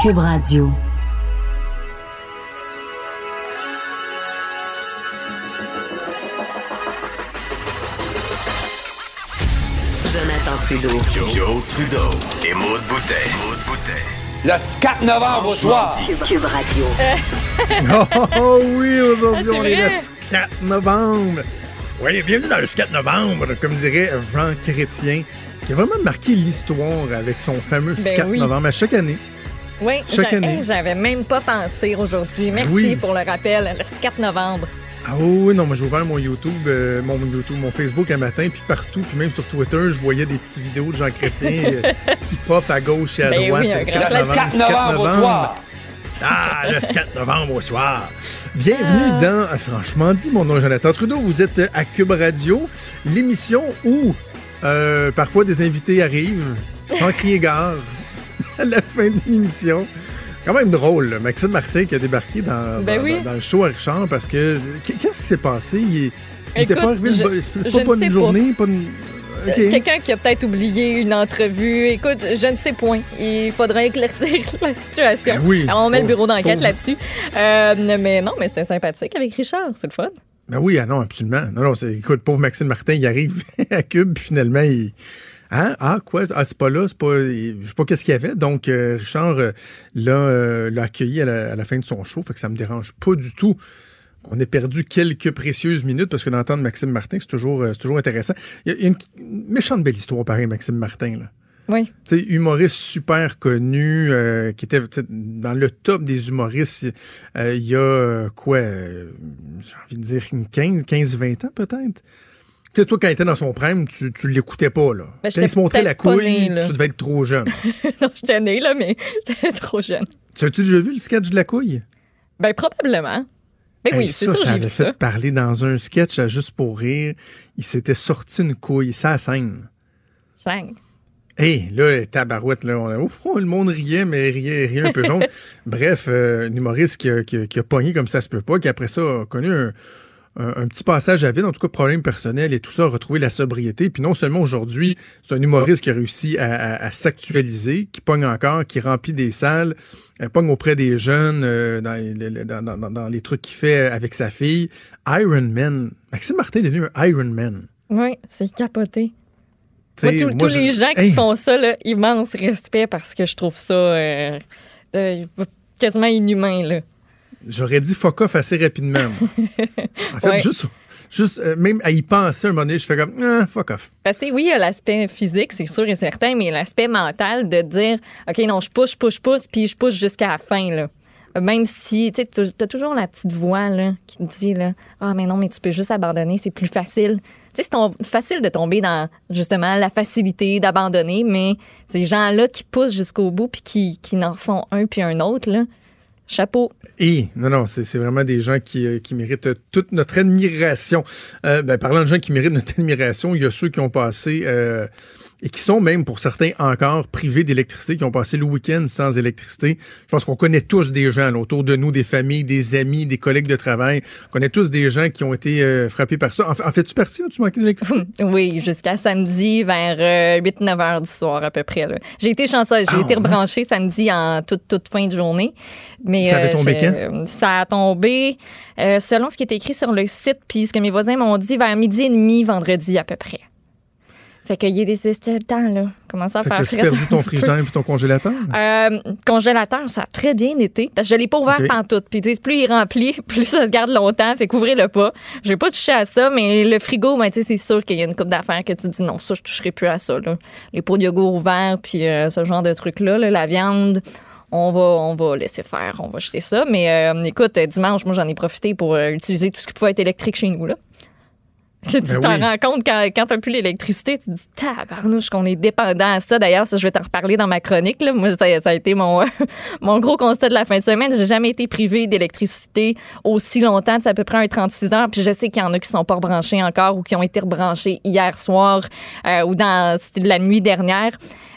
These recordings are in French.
Cube Radio. Jonathan Trudeau. Joe, Trudeau et Maude Boutet. Le 4 novembre au soir. Cube Radio. Oh, oh oui, aujourd'hui, Ah, on est le 4 novembre. Oui, bienvenue dans le 4 novembre, comme dirait Jean Chrétien, qui a vraiment marqué l'histoire avec son fameux Ben 4 oui. novembre à chaque année. Oui, Chaque année. hey, j'avais même pas pensé aujourd'hui. Merci Oui. pour le rappel. Le 4 novembre. Ah oui, non, moi j'ai ouvert mon YouTube, euh, mon YouTube, mon Facebook un matin, puis partout, puis même sur Twitter, je voyais des petites vidéos de Jean Chrétien euh, qui pop à gauche et à Ben droite. oui, un Le grand 4 classique. novembre, 4 le 4 novembre au novembre. soir. Ah, le 4 novembre au soir. Bienvenue Ah. dans, euh, franchement dit, mon nom est Jonathan Trudeau. Vous êtes à Cube Radio, l'émission où euh, parfois des invités arrivent sans crier gare à la fin d'une émission. Quand même drôle, là. Maxime Martin qui a débarqué dans, Ben dans- oui. dans- dans le show à Richard parce que. Qu'est-ce qui s'est passé? Il, il était Écoute, pas arrivé, je- pas, pas sais une journée, pas une. Euh. Quelqu'un qui a peut-être oublié une entrevue. Écoute, je ne sais point. Il faudrait éclaircir la situation. Ben oui. Alors, on met le bureau d'enquête là-dessus. Euh, mais non, mais c'était sympathique avec Richard. C'est le fun. Ben oui, ah non, absolument. Non, écoute, pauvre Maxime Martin, il arrive à Cube, puis finalement, il. Hein? Ah, quoi? Ah, c'est pas là, c'est pas. Je sais pas qu'est-ce qu'il y avait. Donc, euh, Richard euh, l'a, euh, l'a accueilli à la, à la fin de son show, fait que ça me dérange pas du tout. On a perdu quelques précieuses minutes parce que d'entendre Maxime Martin, c'est toujours, c'est toujours intéressant. Il y a, une, méchante belle histoire, pareil, Maxime Martin, là. Oui. Humoriste super connu, euh, qui était dans le top des humoristes euh, il y a quoi, euh, j'ai envie de dire une 15, 15 20 ans peut-être? Tu sais, toi, quand il était dans son prime, tu, tu l'écoutais pas, là. Ben, quand il se montrait la couille, née, tu devais être trop jeune. non, j'étais née, là, mais j'étais trop jeune. tu as-tu déjà vu le sketch de la couille? Ben, probablement. Ben oui, c'est ça, sûr, ça j'ai vu ça. parler dans un sketch à Juste pour rire. Il s'était sorti une couille, ça à scène. Chang. Hey, là, tabarouette, là, on a- oh, le monde riait, mais riait, riait un peu jaune. Bref, euh, un humoriste qui a, qui, a, qui a pogné comme ça se peut pas, qui après ça a connu un, un- un petit passage à vide, en tout cas problème personnel et tout ça, a retrouvé la sobriété. Puis non seulement aujourd'hui, c'est un humoriste qui a réussi à, à- à s'actualiser, qui pogne encore, qui remplit des salles, euh, pogne auprès des jeunes, euh, dans, les- dans- dans- dans- dans les trucs qu'il fait avec sa fille. Iron Man. Maxime Martin est devenu un Iron Man. Oui, c'est capoté. Moi, tous- moi, tous je- les gens qui font ça, là, immense respect parce que je trouve ça euh, euh, quasiment inhumain. Là. J'aurais dit fuck off assez rapidement. En fait, Ouais. juste, juste euh, même à y penser un moment donné, je fais comme ah, fuck off. Parce que oui, il y a l'aspect physique, c'est sûr et certain, mais l'aspect mental de dire OK, non, je pousse, je pousse, je pousse, puis je pousse jusqu'à la fin. Là. Même si, tu sais, tu as toujours la petite voix là, qui te dit là, Ah, mais non, mais tu peux juste abandonner, c'est plus facile. Tu sais, c'est facile de tomber dans justement la facilité d'abandonner, mais ces gens-là qui poussent jusqu'au bout puis qui, qui n'en font un puis un autre, là, chapeau. Et non, non, c'est vraiment des gens qui, euh, qui méritent toute notre admiration. Euh, ben, parlant de gens qui méritent notre admiration, il y a ceux qui ont passé euh, et qui sont même pour certains encore privés d'électricité, qui ont passé le week-end sans électricité. Je pense qu'on connaît tous des gens là, autour de nous, des familles, des amis, des collègues de travail. On connaît tous des gens qui ont été euh, frappés par ça. En, en fais-tu partie? Tu manquais d'électricité? Oui, jusqu'à samedi vers 8-9 heures du soir à peu près. là. J'ai été chanceuse. J'ai Ah, été ouais? rebranchée samedi en toute, toute fin de journée. Mais, Ça avait euh, tombé quand? Ça a tombé euh, selon ce qui est écrit sur le site, puis ce que mes voisins m'ont dit, vers midi et demi vendredi à peu près. Fait qu'il y a des temps, là. Commence à Fait faire t'as-tu frais. perdu ton frigidaire et ton congélateur? Euh, congélateur, ça a très bien été. Parce que je l'ai pas ouvert Ok. pantoute. Puis ils disent, plus il remplit, plus ça se garde longtemps. Fait qu'ouvrez-le pas. J'ai pas touché à ça, mais le frigo, ben, tu sais, c'est sûr qu'il y a une coupe d'affaires que tu dis non, ça, je toucherai plus à ça. Là. Les pots de yogourt ouverts, puis euh, ce genre de trucs-là. là, la viande, on va, on va laisser faire, on va jeter ça. Mais euh, écoute, dimanche, moi, j'en ai profité pour euh, utiliser tout ce qui pouvait être électrique chez nous. Là. Tu Ben t'en oui. rends compte quand, quand t'as plus l'électricité, tu te dis, tabarnouche, qu'on est dépendant à ça. D'ailleurs, ça, je vais t'en reparler dans ma chronique. Là. Moi, ça, ça a été mon, mon gros constat de la fin de semaine. J'ai jamais été privée d'électricité aussi longtemps. C'est à peu près un 36 heures. Puis je sais qu'il y en a qui sont pas rebranchés encore ou qui ont été rebranchés hier soir euh, ou dans la nuit dernière.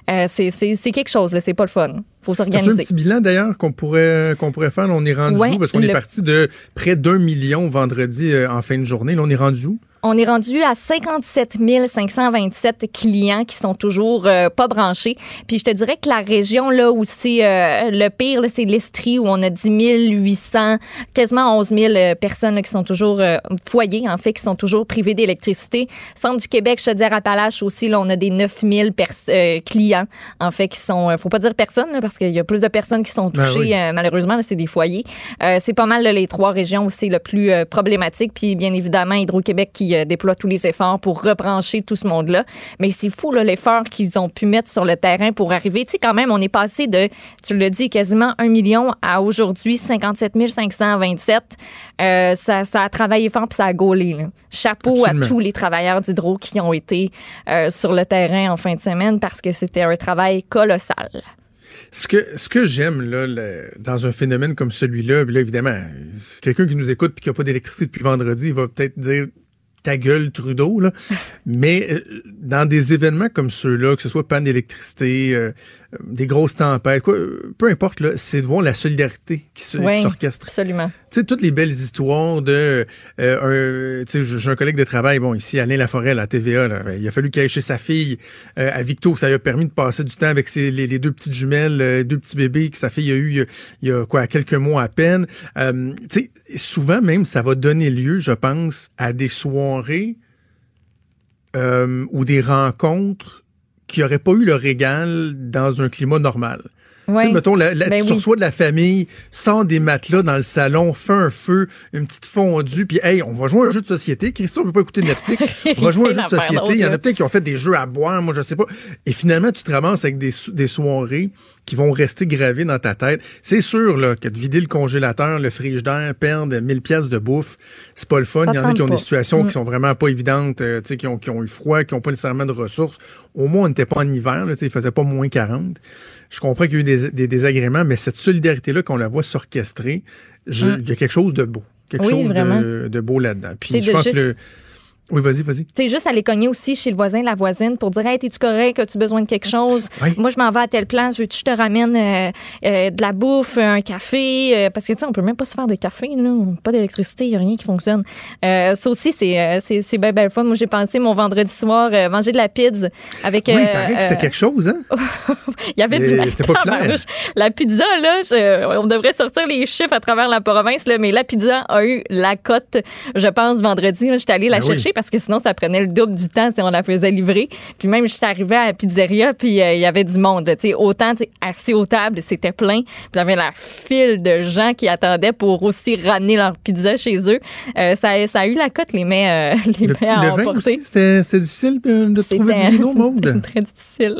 Euh, c'est, c'est, c'est quelque chose, là. C'est pas le fun. Faut C'est un s'organiser. petit bilan d'ailleurs qu'on pourrait qu'on pourrait faire? Là, on est rendu Ouais, où? Parce qu'on est parti de près d'un million vendredi euh, en fin de journée. Là, on est rendu où? On est rendu à 57 527 clients qui sont toujours euh, pas branchés. Puis je te dirais que la région là où c'est euh, le pire, c'est l'Estrie où on a 10 800, quasiment 11 000 euh, personnes qui sont toujours foyers, en fait, qui sont toujours privés d'électricité. Centre du Québec, je te dis Appalaches aussi, là, on a des 9 000 clients, en fait, qui sont, faut pas dire personne, parce qu'il y a plus de personnes qui sont Ben touchées, malheureusement, c'est des foyers. c'est pas mal les trois régions où c'est le plus problématique. Puis bien évidemment, Hydro-Québec qui déploie tous les efforts pour rebrancher tout ce monde-là. Mais c'est fou l'effort qu'ils ont pu mettre sur le terrain pour arriver. Tu sais, quand même, on est passé de, tu le dis, quasiment un million à aujourd'hui 57 527. Euh, ça, ça, a travaillé fort puis ça a gaulé. Chapeau à tous les travailleurs d'Hydro qui ont été euh, sur le terrain en fin de semaine parce que c'était un travail colossal. Ce que, ce que j'aime là, dans un phénomène comme celui-là, là, évidemment, quelqu'un qui nous écoute et qui n'a pas d'électricité depuis vendredi, il va peut-être dire ta gueule Trudeau là. Mais euh, dans des événements comme ceux-là, que ce soit panne d'électricité, euh, des grosses tempêtes, quoi, peu importe c'est de voir la solidarité qui s'orchestre. absolument. Sais toutes les belles histoires de euh, sais j'ai un collègue de travail bon ici Alain Laforêt à la TVA là, ben, il a fallu qu'il aille chez sa fille à Victo, ça lui a permis de passer du temps avec ses, les, deux petites jumelles, les deux petits bébés que sa fille a eu il y a, quoi quelques mois à peine. tu sais souvent même ça va donner lieu, je pense, à des soirs euh, ou des rencontres qui n'auraient pas eu le régal dans un climat normal. Ouais. mettons, la, la, ben de la famille, sans des matelas dans le salon, fait un feu, une petite fondue, puis hey, on va jouer un jeu de société. Christophe ne peut pas écouter Netflix. On va jouer un jeu de société. Il y en a peut-être qui ont fait des jeux à boire, moi je sais pas. Et finalement, tu te ramasses avec des, des soirées qui vont rester gravées dans ta tête. C'est sûr là, que de vider le congélateur, le frigidaire, perdre 1000 pièces de bouffe, c'est pas le fun. Il y en a qui ont des situations mm. qui sont vraiment pas évidentes, euh, qui, ont, qui ont eu froid, qui ont pas nécessairement de ressources. Au moins, on n'était pas en hiver, là, il faisait pas moins 40. Je comprends qu'il y a eu des, des désagréments, mais cette solidarité-là, qu'on la voit s'orchestrer, mm. il y a quelque chose de beau. Quelque chose de, de, beau là-dedans. Puis je pense que le, oui, vas-y, vas-y. Tu sais, juste aller cogner aussi chez le voisin, la voisine, pour dire Hey, es-tu correct? As-tu besoin de quelque chose? Moi, je m'en vais à telle place. Je, je te ramène euh, euh, de la bouffe, un café? Euh, parce que, tu sais, on peut même pas se faire de café, là. Pas d'électricité, il n'y a rien qui fonctionne. ça aussi, c'est, c'est, bien, bien fun. Moi, j'ai pensé mon vendredi soir manger de la pizza avec. oui, il paraît que c'était quelque chose, hein? il y avait du C'était pas clair. La pizza, là, on devrait sortir les chiffres à travers la province, là, mais la pizza a eu la cote, je pense, vendredi. J'étais allée la ben chercher parce que sinon, ça prenait le double du temps si on la faisait livrer. Puis même, j'étais arrivée à la pizzeria, puis euh, il y avait du monde. sais autant assis aux tables, c'était plein. Puis il y avait la file de gens qui attendaient pour aussi ramener leur pizza chez eux. Euh, ça, ça, a eu la cote, les mets, euh, les le mets C'était difficile de, de trouver du vino, Maude? très difficile.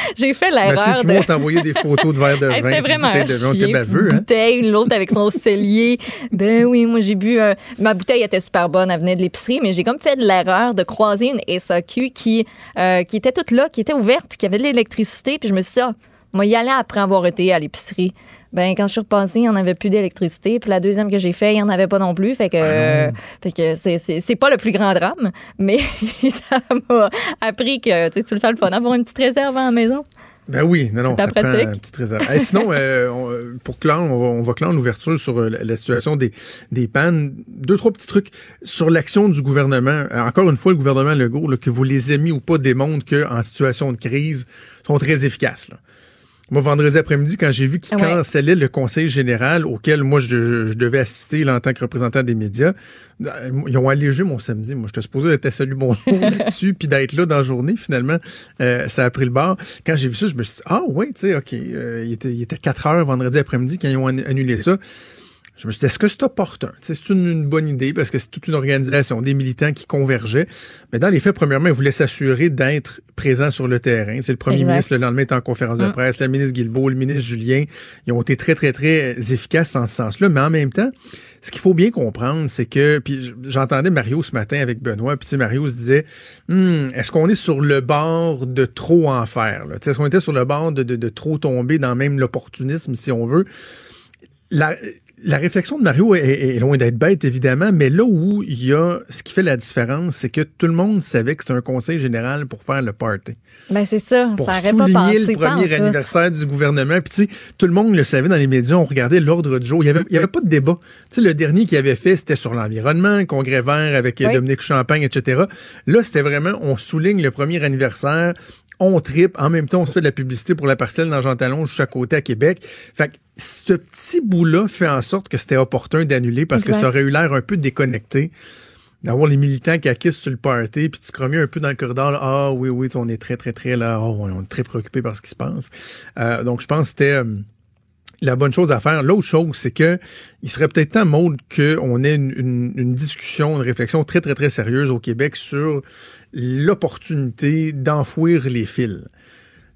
J'ai fait l'erreur de. Mathieu t'envoyer des photos de verre de vin. C'était vraiment de vin. baveux, hein? bouteille, l'autre avec son cellier. Ben oui, moi j'ai bu. Ma bouteille était super bonne, elle venait de l'épicerie, mais j'ai comme fait l'erreur de croiser une SAQ qui, euh, qui était toute là, qui était ouverte, qui avait de l'électricité, puis je me suis dit, ah, moi y aller après avoir été à l'épicerie ben quand je suis repassée, il n'y en avait plus d'électricité. Puis la deuxième que j'ai fait, il n'y en avait pas non plus. Fait que, ah fait que c'est pas le plus grand drame, mais ça m'a appris que tu sais, le fais le fun d'avoir une petite réserve à la maison. Ben oui, non, non, ça prend une petite réserve. sinon, euh, pour clore, on va, on va clore l'ouverture sur euh, la, situation des, des pannes. Deux, trois petits trucs sur l'action du gouvernement. Euh, encore une fois, le gouvernement Legault, là, que vous les aimiez ou pas, démontre qu'en situation de crise, sont très efficaces. Là. Moi, vendredi après-midi, quand j'ai vu qu'ils ah cancellaient le conseil général auquel moi je, devais assister là, en tant que représentant des médias, euh, ils ont allégé mon samedi. Moi, j'étais supposé d'être à salut bonjour là-dessus, puis d'être là dans la journée. Finalement, euh, ça a pris le bord. Quand j'ai vu ça, je me suis dit, ah oui, tu sais, OK, euh, il, était, il était 4 heures vendredi après-midi quand ils ont annulé ça. Je me suis dit, est-ce que c'est opportun? C'est une, bonne idée parce que c'est toute une organisation, des militants qui convergeaient. Mais dans les faits, premièrement, ils voulaient s'assurer d'être présents sur le terrain. C'est le premier ministre, le lendemain, est en conférence de mm. presse, la ministre Guilbeault, le ministre Julien. Ils ont été très, très, très efficaces en ce sens-là. Mais en même temps, ce qu'il faut bien comprendre, c'est que, puis j'entendais Mario ce matin avec Benoît, puis Mario se disait, hmm, est-ce qu'on est sur le bord de trop en faire? Est-ce qu'on était sur le bord de, de trop tomber dans même l'opportunisme, si on veut? La, la réflexion de Mario est, loin d'être bête, évidemment, mais là où il y a ce qui fait la différence, c'est que tout le monde savait que c'était un conseil général pour faire le party. Ben c'est ça, pour ça souligner pas le premier anniversaire du gouvernement. Puis tu sais, tout le monde le savait dans les médias, on regardait l'ordre du jour. Il n'y avait, il y avait pas de débat. Tu sais, le dernier qu'il avait fait, c'était sur l'environnement, congrès vert avec Dominique Champagne, etc. Là, c'était vraiment, on souligne le premier anniversaire, on tripe. En même temps, on se fait de la publicité pour la parcelle dans Jean Talon, chaque côté à Québec. Fait que ce petit bout-là fait en sorte que c'était opportun d'annuler parce que ça aurait eu l'air un peu déconnecté d'avoir les militants qui acquissent sur le party, puis tu te un peu dans le corridor, ah oui, oui, on est très, très, très là, oh, on est très préoccupé par ce qui se passe. Euh, donc, je pense que c'était... La bonne chose à faire. L'autre chose, c'est que il serait peut-être temps, mode qu'on ait une, une, discussion, une réflexion très, très, très sérieuse au Québec sur l'opportunité d'enfouir les fils.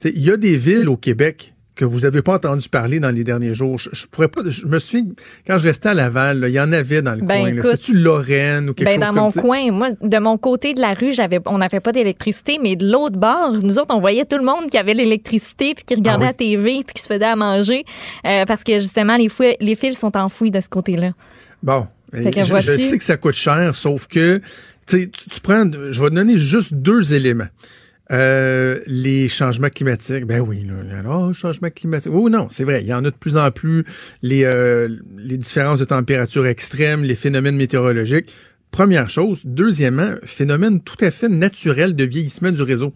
Il y a des villes au Québec que vous n'avez pas entendu parler dans les derniers jours. Je, pourrais pas. Je me souviens quand je restais à Laval, il y en avait dans le ben, coin. C'était-tu Lorraine ou quelque ben, chose dans mon coin, moi, de mon côté de la rue, j'avais, on n'avait pas d'électricité, mais de l'autre bord, nous autres, on voyait tout le monde qui avait l'électricité puis qui regardait ah la TV puis qui se faisait à manger euh, parce que justement les, les fils sont enfouis de ce côté-là. Bon, je, je, sais que ça coûte cher, sauf que tu, tu prends. Je vais te donner juste deux éléments. Euh, les changements climatiques, ben oui, là, alors, changement climatique. Oui, non, c'est vrai, il y en a de plus en plus. Les, euh, les différences de température extrêmes, les phénomènes météorologiques. Première chose. Deuxièmement, phénomène tout à fait naturel de vieillissement du réseau.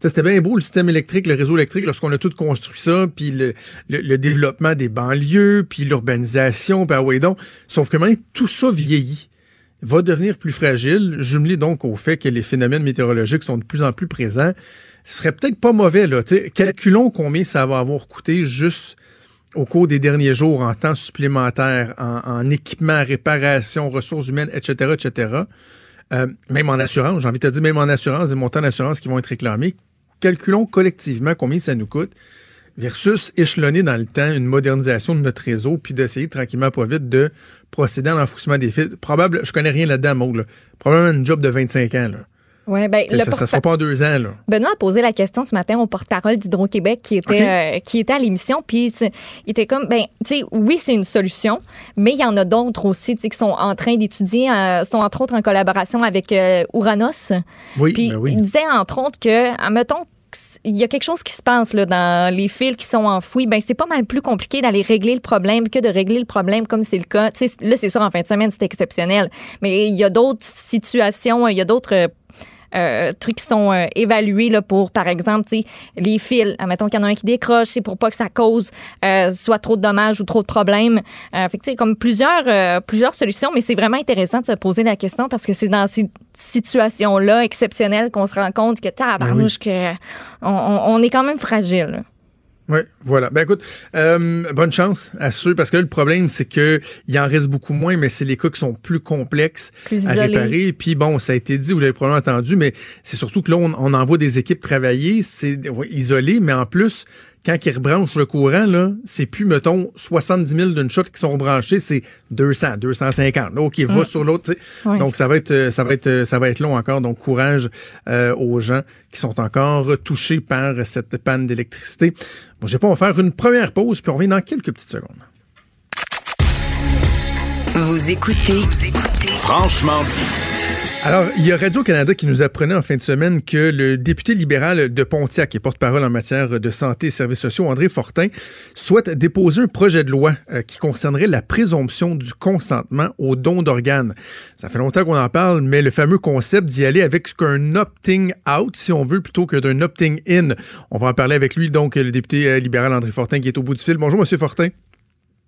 C'était bien beau le système électrique, le réseau électrique, lorsqu'on a tout construit ça, puis le, le, développement des banlieues, puis l'urbanisation, puis ah oui donc. Sauf que maintenant, tout ça vieillit va devenir plus fragile, jumelé donc au fait que les phénomènes météorologiques sont de plus en plus présents, ce serait peut-être pas mauvais. Là. calculons combien ça va avoir coûté juste au cours des derniers jours en temps supplémentaire, en, équipement, réparation, ressources humaines, etc., etc. Euh, même en assurance, j'ai envie de te dire, même en assurance, des montants d'assurance qui vont être réclamés. Calculons collectivement combien ça nous coûte versus échelonner dans le temps une modernisation de notre réseau, puis d'essayer tranquillement, pas vite, de procéder à l'enfouissement des fils. Probable, je connais rien là-dedans, Maud, Probablement un job de 25 ans, là. Ouais, ben, ça ne sera pas en deux ans. Là. Benoît a posé la question ce matin au porte-parole d'Hydro-Québec qui était euh, qui était à l'émission. Puis il était comme, ben, tu sais, oui, c'est une solution, mais il y en a d'autres aussi qui sont en train d'étudier, euh, sont entre autres en collaboration avec euh, Uranos. Oui, puis ben oui. il disait entre autres que, mettons, il y a quelque chose qui se passe dans les fils qui sont enfouis, ben c'est pas mal plus compliqué d'aller régler le problème que de régler le problème comme c'est le cas. là, c'est sûr, en fin de semaine, c'est exceptionnel. Mais il y a d'autres situations, il y a d'autres euh, trucs qui sont euh, évalués là, pour, par exemple, les fils. Admettons qu'il y en a un qui décroche, c'est pour pas que ça cause euh, soit trop de dommages ou trop de problèmes. fait comme plusieurs, plusieurs solutions, mais c'est vraiment intéressant de se poser la question parce que c'est dans ces situations-là exceptionnelles qu'on se rend compte que, tabarnouche, ben que on, on, est quand même fragile. Oui, voilà. Ben écoute, euh, bonne chance à ceux, parce que le problème, c'est que il en reste beaucoup moins, mais c'est les cas qui sont plus complexes à réparer. Puis bon, ça a été dit, vous l'avez probablement entendu, mais c'est surtout que là, on, on envoie des équipes travailler, c'est isolé, mais en plus, quand ils rebranchent le courant, là, c'est plus, mettons, 70 000 d'une shot qui sont rebranchés, c'est 200, 250. Là, OK, va sur l'autre. Donc, ça va être, euh, ça va être, euh, ça va être long encore. Donc, courage euh, aux gens qui sont encore touchés par cette panne d'électricité. Bon, j'ai pas, on va faire une première pause, puis on revient dans quelques petites secondes. Vous écoutez Franchement dit. Alors, il y a Radio-Canada qui nous apprenait en fin de semaine que le député libéral de Pontiac et porte-parole en matière de santé et services sociaux, André Fortin, souhaite déposer un projet de loi euh, qui concernerait la présomption du consentement au don d'organes. Ça fait longtemps qu'on en parle, mais le fameux concept d'y aller avec un opting out, si on veut, plutôt que d'un opting in. On va en parler avec lui, donc, le député euh, libéral André Fortin qui est au bout du fil. Bonjour, Monsieur Fortin.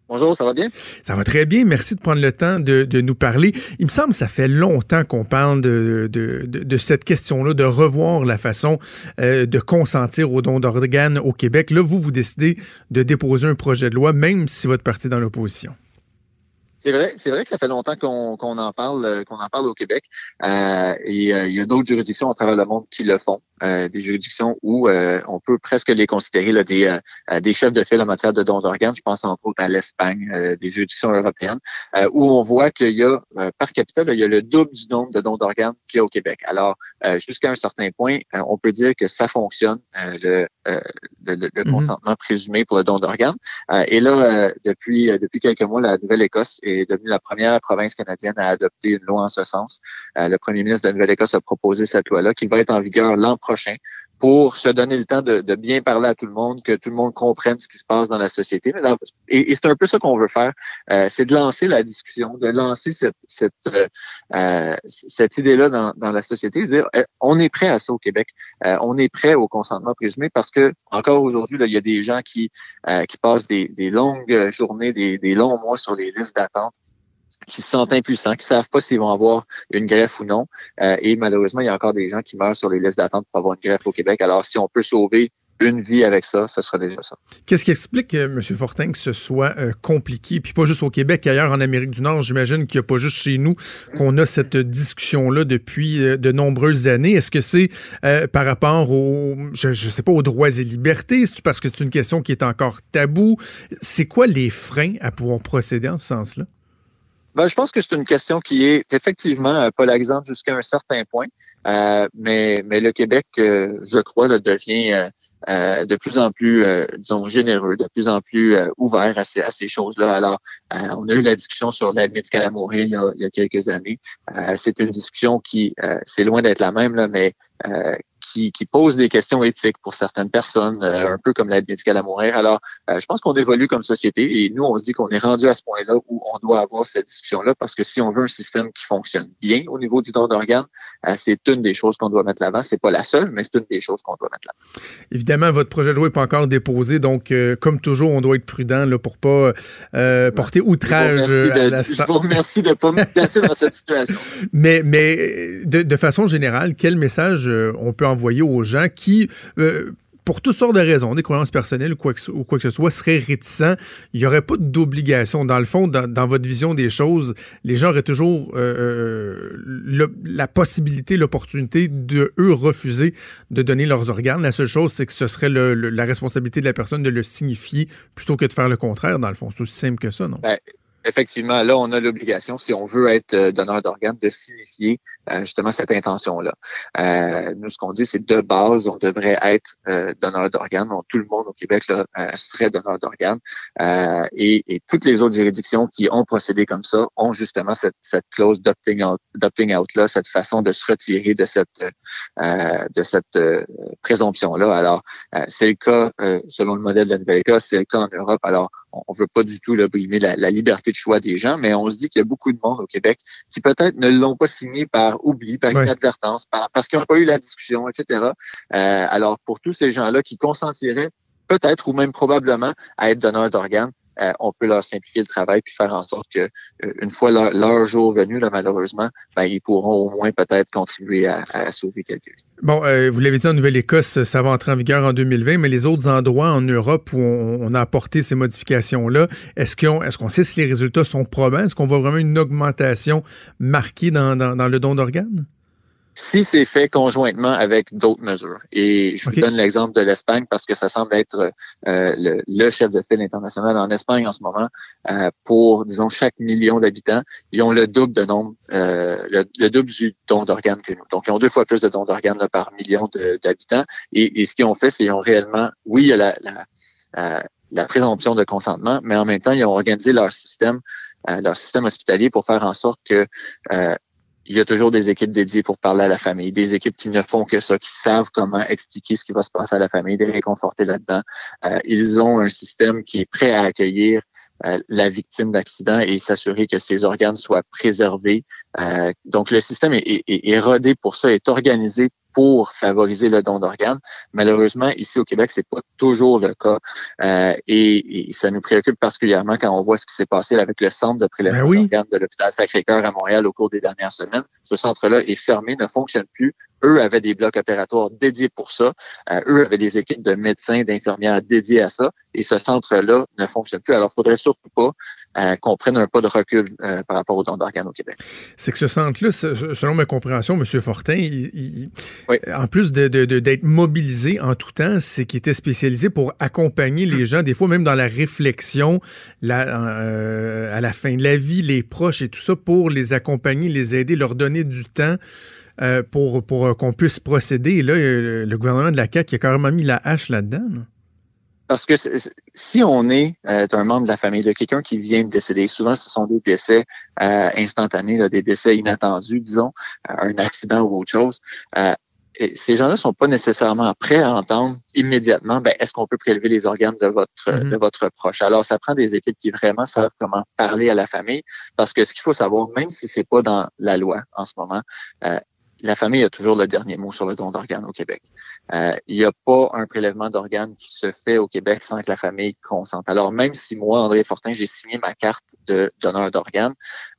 Bonjour, ça va bien? Ça va très bien. Merci de prendre le temps de, nous parler. Il me semble que ça fait longtemps qu'on parle de, cette question-là, de revoir la façon euh, de consentir au don d'organes au Québec. Là, vous, vous décidez de déposer un projet de loi, même si votre parti est dans l'opposition. C'est vrai, c'est vrai que ça fait longtemps qu'on en parle, euh, qu'on en parle au Québec. Euh, et euh, il y a d'autres juridictions à travers le monde qui le font. des juridictions où on peut presque les considérer là, des, des chefs de file en matière de dons d'organes. Je pense entre autres à l'Espagne, des juridictions européennes, où on voit qu'il y a par capita, il y a le double du nombre de dons d'organes qu'il y a au Québec. Alors, jusqu'à un certain point, on peut dire que ça fonctionne, le, le, le, mm-hmm. consentement présumé pour le don d'organes. et là, depuis depuis quelques mois, la Nouvelle-Écosse est devenue la première province canadienne à adopter une loi en ce sens. Euh, le premier ministre de Nouvelle-Écosse a proposé cette loi-là qui va être en vigueur l'an prochain pour se donner le temps de, bien parler à tout le monde, que tout le monde comprenne ce qui se passe dans la société. et, c'est un peu ça qu'on veut faire, euh, c'est de lancer la discussion, de lancer cette, cette, euh, cette idée-là dans, dans, la société, de dire on est prêt à ça au Québec, on est prêt au consentement présumé parce que encore aujourd'hui, il y a des gens qui, qui passent des, des longues journées, des, des longs mois sur les listes d'attente qui se sentent impuissants, qui savent pas s'ils vont avoir une greffe ou non. Euh, et malheureusement, il y a encore des gens qui meurent sur les listes d'attente pour avoir une greffe au Québec. Alors, si on peut sauver une vie avec ça, ce sera déjà ça. Qu'est-ce qui explique, euh, M. Fortin, que ce soit euh, compliqué, puis pas juste au Québec, ailleurs en Amérique du Nord, j'imagine qu'il n'y a pas juste chez nous qu'on a cette discussion-là depuis de nombreuses années. Est-ce que c'est par rapport aux, je, sais pas, aux droits et libertés? Parce que c'est une question qui est encore tabou? C'est quoi les freins à pouvoir procéder en ce sens-là? Ben, je pense que c'est une question qui est effectivement euh, polarisante jusqu'à un certain point, euh, mais, mais le Québec, euh, je crois, devient de plus en plus, disons, généreux, de plus en plus ouvert à ces, à ces choses-là. Alors, on a eu la discussion sur l'aide médicale à mourir il y a, il y a quelques années. c'est une discussion qui, c'est loin d'être la même, là, mais qui, qui pose des questions éthiques pour certaines personnes, euh, un peu comme l'aide médicale à mourir. Alors, euh, je pense qu'on évolue comme société et nous, on se dit qu'on est rendu à ce point-là où on doit avoir cette discussion-là parce que si on veut un système qui fonctionne bien au niveau du don d'organes, euh, c'est une des choses qu'on doit mettre l'avant. C'est pas la seule, mais c'est une des choses qu'on doit mettre l'avant. Évidemment, votre projet de loi n'est pas encore déposé, donc comme toujours, on doit être prudent là, pour pas porter outrage à la Je vous remercie de ne pas me placer dans cette situation. Mais, mais de, de façon générale, quel message on peut envoyer aux gens qui, euh, pour toutes sortes de raisons, des croyances personnelles ou quoi que, ou quoi que ce soit, seraient réticents. Il n'y aurait pas d'obligation. Dans le fond, dans, votre vision des choses, les gens auraient toujours euh, euh, la possibilité, l'opportunité de, eux, refuser de donner leurs organes. La seule chose, c'est que ce serait la responsabilité de la personne de le signifier plutôt que de faire le contraire, dans le fond. C'est aussi simple que ça, non? Ben, effectivement, là, on a l'obligation, si on veut être euh, donneur d'organes, de signifier euh, justement cette intention-là. Euh, nous, ce qu'on dit, c'est de base, on devrait être donneur d'organes. tout le monde au Québec là, serait donneur d'organes. Et, et, toutes les autres juridictions qui ont procédé comme ça ont justement cette, cette clause d'opting out, out là, cette façon de se retirer de cette de cette présomption-là. Alors, c'est le cas selon le modèle de la Nouvelle-Écosse, c'est le cas en Europe. Alors, on veut pas du tout là, brimer la, liberté de choix des gens, mais on se dit qu'il y a beaucoup de monde au Québec qui peut-être ne l'ont pas signé par oubli, par inadvertance, parce qu'ils n'ont pas eu la discussion, etc. Euh, alors, pour tous ces gens-là qui consentiraient peut-être ou même probablement à être donneurs d'organes, euh, on peut leur simplifier le travail puis faire en sorte que euh, une fois leur, jour venu, là, malheureusement, ben, ils pourront au moins peut-être contribuer à, sauver quelques. Bon, euh, vous l'avez dit en Nouvelle-Écosse, ça va entrer en vigueur en 2020, mais les autres endroits en Europe où on, a apporté ces modifications-là, est-ce qu'on est qu'on sait si les résultats sont probants? Est-ce qu'on voit vraiment une augmentation marquée dans le don d'organes? Si c'est fait conjointement avec d'autres mesures. Et je vous donne l'exemple de l'Espagne parce que ça semble être euh, le, chef de file international en Espagne en ce moment. Euh, pour, disons, chaque million d'habitants, ils ont le double de nombre, euh, le, double du don d'organes que nous. Donc, ils ont deux fois plus de dons d'organes par million d'habitants. Et, ce qu'ils ont fait, c'est qu'ils ont réellement, oui, il y a la, la, la présomption de consentement, mais en même temps, ils ont organisé leur système leur système hospitalier pour faire en sorte que il y a toujours des équipes dédiées pour parler à la famille, des équipes qui ne font que ça, qui savent comment expliquer ce qui va se passer à la famille, les réconforter là-dedans. Euh, ils ont un système qui est prêt à accueillir euh, la victime d'accident et s'assurer que ses organes soient préservés. Euh, donc le système est, est, est, rodé pour ça, est organisé pour favoriser le don d'organes. Malheureusement, ici au Québec, c'est pas toujours le cas. Euh, et, ça nous préoccupe particulièrement quand on voit ce qui s'est passé avec le centre de prélèvement ben d'organes de l'hôpital Sacré-Cœur à Montréal au cours des dernières semaines. Ce centre-là est fermé, ne fonctionne plus. Eux avaient des blocs opératoires dédiés pour ça. Euh, eux avaient des équipes de médecins, d'infirmières dédiées à ça. Et ce centre-là ne fonctionne plus. Alors, il faudrait surtout pas euh, qu'on prenne un pas de recul euh, par rapport au don d'organes au Québec. C'est que ce centre-là, selon ma compréhension, M. Fortin, en plus d'être de, mobilisé en tout temps, c'est qu'il était spécialisé pour accompagner les gens, des fois même dans la réflexion à la fin de la vie, les proches et tout ça, pour les accompagner, les aider, leur donner du temps. Euh, pour, pour euh, qu'on puisse procéder. Et là, euh, le gouvernement de la CAQ a carrément mis la hache là-dedans. Parce que si on est un membre de la famille de quelqu'un qui vient de décéder, souvent ce sont des décès instantanés, des décès inattendus, disons, un accident ou autre chose. Ces gens-là sont pas nécessairement prêts à entendre immédiatement, ben, est-ce qu'on peut prélever les organes de votre mm-hmm. de votre proche? Alors, ça prend des équipes qui vraiment savent comment parler à la famille, parce que ce qu'il faut savoir, même si c'est pas dans la loi en ce moment, la famille a toujours le dernier mot sur le don d'organes au Québec. Euh, il n'y a pas un prélèvement d'organes qui se fait au Québec sans que la famille consente. Alors même si moi, André Fortin, j'ai signé ma carte de donneur d'organes,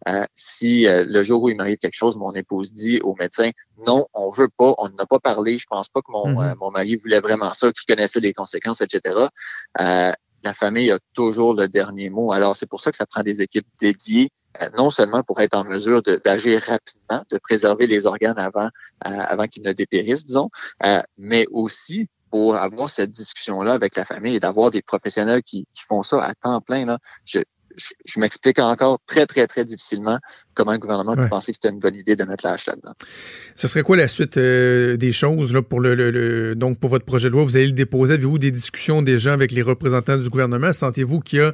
euh, si euh, le jour où il m'arrive quelque chose, mon épouse dit au médecin non, on veut pas, on n'a pas parlé, je pense pas que mon, mm-hmm. mon mari voulait vraiment ça, qu'il connaissait les conséquences, etc. la famille a toujours le dernier mot. Alors c'est pour ça que ça prend des équipes dédiées euh, non seulement pour être en mesure d'agir rapidement, de préserver les organes avant, euh, qu'ils ne dépérissent, disons, euh, mais aussi pour avoir cette discussion-là avec la famille et d'avoir des professionnels qui, qui, font ça à temps plein. Là. Je, m'explique encore très, très, très difficilement comment le gouvernement peut penser que c'était une bonne idée de mettre la là-dedans. Ce serait quoi la suite euh, des choses là, pour le, donc pour votre projet de loi? Vous allez le déposer. Avez-vous des discussions déjà avec les représentants du gouvernement? Sentez-vous qu'il y a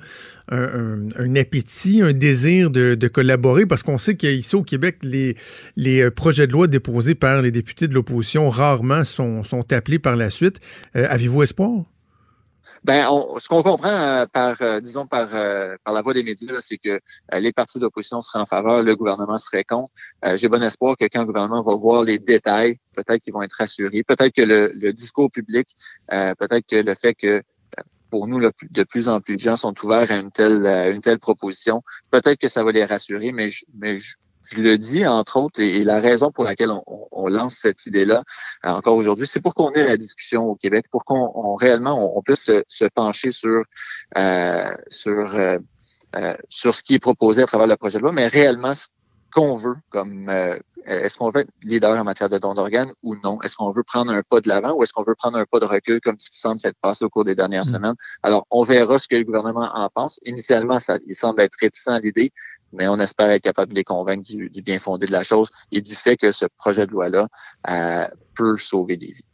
un, appétit, un désir de, collaborer? Parce qu'on sait qu'ici au Québec, les, les euh, projets de loi déposés par les députés de l'opposition rarement sont, sont appelés par la suite. Euh, avez-vous espoir? Ben, ce qu'on comprend euh, par, euh, disons, par, euh, par la voie des médias, c'est que les partis d'opposition seraient en faveur, le gouvernement serait contre. J'ai bon espoir que quand le gouvernement va voir les détails, peut-être qu'ils vont être rassurés. Peut-être que le, discours public, peut-être que le fait que pour nous, de plus en plus de gens sont ouverts à une telle, une telle proposition. Peut-être que ça va les rassurer, mais je, mais je, je le dis, entre autres, et, la raison pour laquelle on, lance cette idée-là euh, encore aujourd'hui, c'est pour qu'on ait la discussion au Québec, pour qu'on réellement on, puisse se, pencher sur euh, sur euh, sur ce qui est proposé à travers le projet de loi, mais réellement ce qu'on veut comme est-ce qu'on veut être leader en matière de don d'organes ou non? Est-ce qu'on veut prendre un pas de l'avant ou est-ce qu'on veut prendre un pas de recul comme ce qui semble s'être passé au cours des dernières mm. semaines? Alors, on verra ce que le gouvernement en pense. Initialement, ça, il semble être réticent à l'idée, mais on espère être capable de les convaincre du, bien fondé de la chose et du fait que ce projet de loi-là euh, peut sauver des vies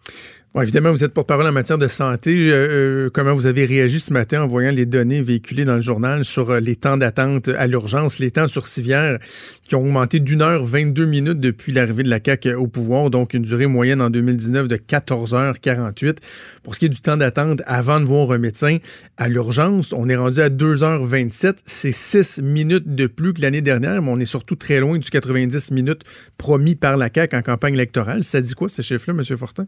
évidemment, vous êtes porte-parole en matière de santé. Euh, euh, comment vous avez réagi ce matin en voyant les données véhiculées dans le journal sur euh, les temps d'attente à l'urgence, les temps sur civière qui ont augmenté d'une heure 22 minutes depuis l'arrivée de la CAQ au pouvoir, donc une durée moyenne en 2019 de 14 h 48. Pour ce qui est du temps d'attente avant de voir un médecin à l'urgence, on est rendu à 2 h 27. C'est 6 minutes de plus que l'année dernière, mais on est surtout très loin du 90 minutes promis par la CAQ en campagne électorale. Ça dit quoi chiffres-là, M. Fortin?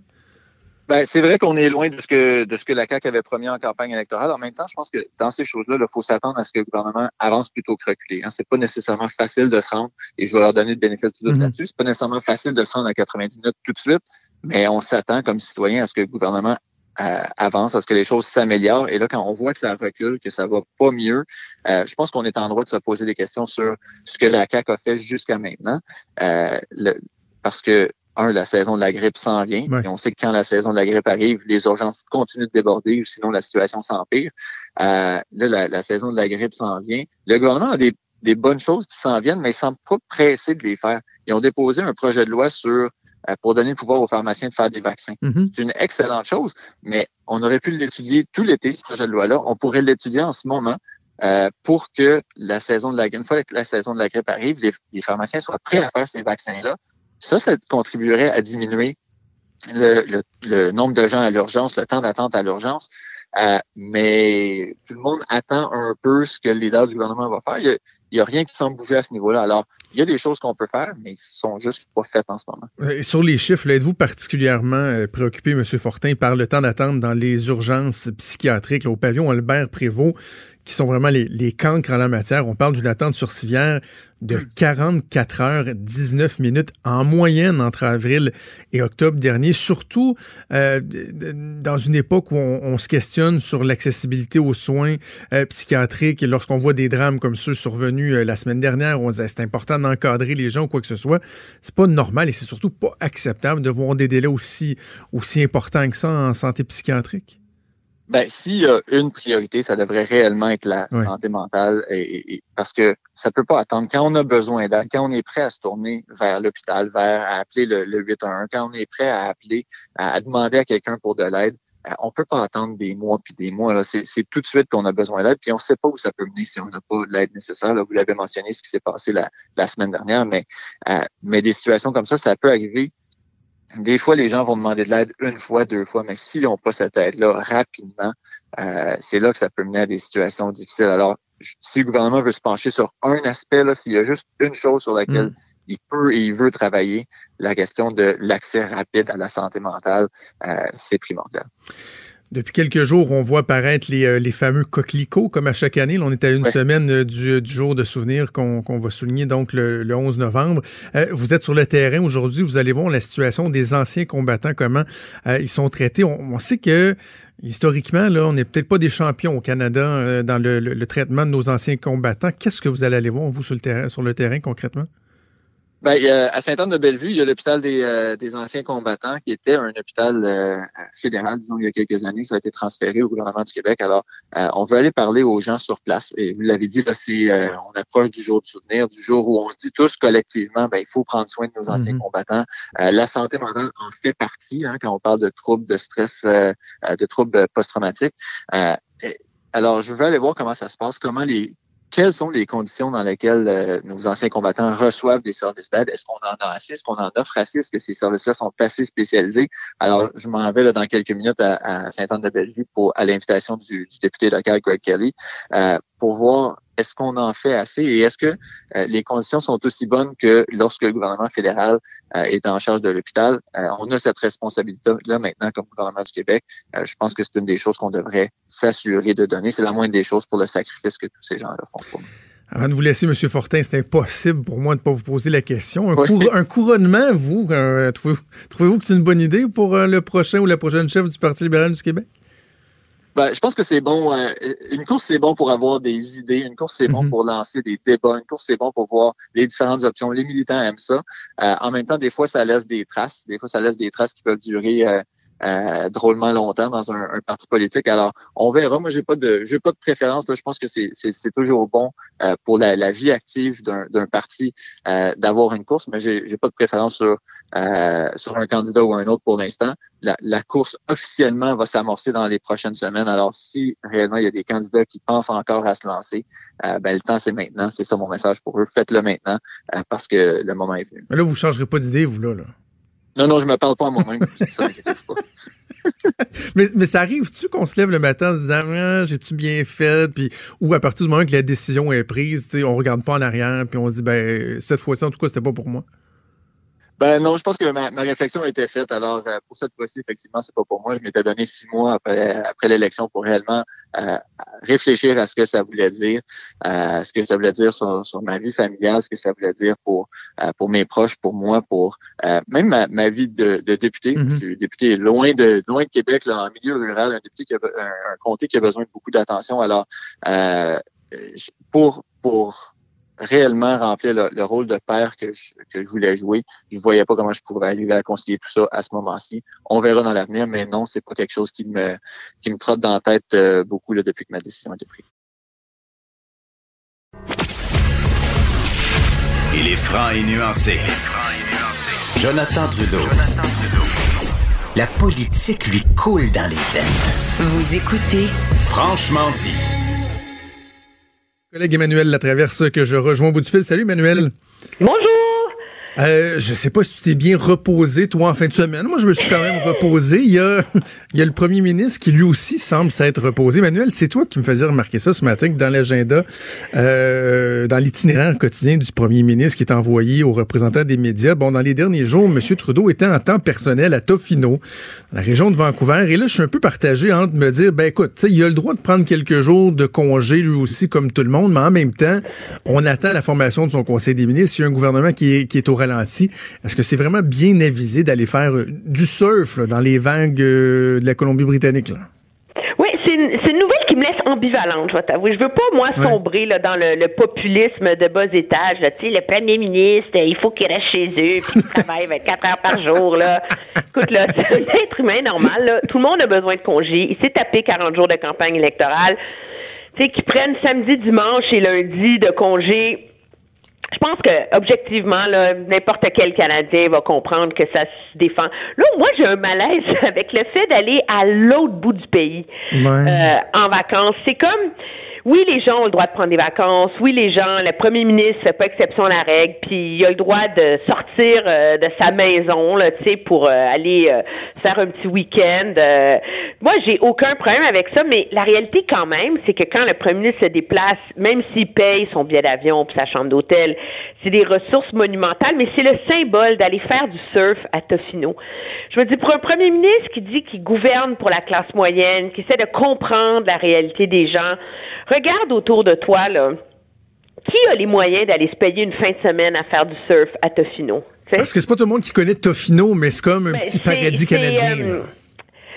Ben, c'est vrai qu'on est loin de ce que de ce que la CAQ avait promis en campagne électorale. En même temps, je pense que dans ces choses-là, il faut s'attendre à ce que le gouvernement avance plutôt que reculer. Hein. C'est pas nécessairement facile de se rendre, et je vais leur donner le bénéfice du doute mm-hmm. là-dessus. C'est pas nécessairement facile de se rendre à 90 minutes tout de suite, mais on s'attend comme citoyen à ce que le gouvernement euh, avance, à ce que les choses s'améliorent. Et là, quand on voit que ça recule, que ça va pas mieux, euh, je pense qu'on est en droit de se poser des questions sur ce que la CAQ a fait jusqu'à maintenant. Euh, le, parce que un, la saison de la grippe s'en vient. Et on sait que quand la saison de la grippe arrive, les urgences continuent de déborder ou sinon la situation s'empire. Euh, là, la, saison de la grippe s'en vient. Le gouvernement a des, bonnes choses qui s'en viennent, mais ils ne semblent pas pressés de les faire. Ils ont déposé un projet de loi sur euh, pour donner le pouvoir aux pharmaciens de faire des vaccins. Mm-hmm. C'est une excellente chose, mais on aurait pu l'étudier tout l'été, ce projet de loi-là. On pourrait l'étudier en ce moment. Euh, pour que la saison de la grippe, une fois que la saison de la grippe arrive, les pharmaciens soient prêts à faire ces vaccins-là ça, ça contribuerait à diminuer le, nombre de gens à l'urgence, le temps d'attente à l'urgence. Euh, mais tout le monde attend un peu ce que le leader du gouvernement va faire. Il n'y a rien qui semble bouger à ce niveau-là. Alors, il y a des choses qu'on peut faire, mais ils sont juste pas faites en ce moment. Et sur les chiffres, êtes-vous particulièrement euh, préoccupé, M. Fortin, par le temps d'attente dans les urgences psychiatriques au pavillon Albert Prévost? qui sont vraiment les, les cancres en la matière? On parle d'une attente sur civière de 44 heures 19 minutes en moyenne entre avril et octobre dernier, surtout euh, dans une époque où on, se questionne sur l'accessibilité aux soins euh, psychiatriques et lorsqu'on voit des drames comme ceux survenus euh, la semaine dernière, on se c'est important d'encadrer les gens ou quoi que ce soit. C'est pas normal et c'est surtout pas acceptable de voir des délais aussi, aussi importants que ça en santé psychiatrique. Ben, s'il y a une priorité, ça devrait réellement être la santé mentale, et, parce que ça peut pas attendre. Quand on a besoin d'aide, quand on est prêt à se tourner vers l'hôpital, vers à appeler le, 811, quand on est prêt à appeler, à, demander à quelqu'un pour de l'aide, on peut pas attendre des mois puis des mois. C'est, tout de suite qu'on a besoin d'aide, puis on sait pas où ça peut mener si on n'a pas l'aide nécessaire. Vous l'avez mentionné, ce qui s'est passé la, semaine dernière, mais, euh, mais des situations comme ça, ça peut arriver des fois, les gens vont demander de l'aide une fois, deux fois, mais s'ils n'ont pas cette aide-là rapidement, euh, c'est là que ça peut mener à des situations difficiles. Alors, si le gouvernement veut se pencher sur un aspect, s'il y a juste une chose sur laquelle mm. Il peut et il veut travailler, la question de l'accès rapide à la santé mentale, euh, c'est primordial. Depuis quelques jours, on voit apparaître les, euh, les fameux coquelicots, comme à chaque année. on est à une semaine euh, du, du, jour de souvenir qu'on va souligner donc le, 11 novembre. Euh, vous êtes sur le terrain aujourd'hui. Vous allez voir la situation des anciens combattants, comment ils sont traités. On, sait que historiquement, là, on n'est peut-être pas des champions au Canada dans le, le, traitement de nos anciens combattants. Qu'est-ce que vous allez aller voir, vous, sur le terrain, sur le terrain concrètement? Ben, à Sainte-Anne-de-Bellevue, il y a l'hôpital des, euh, des, anciens combattants qui était un hôpital euh, fédéral, disons, il y a quelques années. Ça a été transféré au gouvernement du Québec. Alors, euh, on veut aller parler aux gens sur place. Et vous l'avez dit, là, c'est, on approche du jour du souvenir, du jour où on se dit tous collectivement, ben, il faut prendre soin de nos anciens mhm. combattants. la santé mentale en fait partie hein, quand on parle de troubles de stress, de troubles post-traumatiques. alors, je veux aller voir comment ça se passe, comment les quelles sont les conditions dans lesquelles euh, nos anciens combattants reçoivent des services d'aide? Est-ce qu'on en a assez? Est-ce qu'on en offre assez? Est-ce que ces services-là sont assez spécialisés? Alors, je m'en vais là, dans quelques minutes à, à Sainte-Anne-de-Bellevue pour à l'invitation du, du, député local Greg Kelly euh, pour voir est-ce qu'on en fait assez et est-ce que euh, les conditions sont aussi bonnes que lorsque le gouvernement fédéral euh, est en charge de l'hôpital? Euh, on a cette responsabilité-là maintenant comme gouvernement du Québec. je pense que c'est une des choses qu'on devrait s'assurer de donner. C'est la moindre des choses pour le sacrifice que tous ces gens-là font pour nous. Avant de vous laisser, M. Fortin, c'est impossible pour moi de ne pas vous poser la question. Un, couronnement, vous, trouvez-vous que c'est une bonne idée pour le prochain ou la prochaine chef du Parti libéral du Québec? Ben, je pense que c'est bon. Euh, une course, c'est bon pour avoir des idées. Une course, c'est bon mhm. pour lancer des débats. Une course, c'est bon pour voir les différentes options. Les militants aiment ça. Euh, en même temps, des fois, ça laisse des traces. Des fois, ça laisse des traces qui peuvent durer euh, euh, drôlement longtemps dans un, un, parti politique. Alors, on verra. Moi, j'ai pas de, j'ai pas de préférence. Je pense que c'est, toujours bon euh, pour la, la, vie active d'un, parti euh, d'avoir une course, mais j'ai, j'ai pas de préférence sur sur un candidat ou un autre pour l'instant. La, la course officiellement va s'amorcer dans les prochaines semaines. Alors, si réellement il y a des candidats qui pensent encore à se lancer, ben le temps c'est maintenant. C'est ça mon message pour eux. Faites-le maintenant parce que le moment est venu. Mais là, vous changerez pas d'idée, vous là. là. Non, non, je me parle pas à moi-même. mais, mais ça arrive-tu qu'on se lève le matin en se disant ah, j'ai-tu bien fait? Puis, ou à partir du moment que la décision est prise, on regarde pas en arrière puis on se dit ben cette fois-ci, en tout cas, c'était pas pour moi. Ben non, je pense que ma, réflexion a été faite. Alors, euh, pour cette fois-ci, effectivement, c'est pas pour moi. Je m'étais donné six mois après, après l'élection pour réellement euh, réfléchir à ce que ça voulait dire, euh, ce que ça voulait dire sur, sur, ma vie familiale, ce que ça voulait dire pour pour mes proches, pour moi, pour même ma, ma, vie de, de député. Mm-hmm. Je suis député loin de loin de Québec, là, en milieu rural, un député qui a un, un comté qui a besoin de beaucoup d'attention. Alors, pour pour réellement remplir le, rôle de père que je, que je voulais jouer. Je voyais pas comment je pourrais arriver à concilier tout ça à ce moment-ci. On verra dans l'avenir, mais non, c'est pas quelque chose qui me qui me trotte dans la tête euh, beaucoup là, depuis que ma décision a été prise. Il est franc et nuancé. Jonathan Trudeau. La politique lui coule dans les veines. Vous écoutez Franchement dit. Collègue Emmanuel Latraverse que je rejoins au bout du fil. Salut Emmanuel. Euh, je sais pas si tu t'es bien reposé, toi, en fin de semaine. Moi, je me suis quand même reposé. Il y a, il y a le premier ministre qui, lui aussi, semble s'être reposé. Manuel, c'est toi qui me faisais remarquer ça ce matin, que dans l'agenda, euh, dans l'itinéraire quotidien du premier ministre qui est envoyé aux représentants des médias, bon, dans les derniers jours, M. Trudeau était en temps personnel à Tofino, dans la région de Vancouver. Et là, je suis un peu partagé entre me dire, ben écoute, il a le droit de prendre quelques jours de congé, lui aussi, comme tout le monde, mais en même temps, on attend la formation de son conseil des ministres. Il y a un gouvernement qui est, qui est au ralenti. Est-ce que c'est vraiment bien avisé d'aller faire euh, du surf dans les vagues euh, de la Colombie-Britannique? Oui, c'est une, une, nouvelle qui me laisse ambivalente, je vais t'avouer. Je veux pas, moi, sombrer là, dans le, le, populisme de bas étage. Tu sais, le premier ministre, il faut qu'il reste chez eux, puis qu'il travaille 24 heures par jour. Là. Écoute, là, c'est un être humain normal. Là. Tout le monde a besoin de congé. Il s'est tapé 40 jours de campagne électorale. Tu sais, qu'ils prennent samedi, dimanche et lundi de congé je pense que objectivement, n'importe quel Canadien va comprendre que ça se défend. Là, moi, j'ai un malaise avec le fait d'aller à l'autre bout du pays euh, en vacances. C'est comme oui, les gens ont le droit de prendre des vacances. Oui, les gens, le premier ministre fait pas exception à la règle. Puis il a le droit de sortir euh, de sa maison, là, tu sais, pour euh, aller euh, faire un petit week-end. moi, j'ai aucun problème avec ça. Mais la réalité, quand même, c'est que quand le premier ministre se déplace, même s'il paye son billet d'avion puis sa chambre d'hôtel, c'est des ressources monumentales. Mais c'est le symbole d'aller faire du surf à Tofino. Je me dis, pour un premier ministre qui dit qu'il gouverne pour la classe moyenne, qui essaie de comprendre la réalité des gens Regarde autour de toi, là. Qui a les moyens d'aller se payer une fin de semaine à faire du surf à Tofino? Parce que c'est pas tout le monde qui connaît Tofino, mais c'est comme un ben, petit paradis canadien.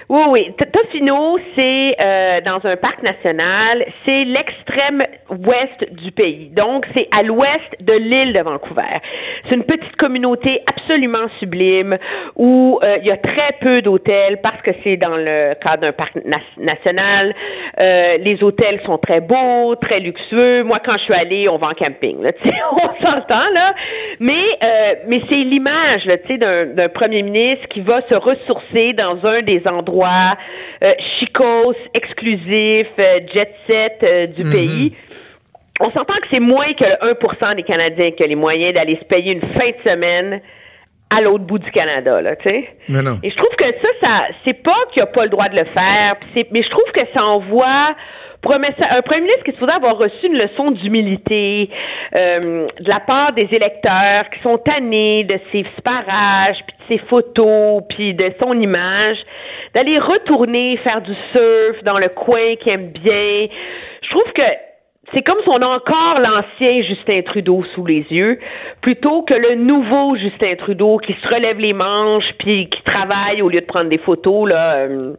Oui, oui. Tofino, c'est euh, dans un parc national. C'est l'extrême ouest du pays. Donc, c'est à l'ouest de l'île de Vancouver. C'est une petite communauté absolument sublime où euh, il y a très peu d'hôtels parce que c'est dans le cadre d'un parc national. Euh, les hôtels sont très beaux, très luxueux. Moi, quand je suis allée, on va en camping. Là, on s'entend là. Mais euh, mais c'est l'image, d'un premier ministre qui va se ressourcer dans un des endroits euh, chicos, exclusif, euh, jet set euh, du mhm. pays. On s'entend que c'est moins que le 1 des Canadiens qui a les moyens d'aller se payer une fin de semaine à l'autre bout du Canada, là, tu sais. Et je trouve que ça, ça c'est pas qu'il a pas le droit de le faire, mais je trouve que ça envoie un, un, premier ministre qui se faudrait avoir reçu une leçon d'humilité euh, de la part des électeurs qui sont tannés de ses parages, puis de ses photos, puis de son image, d'aller retourner faire du surf dans le coin qu'il aime bien? Je trouve que c'est comme si on a encore l'ancien Justin Trudeau sous les yeux, plutôt que le nouveau Justin Trudeau qui se relève les manches puis qui travaille au lieu de prendre des photos là. Euh,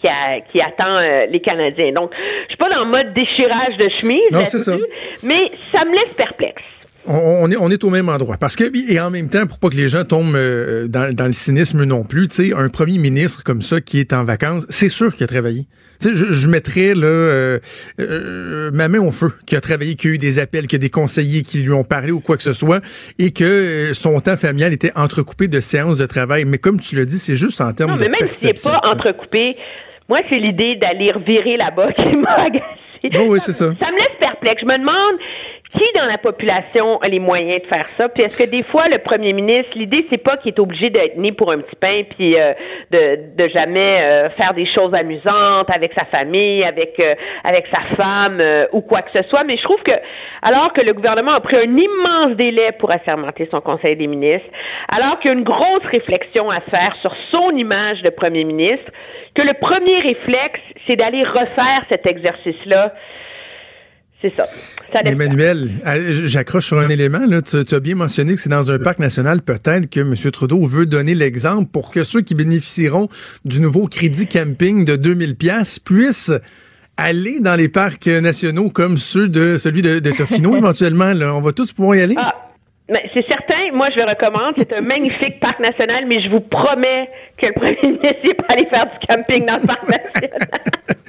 qui, attend euh, les Canadiens. Donc, je suis pas dans le mode déchirage de chemise, non, ça. mais ça me laisse perplexe. On, est, on est au même endroit. Parce que, et en même temps, pour pas que les gens tombent euh, dans, dans, le cynisme non plus, tu sais, un premier ministre comme ça qui est en vacances, c'est sûr qu'il a travaillé. Tu sais, je, je mettrais là, euh, euh, ma main au feu, qui a travaillé, qui a eu des appels, qui a des conseillers qui lui ont parlé ou quoi que ce soit, et que son temps familial était entrecoupé de séances de travail. Mais comme tu l'as dit, c'est juste en termes non, de mais même s'il n'est pas entrecoupé, moi, c'est l'idée d'aller revirer là-bas qui m'a agacé. Oh oui, c'est ça. Ça me laisse perplexe. Je me demande qui dans la population a les moyens de faire ça? Puis est-ce que des fois, le premier ministre, l'idée, c'est pas qu'il est obligé d'être né pour un petit pain puis euh, de, jamais euh, faire des choses amusantes avec sa famille, avec euh, avec sa femme ou quoi que ce soit. Mais je trouve que alors que le gouvernement a pris un immense délai pour assermenter son conseil des ministres, alors qu'il y a une grosse réflexion à faire sur son image de premier ministre, que le premier réflexe, c'est d'aller refaire cet exercice-là c'est ça. Emmanuel, euh, j'accroche sur un élément. Là. Tu, as bien mentionné que c'est dans un parc national. Peut-être que M. Trudeau veut donner l'exemple pour que ceux qui bénéficieront du nouveau crédit camping de 2000 pièces puissent aller dans les parcs nationaux comme ceux de celui de, de Tofino éventuellement. Là. On va tous pouvoir y aller? Ah, c'est certain, moi je le recommande. C'est un magnifique parc national, mais je vous promets que le premier ministre pas aller faire du camping dans le parc national.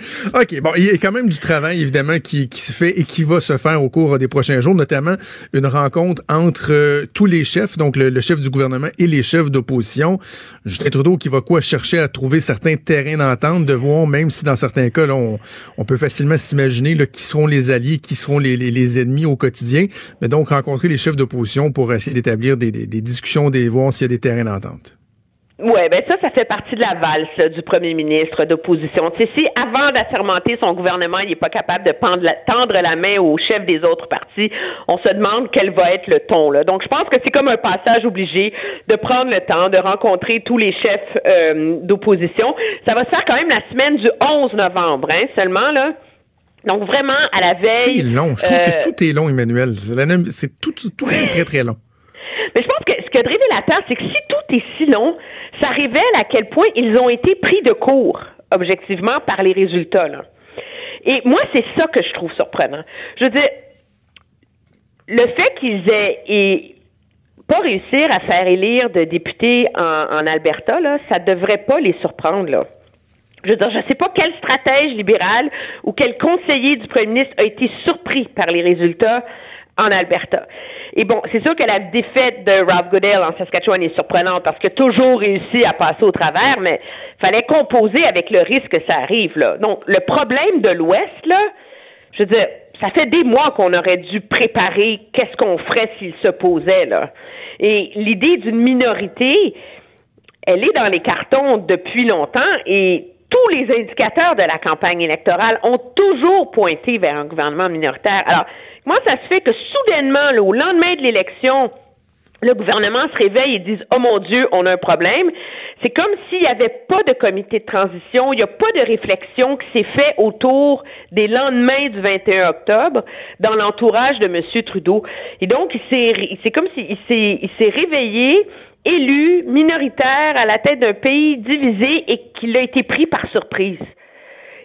OK, bon, il y a quand même du travail, évidemment, qui, qui se fait et qui va se faire au cours des prochains jours, notamment une rencontre entre euh, tous les chefs, donc le, chef du gouvernement et les chefs d'opposition. Justin Trudeau qui va quoi chercher à trouver certains terrains d'entente, de voir, même si dans certains cas, on, on, peut facilement s'imaginer qui seront les alliés, qui seront les, les, les ennemis au quotidien, mais donc rencontrer les chefs d'opposition pour essayer d'établir des, des, discussions, des voir s'il y a des terrains d'entente. Oui, ben ça, ça fait partie de la valse du premier ministre d'opposition. Si avant d'assermenter son gouvernement, il n'est pas capable de tendre la main au chef des autres partis, on se demande quel va être le ton. Donc, je pense que c'est comme un passage obligé de prendre le temps de rencontrer tous les chefs euh, d'opposition. Ça va se faire quand même la semaine du 11 novembre, hein, seulement là. Donc vraiment à la veille. C'est long. Je trouve que euh, tout est long, Emmanuel. C'est tout, tout, est très très long. Mais je pense que ce qui est révélateur, c'est que si tout est si long, ça révèle à quel point ils ont été pris de court, objectivement, par les résultats. Là. Et moi, c'est ça que je trouve surprenant. Je veux dire, le fait qu'ils aient pas réussir à faire élire de députés en, en Alberta, là, ça devrait pas les surprendre. Là. Je veux dire, je ne sais pas quel stratège libéral ou quel conseiller du premier ministre a été surpris par les résultats en Alberta. Et bon, c'est sûr que la défaite de Ralph Goodell en Saskatchewan est surprenante parce qu'il a toujours réussi à passer au travers, mais fallait composer avec le risque que ça arrive, là. Donc, le problème de l'Ouest, là, je veux dire, ça fait des mois qu'on aurait dû préparer qu'est-ce qu'on ferait s'il se posait, là. Et l'idée d'une minorité, elle est dans les cartons depuis longtemps et tous les indicateurs de la campagne électorale ont toujours pointé vers un gouvernement minoritaire. Alors, moi, ça se fait que soudainement, au lendemain de l'élection, le gouvernement se réveille et dit Oh mon Dieu, on a un problème. C'est comme s'il n'y avait pas de comité de transition, il n'y a pas de réflexion qui s'est fait autour des lendemains du 21 octobre dans l'entourage de M. Trudeau. Et donc, c'est comme s'il s'est réveillé élu minoritaire à la tête d'un pays divisé et qu'il a été pris par surprise.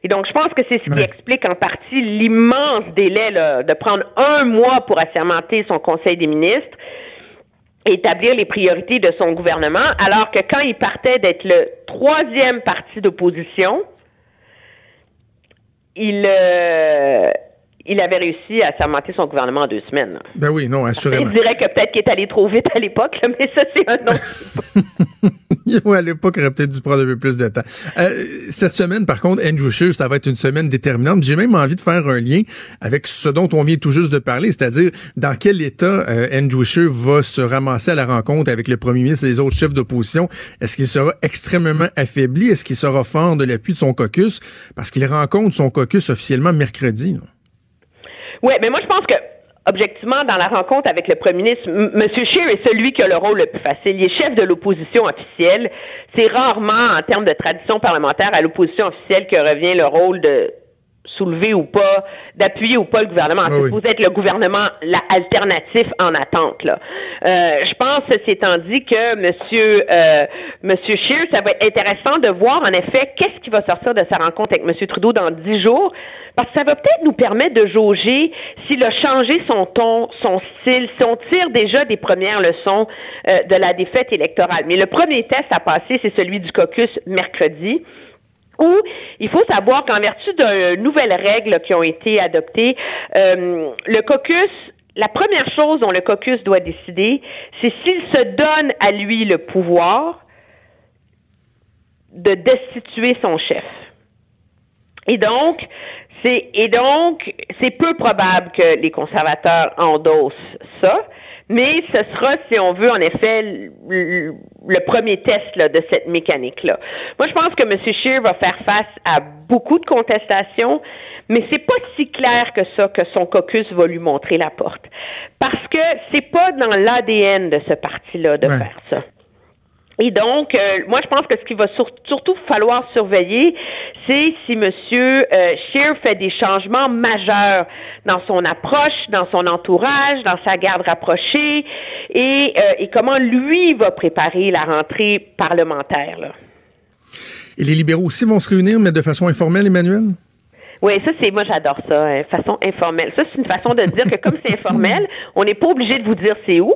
Et donc, je pense que c'est ce qui explique en partie l'immense délai de prendre un mois pour assermenter son Conseil des ministres et établir les priorités de son gouvernement, alors que quand il partait d'être le troisième parti d'opposition, il, euh, il avait réussi à sermenter son gouvernement en deux semaines. Ben oui, non, assurément. Je dirais que peut-être qu'il est allé trop vite à l'époque, mais ça, c'est un autre. oui, à l'époque, il aurait peut-être dû prendre un peu plus de temps. Euh, cette semaine, par contre, Andrew Scheer, ça va être une semaine déterminante. J'ai même envie de faire un lien avec ce dont on vient tout juste de parler, c'est-à-dire dans quel état euh, Andrew Scheer va se ramasser à la rencontre avec le premier ministre et les autres chefs d'opposition. Est-ce qu'il sera extrêmement affaibli? Est-ce qu'il sera fort de l'appui de son caucus? Parce qu'il rencontre son caucus officiellement mercredi. Oui, mais moi, je pense que objectivement, dans la rencontre avec le premier ministre, M. Scheer est celui qui a le rôle le plus facile. Il est chef de l'opposition officielle. C'est rarement, en termes de tradition parlementaire, à l'opposition officielle que revient le rôle de soulever ou pas, d'appuyer ou pas le gouvernement. C'est vous être le gouvernement la, alternatif en attente. Là. Euh, je pense, c'est étant dit, que Monsieur euh, Monsieur Scheer, ça va être intéressant de voir en effet qu'est-ce qui va sortir de sa rencontre avec Monsieur Trudeau dans dix jours, parce que ça va peut-être nous permettre de jauger s'il a changé son ton, son style, si on tire déjà des premières leçons euh, de la défaite électorale. Mais le premier test à passer, c'est celui du caucus mercredi où il faut savoir qu'en vertu de nouvelles règles qui ont été adoptées, euh, le caucus la première chose dont le caucus doit décider, c'est s'il se donne à lui le pouvoir de destituer son chef. Et donc, c'est et donc c'est peu probable que les conservateurs endossent ça. Mais ce sera, si on veut, en effet, le, premier test de cette mécanique-là. Moi, je pense que M. Scheer va faire face à beaucoup de contestations, mais c'est pas si clair que ça que son caucus va lui montrer la porte. Parce que c'est pas dans l'ADN de ce parti-là de faire ça. Et donc, euh, moi, je pense que ce qu'il va surtout falloir surveiller, c'est si M. Euh, Scheer fait des changements majeurs dans son approche, dans son entourage, dans sa garde rapprochée, et, euh, et comment lui va préparer la rentrée parlementaire. Là. Et les libéraux aussi vont se réunir, mais de façon informelle, Emmanuel? Oui, ça c'est moi j'adore ça, hein, façon informelle. Ça c'est une façon de dire que comme c'est informel, on n'est pas obligé de vous dire c'est où.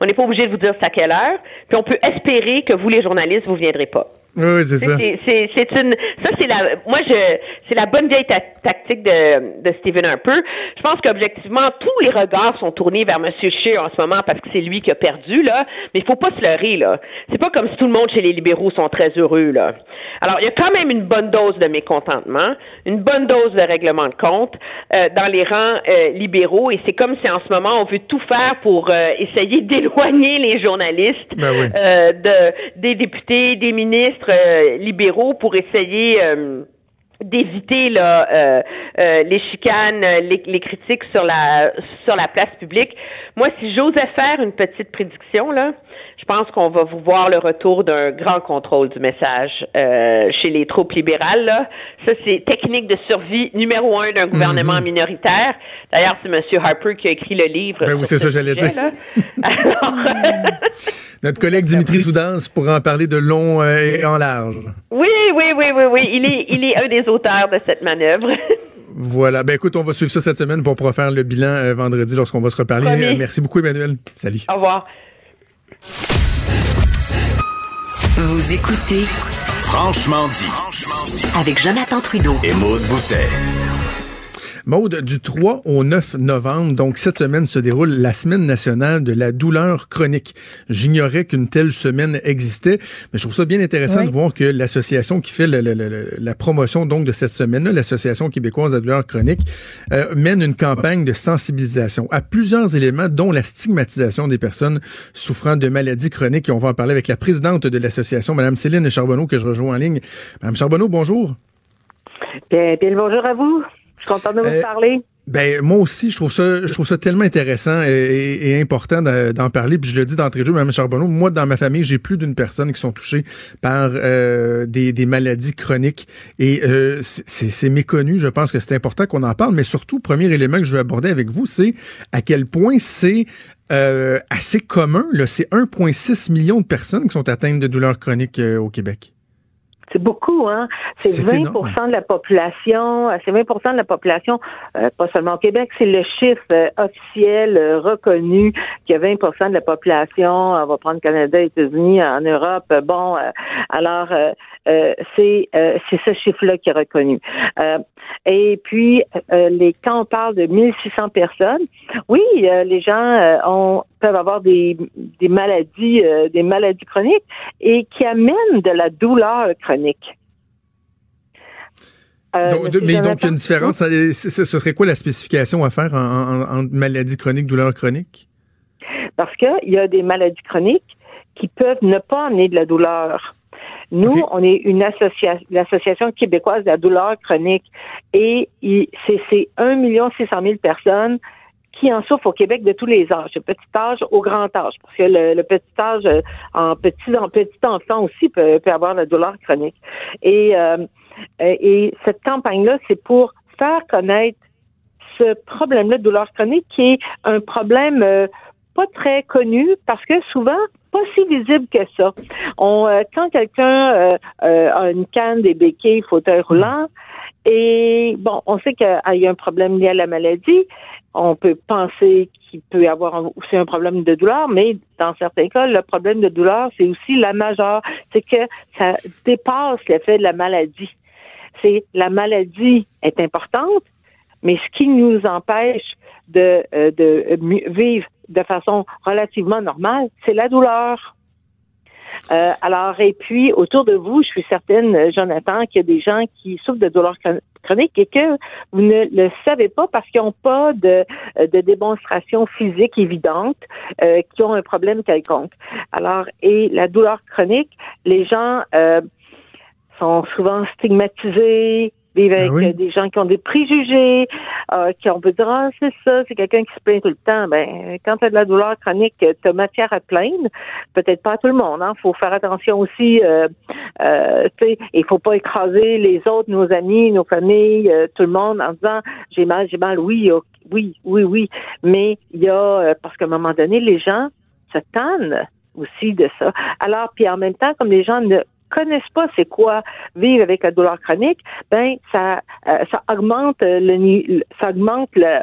On n'est pas obligé de vous dire c'est à quelle heure. Puis on peut espérer que vous, les journalistes, vous viendrez pas. Oui, c'est ça. C'est une, ça c'est la, moi je, c'est la bonne vieille tactique de, de Stephen Harper. Je pense qu'objectivement tous les regards sont tournés vers Monsieur Scheer en ce moment parce que c'est lui qui a perdu là. Mais il faut pas se leurrer là. C'est pas comme si tout le monde chez les libéraux sont très heureux là. Alors il y a quand même une bonne dose de mécontentement, une bonne dose de règlement de compte euh, dans les rangs euh, libéraux et c'est comme si en ce moment on veut tout faire pour euh, essayer d'éloigner les journalistes ben de des députés, des ministres libéraux pour essayer d'éviter là euh, euh, les chicanes, les, les, critiques sur la sur la place publique. Moi, si j'osais faire une petite prédiction là, pense qu'on va vous voir le retour d'un grand contrôle du message euh, chez les troupes libérales. Là. Ça, c'est technique de survie numéro un d'un gouvernement mhm. minoritaire. D'ailleurs, c'est M. Harper qui a écrit le livre. Ben oui, c'est ça, j'allais dire. Notre collègue Dimitri Soudance pourra en parler de long et en large. Oui, oui, oui, oui, oui. Il est, il est un des auteurs de cette manœuvre. Voilà. Ben écoute, on va suivre ça cette semaine pour pouvoir faire le bilan euh, vendredi lorsqu'on va se reparler. merci beaucoup, Emmanuel. Salut. Au revoir. Vous écoutez Franchement dit avec Jonathan Trudeau et Maude Boutet. Maude, du 3 au 9 novembre, donc cette semaine se déroule la semaine nationale de la douleur chronique. J'ignorais qu'une telle semaine existait, mais je trouve ça bien intéressant de voir que l'association qui fait la, promotion donc de cette semaine, l'association québécoise de la douleur chronique, euh, mène une campagne de sensibilisation à plusieurs éléments, dont la stigmatisation des personnes souffrant de maladies chroniques. Et on va en parler avec la présidente de l'association, Madame Céline Charbonneau, que je rejoins en ligne. Madame Charbonneau, bonjour. Bien, bien bonjour à vous. Contente de vous euh, parler. Ben moi aussi, je trouve ça, je trouve ça tellement intéressant et, important d'en parler. Puis je le dis d'entrée de jeu, Mme Charbonneau, moi dans ma famille, j'ai plus d'une personne qui sont touchées par euh, des, maladies chroniques et euh, c'est méconnu. Je pense que c'est important qu'on en parle, mais surtout, premier élément que je veux aborder avec vous, c'est à quel point c'est assez commun. C'est 1,6 million de personnes qui sont atteintes de douleurs chroniques au Québec. C'est beaucoup, hein? C'est 20% de la population, euh, c'est 20% de la population, euh, pas seulement au Québec, c'est le chiffre euh, officiel reconnu qu'il y a 20% de la population, on va prendre Canada, États-Unis, en Europe. Bon, alors c'est c'est ce chiffre-là qui est reconnu. Et puis, les quand on parle de 1600 personnes, oui, les gens ont peuvent avoir des, des maladies, euh, des maladies chroniques et qui amènent de la douleur chronique. Euh, mais donc, il y a une différence. Ce serait quoi la spécification à faire en, maladie chronique, douleur chronique? Parce qu'il y a des maladies chroniques qui peuvent ne pas amener de la douleur. Nous, on est une association, l'association québécoise de la douleur chronique, et c'est 1 600 000 personnes qui en souffrent au Québec de tous les âges, de petit âge au grand âge, parce que le, petit âge euh, en petit en petit enfant aussi peut, peut avoir la douleur chronique. Et, euh, et cette campagne-là, c'est pour faire connaître ce problème-là de douleur chronique qui est un problème euh, pas très connu parce que souvent pas si visible que ça. On, quand quelqu'un a une canne, des béquilles, fauteuil roulant, et bon, on sait qu'il y a un problème lié à la maladie, on peut penser qu'il peut avoir aussi un problème de douleur, mais dans certains cas, le problème de douleur, c'est aussi la majeure. C'est que ça dépasse l'effet de la maladie. C'est la maladie est importante, mais ce qui nous empêche euh, de vivre de façon relativement normale, c'est la douleur. Euh, alors, et puis, autour de vous, je suis certaine, Jonathan, qu'il y a des gens qui souffrent de douleurs chroniques et que vous ne le savez pas parce qu'ils n'ont pas de, de démonstration physique évidente euh, qui ont un problème quelconque. Alors, et la douleur chronique, les gens euh, sont souvent stigmatisés, avec ben des gens qui ont des préjugés, euh, qui ont dire ah c'est ça, c'est quelqu'un qui se plaint tout le temps. Ben quand tu as de la douleur chronique, tu as matière à te plaindre. Peut-être pas à tout le monde. Hein. Faut faire attention aussi. Euh, euh, il faut pas écraser les autres, nos amis, nos familles, euh, tout le monde en disant j'ai mal, j'ai mal. Oui, oui, oui, oui. Mais il y a parce qu'à un moment donné, les gens se tannent aussi de ça. Alors, puis en même temps, comme les gens ne connaissent pas c'est quoi vivre avec la douleur chronique, ben ça euh, ça augmente le ça augmente le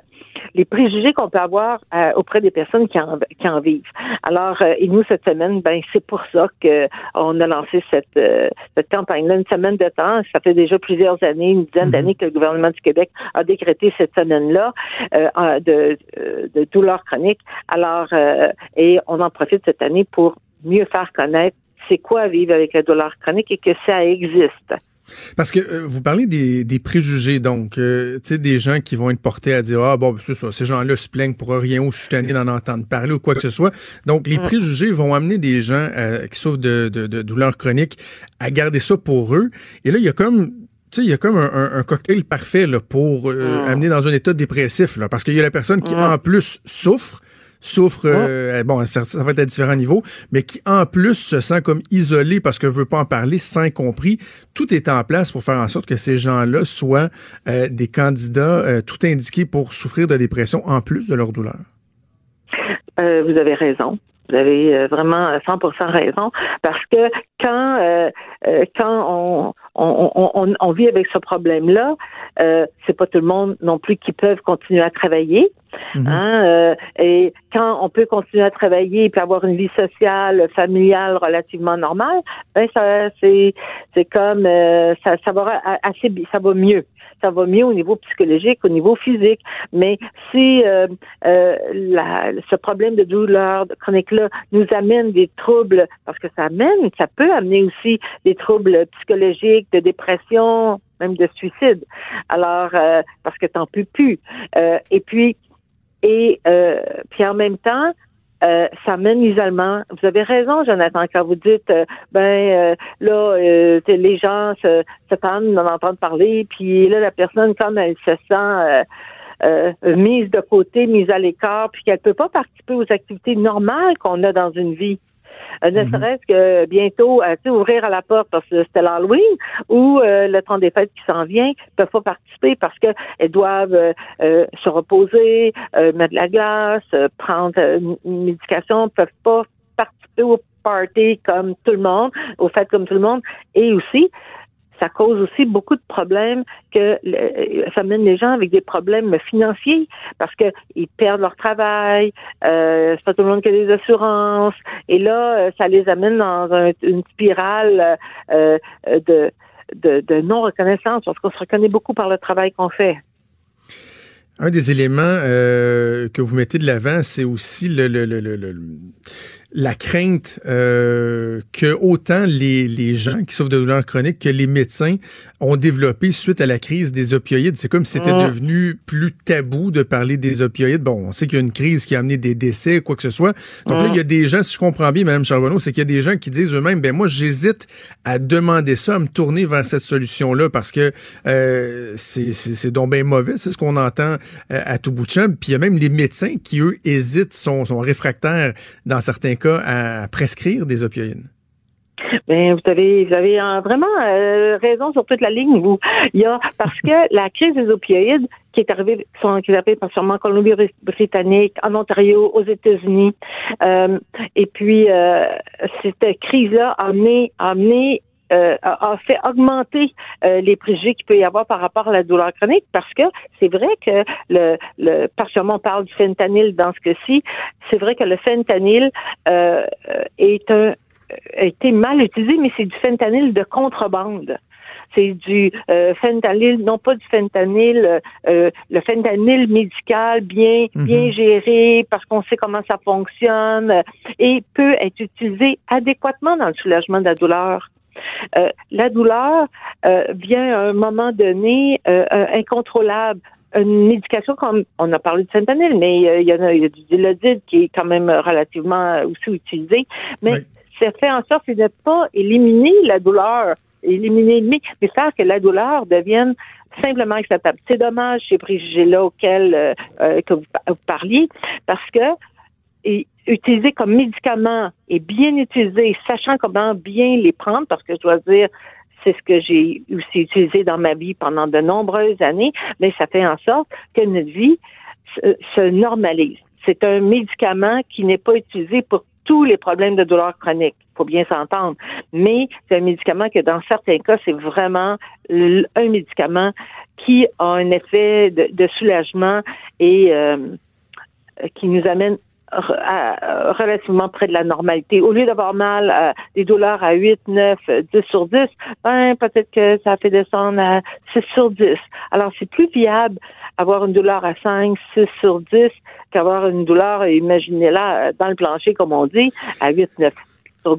les préjugés qu'on peut avoir euh, auprès des personnes qui en, qui en vivent. Alors, euh, et nous, cette semaine, ben c'est pour ça qu'on a lancé cette, cette campagne-là, une semaine de temps. Ça fait déjà plusieurs années, une dizaine mhm. d'années que le gouvernement du Québec a décrété cette semaine-là de, de douleur chronique. Alors, et on en profite cette année pour mieux faire connaître c'est quoi vivre avec la douleur chronique et que ça existe? Parce que euh, vous parlez des, des préjugés, donc, euh, tu sais, des gens qui vont être portés à dire, ah, bon, c'est ça, ces gens-là se plaignent pour rien ou je suis tanné d'en entendre parler ou quoi que ce soit. Donc, les mm. préjugés vont amener des gens euh, qui souffrent de, de, de douleurs chroniques à garder ça pour eux. Et là, il y a comme tu sais, il y a comme un, un, cocktail parfait là, pour mm. amener dans un état dépressif, là, parce qu'il y a la personne qui, mm. en plus, souffre, souffre, euh, bon, ça, va être à différents niveaux, mais qui en plus se sent comme isolé parce que veut pas en parler, sans compris. Tout est en place pour faire en sorte que ces gens-là soient euh, des candidats euh, tout indiqués pour souffrir de dépression en plus de leur douleur. vous avez raison. Vous avez vraiment 100% raison parce que quand quand on on, on, vit avec ce problème-là, euh, c'est pas tout le monde non plus qui peuvent continuer à travailler. Mhm. Hein, euh, et quand on peut continuer à travailler et avoir une vie sociale, familiale relativement normale, ben ça c'est c'est comme euh, ça ça va assez ça va mieux ça va mieux au niveau psychologique, au niveau physique. Mais si euh, euh, la, ce problème de douleur chronique-là nous amène des troubles, parce que ça amène, ça peut amener aussi des troubles psychologiques, de dépression, même de suicide. Alors, euh, parce que t'en peux plus. et puis, et puis en même temps, euh, ça mène l'isolement. Vous avez raison, Jonathan, quand vous dites, euh, ben euh, là, les gens se, se d'en entendre parler, puis là, la personne, comme elle se sent mise de côté, mise à l'écart, puis qu'elle peut pas participer aux activités normales qu'on a dans une vie. Euh, ne mhm. serait-ce que bientôt, euh, ouvrir à la porte parce que c'était l'Halloween ou euh, le temps des fêtes qui s'en vient, peuvent pas participer parce qu'elles doivent se reposer, mettre de la glace, prendre une médication, peuvent pas participer au party comme tout le monde, au fait comme tout le monde, et aussi ça cause aussi beaucoup de problèmes que ça mène les gens avec des problèmes financiers parce que ils perdent leur travail, euh, c'est pas tout le monde qui a des assurances et là euh, ça les amène dans une spirale euh, de, de, non reconnaissance parce qu'on se reconnaît beaucoup par le travail qu'on fait. Un des éléments euh, que vous mettez de l'avant, c'est aussi le, le, le la crainte euh, que autant les, les gens qui souffrent de douleurs chroniques que les médecins ont développé suite à la crise des opioïdes. C'est comme si c'était devenu plus tabou de parler des opioïdes. Bon, on sait qu'il y a une crise qui a amené des décès, quoi que ce soit. Donc là, il y a des gens, si je comprends bien, Mme Charbonneau, c'est qu'il y a des gens qui disent eux-mêmes, ben moi, j'hésite à demander ça, à me tourner vers cette solution-là parce que euh, c'est donc bien mauvais. C'est ce qu'on entend euh, à tout bout de champ. Puis il y a même les médecins qui, eux, hésitent, sont, sont réfractaires dans certains cas à prescrire des opioïdes? Ben, vous avez, vous avez vraiment euh, raison sur toute la ligne. Vous, il y a parce que la crise des opioïdes qui est arrivée, sont, qui est arrivée en Colombie-Britannique, en Ontario, aux États-Unis, euh, et puis euh, cette crise-là a amené, a amené euh, a, fait augmenter euh, les préjugés qu'il peut y avoir par rapport à la douleur chronique parce que c'est vrai que le, le partiellement on parle du fentanyl dans ce cas-ci, c'est vrai que le fentanyl euh, est un a été mal utilisé, mais c'est du fentanyl de contrebande c'est du fentanyl, non pas du fentanyl, le fentanyl médical bien mhm. bien géré parce qu'on sait comment ça fonctionne et peut être utilisé adéquatement dans le soulagement de la douleur. Euh, la douleur euh, vient à un moment donné euh, incontrôlable une médication comme on a parlé de fentanyl, mais il y, a, du dilodide qui est quand même relativement aussi utilisé. Mais ça fait en sorte de ne pas éliminer la douleur, éliminer mais faire que la douleur devienne simplement acceptable. C'est dommage ces préjugés-là auxquels que vous, parliez, parce que et utilisé comme médicament et bien utilisé, sachant comment bien les prendre, parce que je dois dire, c'est ce que j'ai aussi utilisé dans ma vie pendant de nombreuses années, mais ça fait en sorte que notre vie se, normalise. C'est un médicament qui n'est pas utilisé pour tous les problèmes de douleur chronique. faut bien s'entendre. Mais c'est un médicament que dans certains cas, c'est vraiment un médicament qui a un effet de, soulagement et euh, qui nous amène relativement près de la normalité. Au lieu d'avoir mal, euh, des douleurs à 8, 9, 10 sur 10, ben, peut-être que ça fait descendre à 6 sur 10. Alors, c'est plus viable avoir une douleur à 5, 6 sur 10 qu'avoir une douleur, imaginez-la, dans le plancher, comme on dit, à 8, 9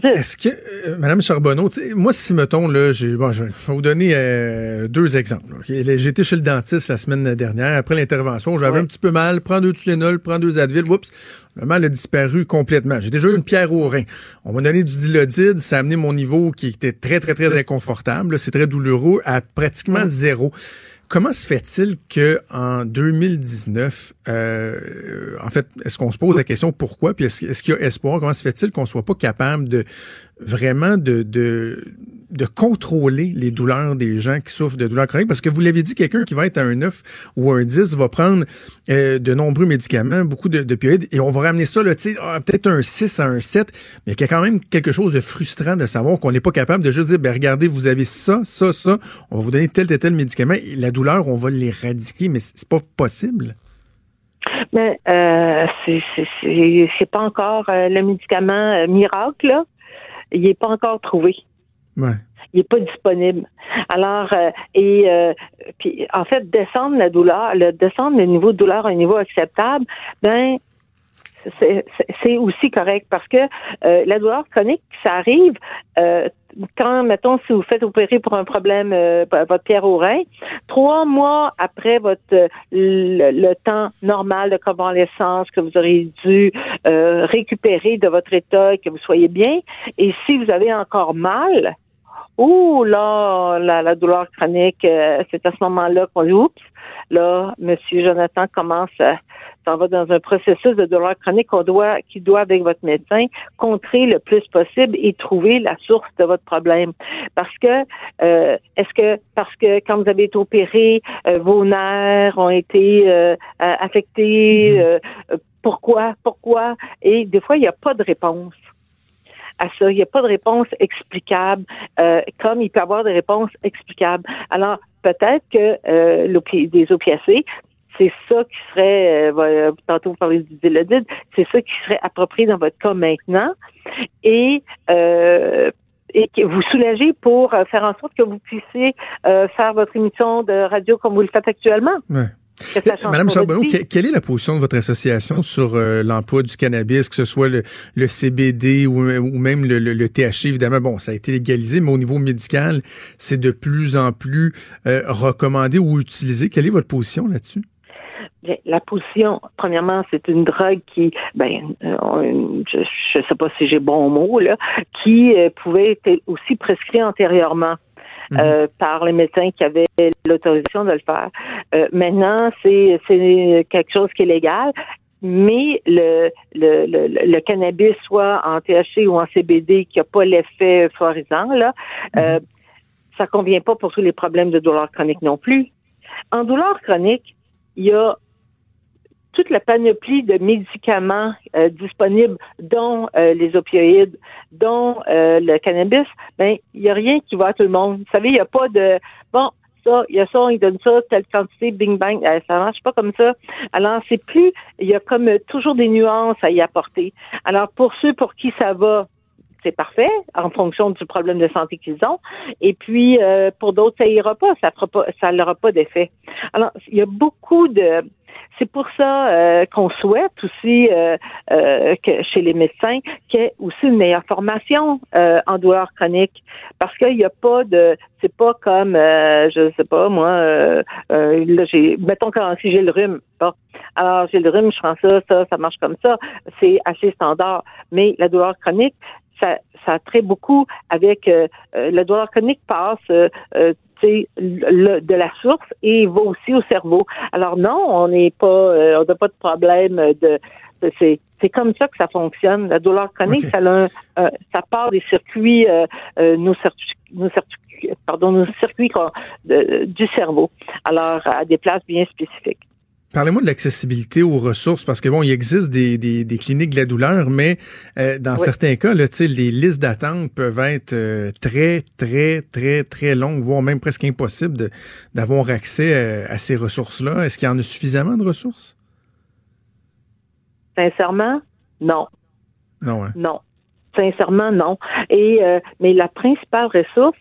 est-ce que, euh, Madame Charbonneau, moi, si, mettons, là, j'ai, bon, je, vais vous donner euh, deux exemples. J'ai été chez le dentiste la semaine dernière. Après l'intervention, j'avais un petit peu mal. Prends deux Tylenol, prends deux Advil. Oups, le mal a disparu complètement. J'ai déjà eu une pierre au rein. On m'a donné du dilodide. Ça a amené mon niveau qui était très, très, très inconfortable. C'est très douloureux à pratiquement zéro. Comment se fait-il que en 2019, euh, en fait, est-ce qu'on se pose la question pourquoi, puis est-ce, qu'il y a espoir? Comment se fait-il qu'on soit pas capable de vraiment de, de contrôler les douleurs des gens qui souffrent de douleurs chroniques parce que vous l'avez dit, quelqu'un qui va être à un 9 ou un 10 va prendre euh, de nombreux médicaments, beaucoup de, de et on va ramener ça, ah, peut-être un 6 à un 7, mais il y a quand même quelque chose de frustrant de savoir qu'on n'est pas capable de juste dire, ben regardez, vous avez ça, ça, ça, on va vous donner tel, tel, tel médicament, et la douleur, on va l'éradiquer, mais c'est pas possible. Mais euh, c'est pas encore euh, le médicament euh, miracle, là. Il n'est pas encore trouvé. Ouais. Il n'est pas disponible. Alors, euh, et euh, puis en fait, descendre la douleur, le, descendre le niveau de douleur à un niveau acceptable, ben c'est aussi correct parce que euh, la douleur chronique, ça arrive euh, quand, mettons, si vous faites opérer pour un problème, euh, votre pierre au rein, trois mois après votre le, temps normal de convalescence que vous aurez dû récupérer de votre état et que vous soyez bien, et si vous avez encore mal, Ouh là, la, douleur chronique, c'est à ce moment-là qu'on dit oups, là, Monsieur Jonathan commence à s'en va dans un processus de douleur chronique qu'on doit, qui doit, avec votre médecin, contrer le plus possible et trouver la source de votre problème. Parce que, euh, est-ce que, parce que quand vous avez été opéré, euh, vos nerfs ont été euh, affectés, mm-hmm. pourquoi, pourquoi? Et des fois, il n'y a pas de réponse à ça. Il n'y a pas de réponse explicable, comme il peut y avoir des réponses explicables. Alors, peut-être que euh, des opiacés, c'est ça qui serait, euh, tantôt vous parlez du c'est ça qui serait approprié dans votre cas maintenant. Et euh, et que vous soulagez pour faire en sorte que vous puissiez faire votre émission de radio comme vous le faites actuellement. Madame Charbonneau, quelle est la position de votre association sur euh, l'emploi du cannabis, que ce soit le, CBD ou, même le, THC? Évidemment, bon, ça a été légalisé, mais au niveau médical, c'est de plus en plus euh, recommandé ou utilisé. Quelle est votre position là-dessus? La position, premièrement, c'est une drogue qui, ben, euh, je ne sais pas si j'ai bon mot là, qui pouvait être aussi prescrit antérieurement. Mhm. Euh, par les médecins qui avaient l'autorisation de le faire. Euh, maintenant, c'est quelque chose qui est légal mais le, le, le, cannabis, soit en THC ou en CBD, qui n'a pas l'effet florisant, là, mhm. euh, ça convient pas pour tous les problèmes de douleur chronique non plus. En douleur chronique, il y a toute la panoplie de médicaments euh, disponibles, dont euh, les opioïdes, dont euh, le cannabis, ben il n'y a rien qui va à tout le monde. Vous savez, il n'y a pas de bon. Ça, il y a ça, il donne ça, telle quantité, bing bang, ça marche pas comme ça. Alors, c'est plus, il y a comme toujours des nuances à y apporter. Alors, pour ceux pour qui ça va, c'est parfait en fonction du problème de santé qu'ils ont. Et puis pour d'autres, ça ira pas, ça pas, ça n'aura pas d'effet. Alors, il y a beaucoup de c'est pour ça euh, qu'on souhaite aussi euh, euh, que chez les médecins qu'il y ait aussi une meilleure formation en douleur chronique, parce qu'il n'y a pas de, c'est pas comme, je sais pas moi, là j'ai, mettons quand si j'ai le rhume, alors j'ai le rhume, je prends ça, ça, ça marche comme ça, c'est assez standard. Mais la douleur chronique, ça, ça très beaucoup avec la douleur chronique passe le, de la source et va aussi au cerveau. Alors non, on n'est pas, euh, on n'a pas de problème de, c'est c'est comme ça que ça fonctionne. La douleur chronique, ça, a ça part des circuits, euh, euh, nos circuits, nos circuits, pardon, nos circuits du cerveau. Alors à des places bien spécifiques. Parlez-moi de l'accessibilité aux ressources, parce que bon, il existe des, des, cliniques de la douleur, mais euh, dans certains cas, là, les listes d'attente peuvent être euh, très, très, très, très longues, voire même presque impossible d'avoir accès euh, à, ces ressources-là. Est-ce qu'il y en a suffisamment de ressources? Sincèrement, non. Non, hein? Non. Sincèrement, non. Et mais la principale ressource,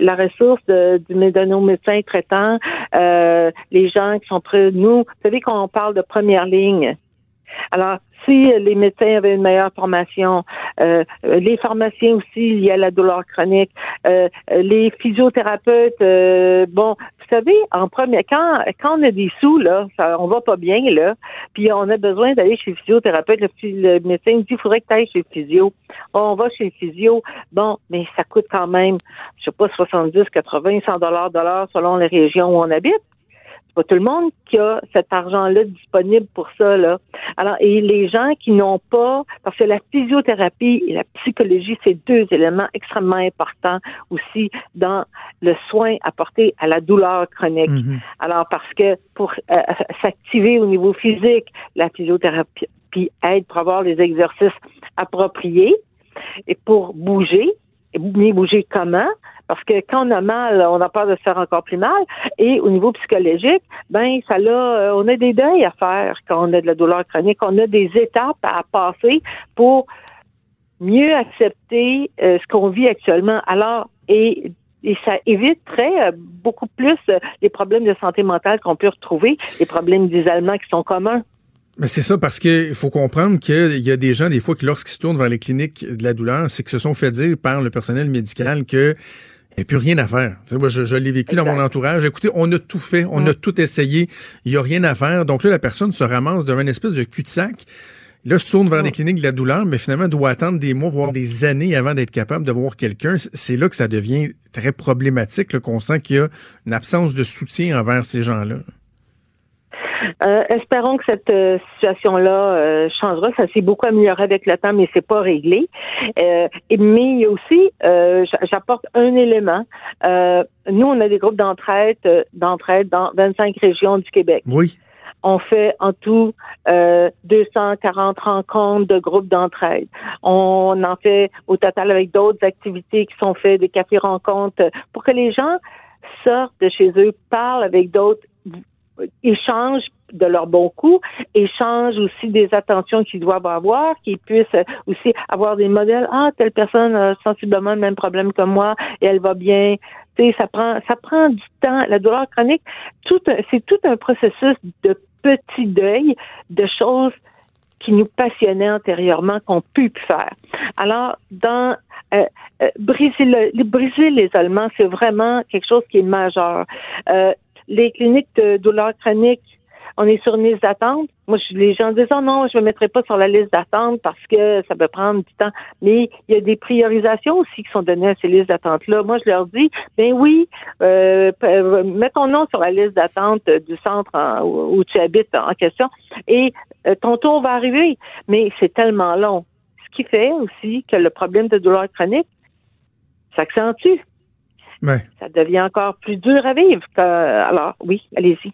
la ressource de, de, nos médecins traitants, euh, les gens qui sont près de nous. Vous savez qu'on parle de première ligne. Alors, si les médecins avaient une meilleure formation, euh, les pharmaciens aussi liés à la douleur chronique, euh, les physiothérapeutes, euh, bon, vous savez, en premier, quand, quand on a des sous, là, on va pas bien, là, puis on a besoin d'aller chez le physiothérapeute, le, médecin dit, il faudrait que tu ailles chez le physio. on va chez le physio. Bon, mais ça coûte quand même, je sais pas, 70, 80, 100 dollars l'heure selon les régions où on habite pas tout le monde qui a cet argent-là disponible pour ça, là. Alors, et les gens qui n'ont pas, parce que la physiothérapie et la psychologie, c'est deux éléments extrêmement importants aussi dans le soin apporté à la douleur chronique. Mhm. Alors, parce que pour euh, s'activer au niveau physique, la physiothérapie aide pour avoir les exercices appropriés et pour bouger, et bouger comment? Parce que quand on a mal, on a peur de se faire encore plus mal. Et au niveau psychologique, ben ça là, euh, on a des deuils à faire quand on a de la douleur chronique. On a des étapes à passer pour mieux accepter euh, ce qu'on vit actuellement. Alors, et et ça éviterait euh, beaucoup plus les problèmes de santé mentale qu'on peut retrouver, les problèmes d'isolement qui sont communs. Mais c'est ça, parce qu'il faut comprendre qu'il y a des gens, des fois, qui lorsqu'ils se tournent vers les cliniques de la douleur, c'est que se sont fait dire par le personnel médical que il n'y a plus rien à faire. moi, je, l'ai vécu dans mon entourage. Écoutez, on a tout fait, on a tout essayé, il n'y a rien à faire. Donc là, la personne se ramasse devant une espèce de cul-de-sac. Là, se tourne vers des cliniques de la douleur, mais finalement doit attendre des mois, voire des années avant d'être capable de voir quelqu'un. C'est là que ça devient très problématique, qu'on sent qu'il y a une absence de soutien envers ces gens-là. Euh, espérons que cette euh, situation-là euh, changera. Ça s'est beaucoup amélioré avec le temps, mais c'est pas réglé. mais il y a aussi, j'apporte un élément. nous, on a des groupes d'entraide, d'entraide dans 25 régions du Québec. Oui. On fait en tout 240 rencontres de groupes d'entraide. On en fait au total avec d'autres activités qui sont faites, des cafés rencontres, pour que les gens sortent de chez eux, parlent avec d'autres échangent de leur bon coup, échangent aussi des attentions qu'ils doivent avoir, qu'ils puissent aussi avoir des modèles. Ah, telle personne a sensiblement le même problème que moi et elle va bien. Tu sais, ça prend, ça prend du temps. La douleur chronique, tout, c'est tout un processus de petits deuils, de choses qui nous passionnaient antérieurement qu'on pu faire. Alors, dans euh, euh, briser, le, briser l'isolement, c'est vraiment quelque chose qui est majeur. Euh, les cliniques de douleur chronique, on est sur une liste d'attente. Moi, je, les gens disent, oh non, je me mettrai pas sur la liste d'attente parce que ça peut prendre du temps. Mais il y a des priorisations aussi qui sont données à ces listes d'attente-là. Moi, je leur dis, ben oui, euh, euh mets ton nom sur la liste d'attente du centre où, tu habites en question et euh, ton tour va arriver. Mais c'est tellement long. Ce qui fait aussi que le problème de douleur chronique s'accentue. Ça devient encore plus dur à vivre. alors, oui, allez-y.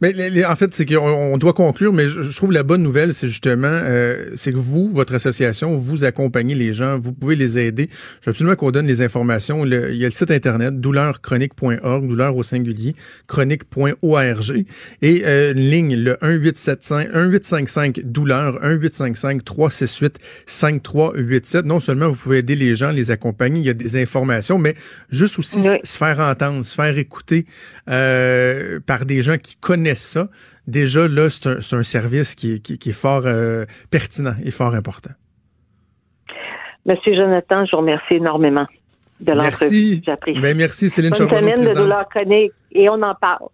Mais en fait, c'est qu'on doit conclure, mais je, trouve la bonne nouvelle, c'est justement, euh, c'est que vous, votre association, vous accompagnez les gens, vous pouvez les aider. Je veux absolument qu'on donne les informations. il y a le site internet douleurchronique.org, douleur au singulier, chronique.org, et euh, une ligne, le 1875 1855 douleur, 1855 368 5387. Non seulement vous pouvez aider les gens, les accompagner, il y a des informations, mais juste aussi se faire entendre, se faire écouter euh, par des gens qui connaissent ça, déjà là, c'est un, service qui est, fort euh, pertinent et fort important. Monsieur Jonathan, je vous remercie énormément de l'entrevue. Merci. Ben, merci, Céline Charbonneau. semaine de douleur chronique et on en parle.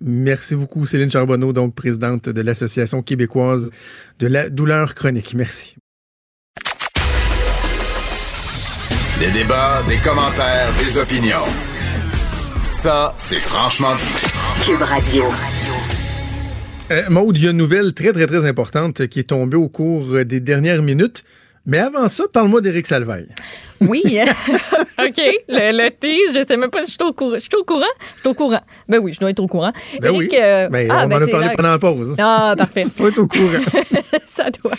Merci beaucoup, Céline Charbonneau, donc présidente de l'Association québécoise de la douleur chronique. Merci. Des débats, des commentaires, des opinions. Ça, c'est franchement dit. Cube Radio. Euh, il y a une nouvelle très, très, très importante qui est tombée au cours des dernières minutes. Mais avant ça, parle-moi d'Éric Salvaille. Oui. OK. Le, le tease, je sais même pas si je suis au courant. Je suis au courant? Je suis au courant. Ben oui, je dois être au courant. Ben Éric, oui. euh, Ben, ah, on ben en a parlé pendant la pause. Ah, parfait. tu dois être au courant. ça doit.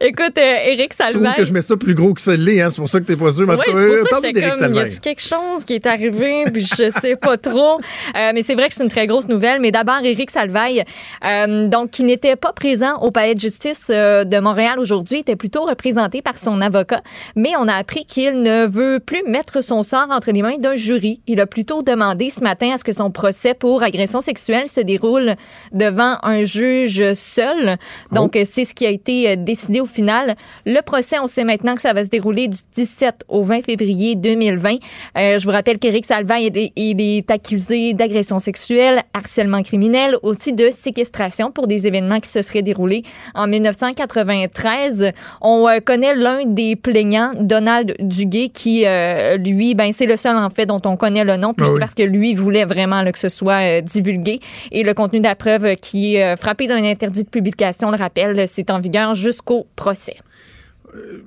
Écoute, euh, Éric Je trouve Salvaille. que je mets ça plus gros que ça l'est, hein. C'est pour ça que t'es pas sûr. Mais en Oui, tout cas, c'est pour euh, d'Éric y a-tu quelque chose qui est arrivé, puis je sais pas trop. Euh, mais c'est vrai que c'est une très grosse nouvelle. Mais d'abord, Éric Salvaille, euh, donc, qui n'était pas présent au palais de justice euh, de Montréal aujourd'hui, était plutôt représenté par son avocat. Mais on a appris qu'il ne veut plus mettre son sort entre les mains d'un jury. Il a plutôt demandé ce matin à ce que son procès pour agression sexuelle se déroule devant un juge seul. Donc, euh, c'est ce qui a été euh, décidé au final. Le procès, on sait maintenant que ça va se dérouler du 17 au 20 février 2020. Euh, je vous rappelle qu'Éric Salvaille, il est, il est accusé d'agression sexuelle, harcèlement criminel, aussi de séquestration pour des événements qui se seraient déroulés en 1993. On euh, connaît l'un des plaignants, Donald Duguay, qui, euh, lui, ben, c'est le seul, en fait, dont on connaît le nom, puis Ah c'est oui. parce que lui voulait vraiment là, que ce soit euh, divulgué. Et le contenu de la preuve euh, qui est frappé d'un interdit de publication, on le rappelle, c'est en vigueur jusqu'au procès.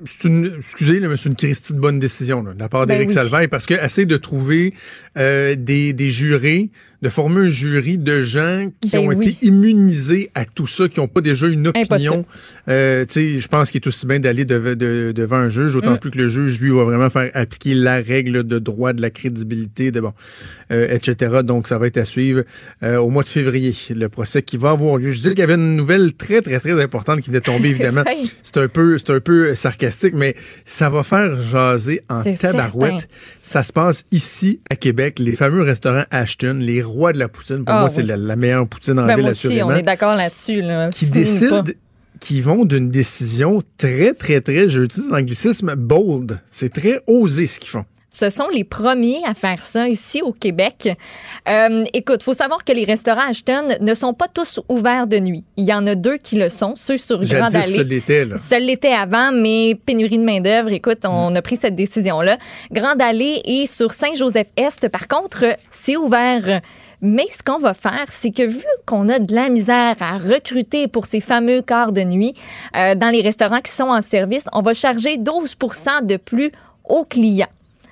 c'est une, excusez, mais c'est une Christie de bonne décision là, de la part Ben d'Éric oui. Salvaille parce que essaie de trouver euh, des, des jurés, de former un jury de gens qui Ben ont oui. été immunisés à tout ça, qui n'ont pas déjà une opinion. Euh, je pense qu'il est aussi bien d'aller de- devant un juge, autant Mm. plus que le juge, lui, va vraiment faire appliquer la règle de droit, de la crédibilité, de bon, euh, etc. Donc, ça va être à suivre euh, au mois de février, le procès qui va avoir lieu. Je dis qu'il y avait une nouvelle très, très, très importante qui venait de tomber, évidemment. Oui. C'est un peu, c'est un peu sarcastique, mais ça va faire jaser en tabarouette. certain. Ça se passe ici à Québec, les fameux restaurants Ashton, les rois de la poutine. Pour Ah, moi, oui. c'est la, la meilleure poutine en Ben, ville, moi aussi, assurément. on est d'accord là-dessus. Là. qui pas. qui vont d'une décision très, très, très, j'utilise l'anglicisme, bold. C'est très osé ce qu'ils font. Ce sont les premiers à faire ça ici au Québec. Euh, écoute, faut savoir que les restaurants Ashton ne sont pas tous ouverts de nuit. Il y en a deux qui le sont, ceux sur Grande Jadis, ça Allée. l'était, là. Ça l'était avant, mais pénurie de main-d'œuvre. Écoute, on a pris cette décision-là. Grande Allée et sur Saint-Joseph-Est, par contre, c'est ouvert. Mais ce qu'on va faire, c'est que vu qu'on a de la misère à recruter pour ces fameux quarts de nuit euh, dans les restaurants qui sont en service, on va charger 12 de plus aux clients.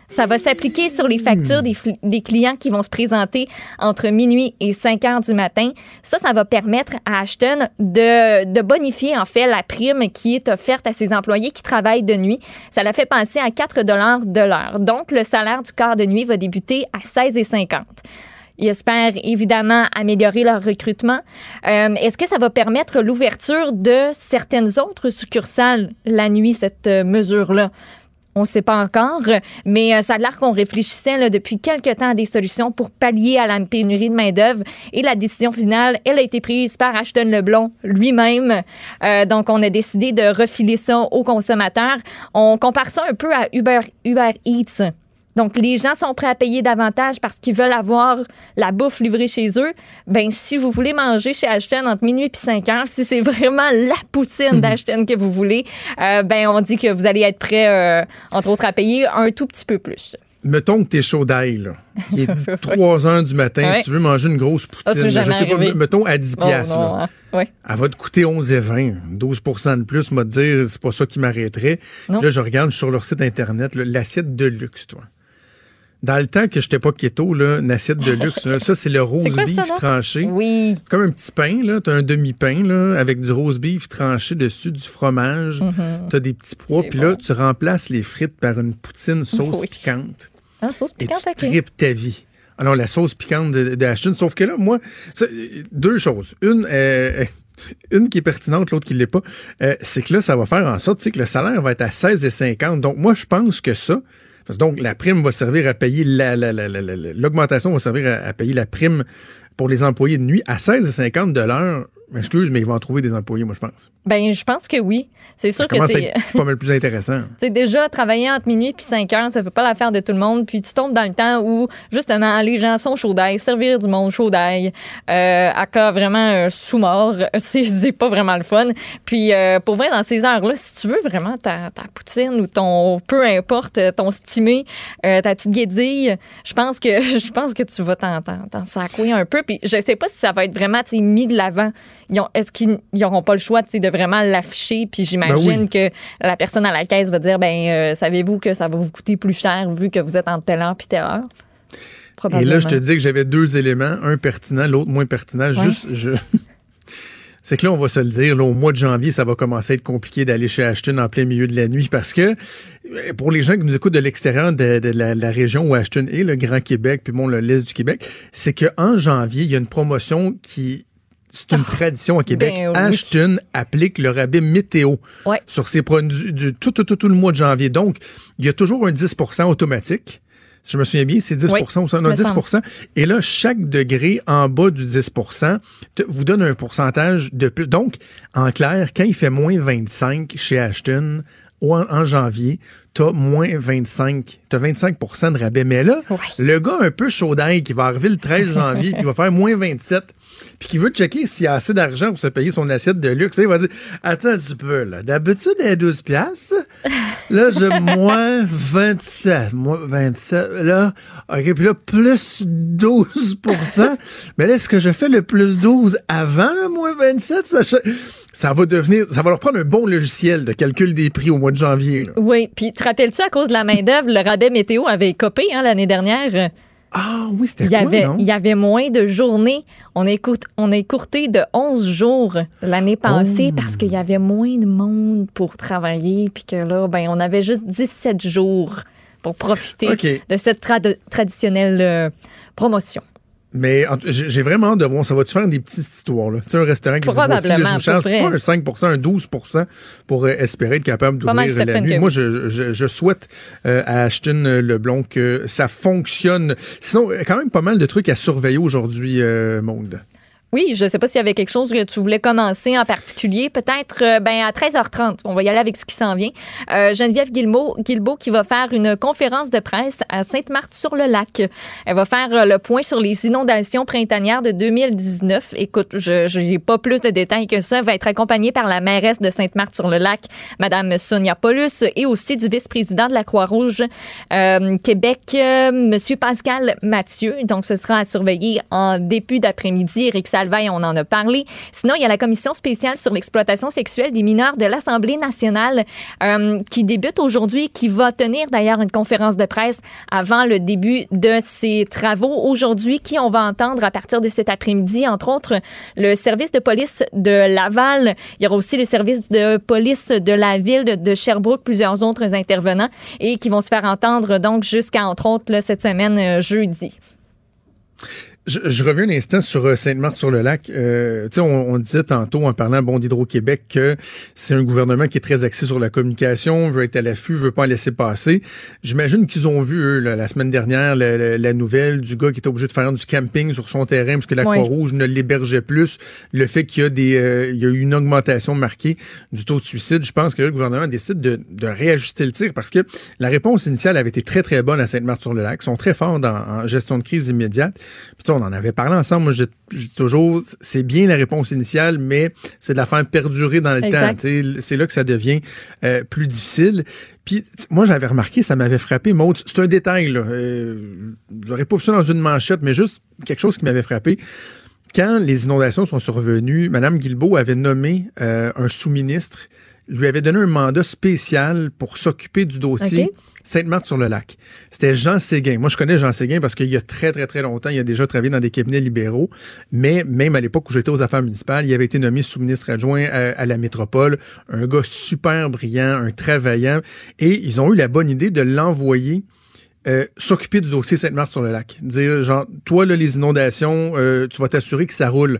Ça va s'appliquer sur les factures des, clients qui vont se présenter entre minuit et 5 heures du matin. Ça, ça va permettre à Ashton de, de bonifier, en fait, la prime qui est offerte à ses employés qui travaillent de nuit. Ça la fait penser à 4 de l'heure. Donc, le salaire du quart de nuit va débuter à 16,50 ils espèrent évidemment améliorer leur recrutement. Euh, Est-ce que ça va permettre l'ouverture de certaines autres succursales la nuit, cette euh, mesure-là? On ne sait pas encore, mais euh, ça a l'air qu'on réfléchissait là, depuis quelque temps à des solutions pour pallier à la pénurie de main-d'œuvre. Et la décision finale, elle a été prise par Ashton Leblon lui-même. Euh, donc, on a décidé de refiler ça aux consommateurs. On compare ça un peu à Uber, Uber Eats. Donc, les gens sont prêts à payer davantage parce qu'ils veulent avoir la bouffe livrée chez eux. Ben, si vous voulez manger chez Ashton entre minuit et 5 heures, si c'est vraiment la poutine d'Ashton que vous voulez, euh, ben, on dit que vous allez être prêt, euh, entre autres, à payer un tout petit peu plus. Mettons que t'es chaud d'ail, là. Il est 3 heures du matin, Ouais. tu veux manger une grosse poutine. Ah, là, jamais je sais pas, mettons à 10 Oh, piastres, non, là. hein? Ouais. Elle va te coûter 11,20. 12% de plus, m'a dire, c'est pas ça qui m'arrêterait. Là, je regarde sur leur site Internet, l'assiette de luxe, toi. Dans le temps que j'étais pas keto, là, une assiette de luxe, là, ça, c'est le rose quoi beef tranché. Oui. C'est comme un petit pain, là. T'as un demi-pain, là, avec du rose beef tranché dessus, du fromage. T'as des petits pois, Mm-hmm. Puis là, tu remplaces les frites par une poutine sauce Oui. piquante. Ah, sauce Et piquante, tu OK. tripes ta vie. Alors, la sauce piquante de, de Ashton, sauf que là, moi, ça, deux choses. Une, euh, une qui est pertinente, l'autre qui ne l'est pas, euh, c'est que là, ça va faire en sorte tu que le salaire va être à 16,50. Donc, moi, je pense que ça, parce donc, la prime va servir à payer, la- la- la- la- l'augmentation va servir à, à payer la prime pour les employés de nuit à 16,50 de l'heure. Excuse, mais ils vont en trouver des employés, moi, je pense. Ben, je pense que oui. C'est sûr Ça que c'est. pas mal plus intéressant. C'est déjà travailler entre minuit puis 5 heures, ça fait pas l'affaire de tout le monde. Puis tu tombes dans le temps où justement les gens sont chauds d'ail, servir du monde chaud d'ail, euh, à cas vraiment euh, sous mort, c'est pas vraiment le fun. Puis euh, pour vrai dans ces heures-là, si tu veux vraiment ta, ta poutine ou ton peu importe ton stimé, ta petite guédille, je pense que je pense que tu vas t'en sacouer un peu. Puis je sais pas si ça va être vraiment mis de l'avant. Est-ce qu'ils n'auront pas le choix de vraiment l'afficher? Puis j'imagine Ben que la personne à la caisse va dire, ben euh, savez-vous que ça va vous coûter plus cher vu que vous êtes entre telle heure puis telle heure? Et là, je te dis que j'avais deux éléments, un pertinent, l'autre moins pertinent. Juste, je... c'est que là, on va se le dire, là, au mois de janvier, ça va commencer à être compliqué d'aller chez Ashton en plein milieu de la nuit parce que euh, pour les gens qui nous écoutent de l'extérieur de, de la, la, région où Ashton est, le Grand Québec, puis bon, l'Est du Québec, c'est qu'en janvier, il y a une promotion qui c'est une oh, tradition à Québec. Ben oui. Ashton applique le rabais météo ouais. sur ses produits du, tout, tout, tout, tout, le mois de janvier. Donc, il y a toujours un 10% automatique. Si je me souviens bien, c'est 10 oui, ou ça, non, 10% Et là, chaque degré en bas du 10 te, vous donne un pourcentage de plus. Donc, en clair, quand il fait moins 25 chez Ashton, en janvier, t'as moins 25, t'as 25% de rabais. Mais là, ouais. le gars un peu chaud qui va arriver le 13 janvier, qui va faire moins 27, puis qui veut checker s'il y a assez d'argent pour se payer son assiette de luxe, il va dire Attends un petit peu, là. D'habitude, elle est 12 piastres. Là, j'ai moins 27. Moins 27. Là, OK, puis là, plus 12% Mais là, est-ce que je fais le plus 12 avant le moins 27? Ça, ça va devenir, ça va leur prendre un bon logiciel de calcul des prix au mois de janvier. Là. Oui, puis te rappelles-tu, à cause de la main-d'œuvre, le rabais météo avait copé hein, l'année dernière? Ah oui, c'était il quoi, y avait, non? Il y avait moins de journées. On écoute, on a écourté de 11 jours l'année passée Oh. parce qu'il y avait moins de monde pour travailler. Puis que là, ben, on avait juste 17 jours pour profiter de cette trad- traditionnelle euh, promotion. Mais j'ai vraiment hâte de voir. Ça va-tu faire des petites histoires, là? Tu sais, un restaurant qui dit voici, là, je vous charge pas un 5 un 12 pour euh, espérer être capable d'ouvrir la nuit. Moi, je, je, je souhaite euh, à Ashton euh, Leblon que ça fonctionne. Sinon, quand même pas mal de trucs à surveiller aujourd'hui, euh, Monde. Oui, je ne sais pas s'il y avait quelque chose que tu voulais commencer en particulier. Peut-être euh, ben, à 13h30. On va y aller avec ce qui s'en vient. Euh, Geneviève Guilbeault, qui va faire une conférence de presse à Sainte-Marthe-sur-le-Lac. Elle va faire euh, le point sur les inondations printanières de 2019. Écoute, je n'ai pas plus de détails que ça. Elle va être accompagnée par la mairesse de Sainte-Marthe-sur-le-Lac, Madame Sonia Paulus, et aussi du vice-président de la Croix-Rouge euh, Québec, Monsieur Pascal Mathieu. Donc, ce sera à surveiller en début d'après-midi. On en a parlé. Sinon, il y a la commission spéciale sur l'exploitation sexuelle des mineurs de l'Assemblée nationale euh, qui débute aujourd'hui, qui va tenir d'ailleurs une conférence de presse avant le début de ses travaux aujourd'hui, qui on va entendre à partir de cet après-midi, entre autres, le service de police de Laval. Il y aura aussi le service de police de la ville de, Sherbrooke, plusieurs autres intervenants, et qui vont se faire entendre donc jusqu'à, entre autres, cette semaine, euh, jeudi. Je, je, reviens un instant sur euh, Sainte-Marthe-sur-le-Lac. Euh, tu sais, on, on, disait tantôt en parlant bon d'Hydro-Québec que c'est un gouvernement qui est très axé sur la communication, veut être à l'affût, veut pas en laisser passer. J'imagine qu'ils ont vu eux, là, la semaine dernière la, la, la, nouvelle du gars qui était obligé de faire du camping sur son terrain parce que la Oui. Croix-Rouge ne l'hébergeait plus. Le fait qu'il y a des, euh, il y a eu une augmentation marquée du taux de suicide. Je pense que là, le gouvernement décide de, de réajuster le tir parce que la réponse initiale avait été très très bonne à Sainte-Marthe-sur-le-Lac. Ils sont très forts dans, en gestion de crise immédiate. Puis, on en avait parlé ensemble. Moi, je, je dis toujours, c'est bien la réponse initiale, mais c'est de la faire perdurer dans le Exact. temps. C'est là que ça devient euh, plus difficile. Puis moi, j'avais remarqué, ça m'avait frappé. Maud, c'est un détail. là. Euh, J'aurais pas vu ça dans une manchette, mais juste quelque chose qui m'avait frappé. Quand les inondations sont survenues, Mme Guilbeault avait nommé euh, un sous-ministre, lui avait donné un mandat spécial pour s'occuper du dossier. Sainte-Marthe-sur-le-Lac. C'était Jean Séguin. Moi, je connais Jean Séguin parce qu'il y a très, très, très longtemps, il a déjà travaillé dans des cabinets libéraux. Mais même à l'époque où j'étais aux affaires municipales, il avait été nommé sous-ministre adjoint à, à, la métropole. Un gars super brillant, un travaillant. Et ils ont eu la bonne idée de l'envoyer euh, s'occuper du dossier Sainte-Marthe-sur-le-Lac. Dire, genre, toi, là, les inondations, euh, tu vas t'assurer que ça roule.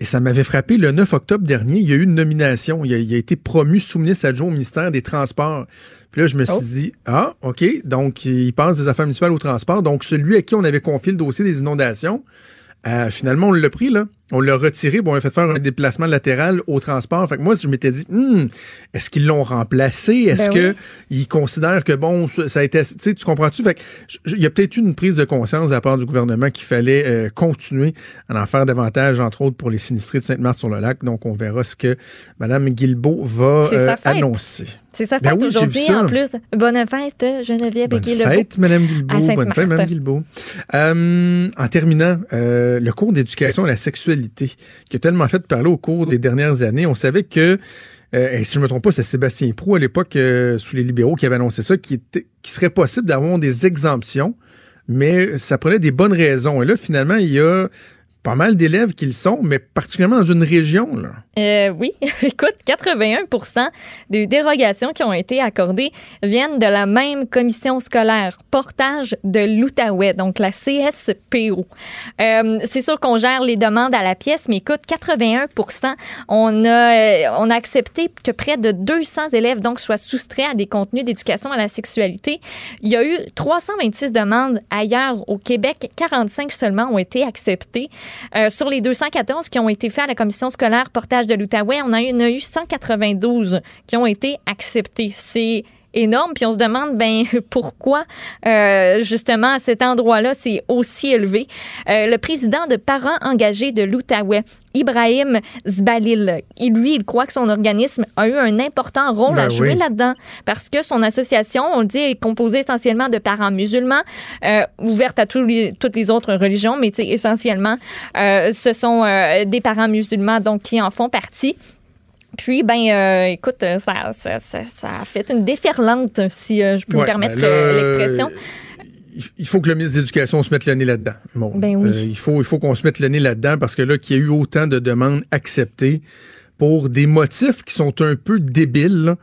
Et ça m'avait frappé. Le 9 octobre dernier, il y a eu une nomination. Il a, il a été promu sous-ministre adjoint au ministère des Transports. Puis là, je me suis Oh. dit, ah, OK, donc il passe des affaires municipales au transport. Donc celui à qui on avait confié le dossier des inondations, euh, finalement, on l'a pris, là. On l'a retiré. Bon, on a fait faire un déplacement latéral au transport. Fait que moi, je m'étais dit, hmm, est-ce qu'ils l'ont remplacé? Est-ce Ben que oui. ils considèrent que, bon, ça a été... Tu sais, tu comprends-tu? Fait il y a peut-être eu une prise de conscience de la part du gouvernement qu'il fallait euh, continuer à en faire davantage, entre autres, pour les sinistrés de Sainte-Marthe-sur-le-Lac. Donc, on verra ce que Mme Guilbeault va euh, annoncer. C'est sa Ben fête oui, aujourd'hui, en plus. Bonne fête, Geneviève Bonne Guilbeault. fête, Mme Guilbeault. Bonne fête, Mme Guilbeault. Euh, en terminant, le cours d'éducation à la sexualité qui a tellement fait parler au cours des dernières années. On savait que euh, si je ne me trompe pas, c'est Sébastien Prou à l'époque, euh, sous les libéraux, qui avait annoncé ça, qui serait possible d'avoir des exemptions, mais ça prenait des bonnes raisons. Et là, finalement, il y a pas mal d'élèves qui le sont, mais particulièrement dans une région. Là. Euh, oui, écoute, 81 des dérogations qui ont été accordées viennent de la même commission scolaire, portage de l'Outaouais, donc la CSPO. Euh, c'est sûr qu'on gère les demandes à la pièce, mais écoute, 81 on a, on a accepté que près de 200 élèves donc soient soustraits à des contenus d'éducation à la sexualité. Il y a eu 326 demandes ailleurs au Québec, 45 seulement ont été acceptées. Euh, sur les 214 qui ont été faits à la commission scolaire portage de l'Outaouais, on, eu, a eu 192 qui ont été acceptés. C'est énorme. Puis on se demande, ben pourquoi euh, justement à cet endroit-là c'est aussi élevé. Euh, le président de Parents engagés de l'Outaouais, Ibrahim Zbalil, lui, il croit que son organisme a eu un important rôle à ben jouer là-dedans parce que son association, on le dit, est composée essentiellement de parents musulmans, euh, ouverte à les, toutes les autres religions, mais essentiellement, euh, ce sont euh, des parents musulmans donc qui en font partie. Puis, ben, euh, écoute, ça, ça, ça, a fait une déferlante, si euh, je peux me permettre ben euh, l'expression. Il faut que le ministre de l'Éducation se mette le nez là-dedans. ben oui. il faut, il faut qu'on se mette le nez là-dedans parce que là, qu'il y a eu autant de demandes acceptées pour des motifs qui sont un peu débiles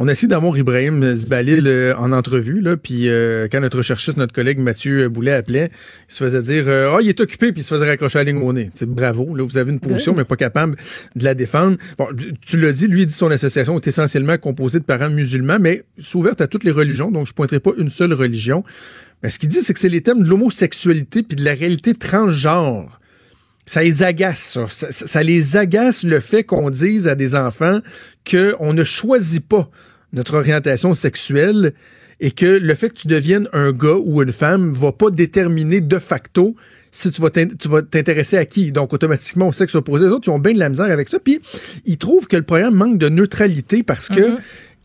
on a essayé d'avoir Ibrahim Zbalil en entrevue, là, puis euh, quand notre recherchiste, notre collègue Mathieu Boulet appelait, il se faisait dire euh, Ah, il est occupé, puis il se faisait raccrocher à la ligne au nez. bravo, là, vous avez une position, mais pas capable de la défendre. Bon, tu l'as dit, lui, il dit son association est essentiellement composée de parents musulmans, mais c'est ouverte à toutes les religions, donc je pointerai pas une seule religion. Mais ce qu'il dit, c'est que c'est les thèmes de l'homosexualité puis de la réalité transgenre ça les agace, ça. ça. les agace le fait qu'on dise à des enfants qu'on ne choisit pas notre orientation sexuelle et que le fait que tu deviennes un gars ou une femme va pas déterminer de facto si tu vas t'intéresser à qui. Donc, automatiquement, au sexe opposé. Les autres, ils ont bien de la misère avec ça. Puis, ils trouvent que le programme manque de neutralité parce que mm-hmm.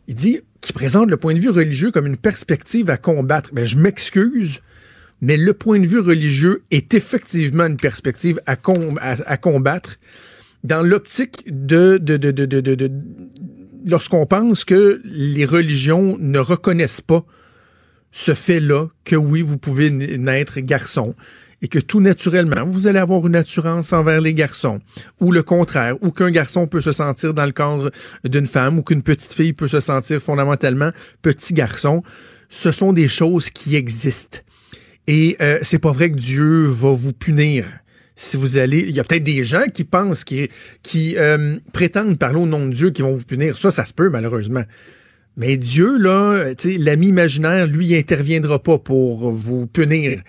il dit qu'il présente le point de vue religieux comme une perspective à combattre. Ben, je m'excuse, mais le point de vue religieux est effectivement une perspective à, à, combattre dans l'optique de, de, de, de lorsqu'on pense que les religions ne reconnaissent pas ce fait-là, que oui, vous pouvez naître garçon, et que tout naturellement, vous allez avoir une assurance envers les garçons, ou le contraire, ou qu'un garçon peut se sentir dans le cadre d'une femme, ou qu'une petite fille peut se sentir fondamentalement petit garçon, ce sont des choses qui existent. Et euh, c'est pas vrai que Dieu va vous punir si vous allez. Il y a peut-être des gens qui pensent, qui, euh, prétendent parler au nom de Dieu, qui vont vous punir. Ça, ça se peut, malheureusement. Mais Dieu, là, l'ami imaginaire, lui, il interviendra pas pour vous punir.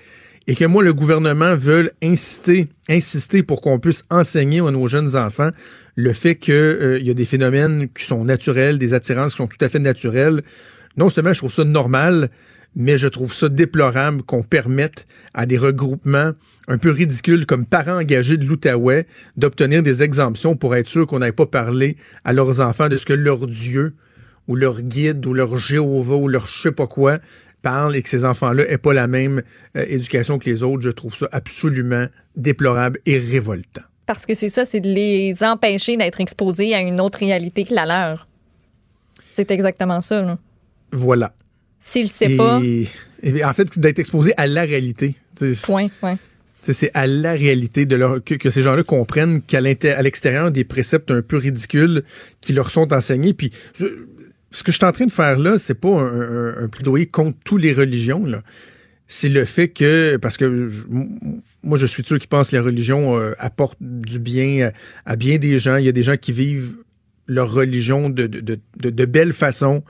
Et que moi, le gouvernement veut insister, insister pour qu'on puisse enseigner à nos jeunes enfants le fait qu'il euh, y a des phénomènes qui sont naturels, des attirances qui sont tout à fait naturelles. Non seulement je trouve ça normal, mais je trouve ça déplorable qu'on permette à des regroupements un peu ridicules comme parents engagés de l'Outaouais d'obtenir des exemptions pour être sûr qu'on n'aille pas parler à leurs enfants de ce que leur Dieu ou leur guide ou leur Jéhovah ou leur je sais pas quoi parle et que ces enfants-là n'aient pas la même euh, éducation que les autres. Je trouve ça absolument déplorable et révoltant. Parce que c'est ça, c'est de les empêcher d'être exposés à une autre réalité que la leur. C'est exactement ça. Là. Voilà. S'il ne sait pas. en fait, d'être exposé à la réalité. Point, point. C'est à la réalité que, ces gens-là comprennent qu'à l'extérieur des préceptes un peu ridicules qui leur sont enseignés. Puis ce que je suis en train de faire là, c'est pas un, plaidoyer contre toutes les religions. C'est le fait que, parce que moi je suis sûr qui pense que la religion euh, apporte du bien à, bien des gens. Il y a des gens qui vivent leur religion de, de belle façon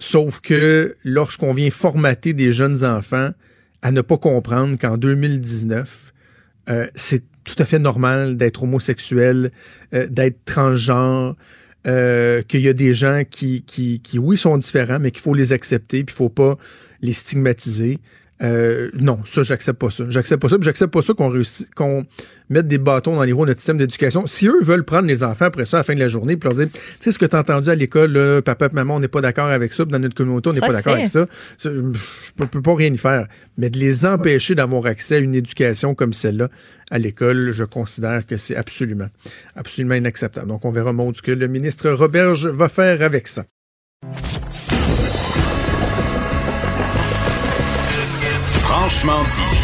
Sauf que lorsqu'on vient formater des jeunes enfants à ne pas comprendre qu'en 2019, euh, c'est tout à fait normal d'être homosexuel, euh, d'être transgenre, euh, qu'il y a des gens qui, oui, sont différents, mais qu'il faut les accepter, puis il faut pas les stigmatiser. Euh, non, ça, j'accepte pas ça. J'accepte pas ça. J'accepte pas ça qu'on qu'on mette des bâtons dans les roues de notre système d'éducation. Si eux veulent prendre les enfants après ça à la fin de la journée, puis leur dire, tu sais, ce que tu as entendu à l'école, papa maman, on n'est pas d'accord avec ça, puis dans notre communauté, on n'est pas d'accord avec ça. ça, Je peux, peux pas rien y faire. Mais de les empêcher d'avoir accès à une éducation comme celle-là à l'école, je considère que c'est absolument, absolument inacceptable. Donc, on verra, Maud, ce que le ministre Roberge va faire avec ça. Franchement dit.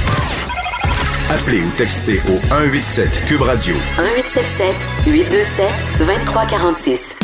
Appelez ou textez au 187 Cube Radio 1877 827 2346.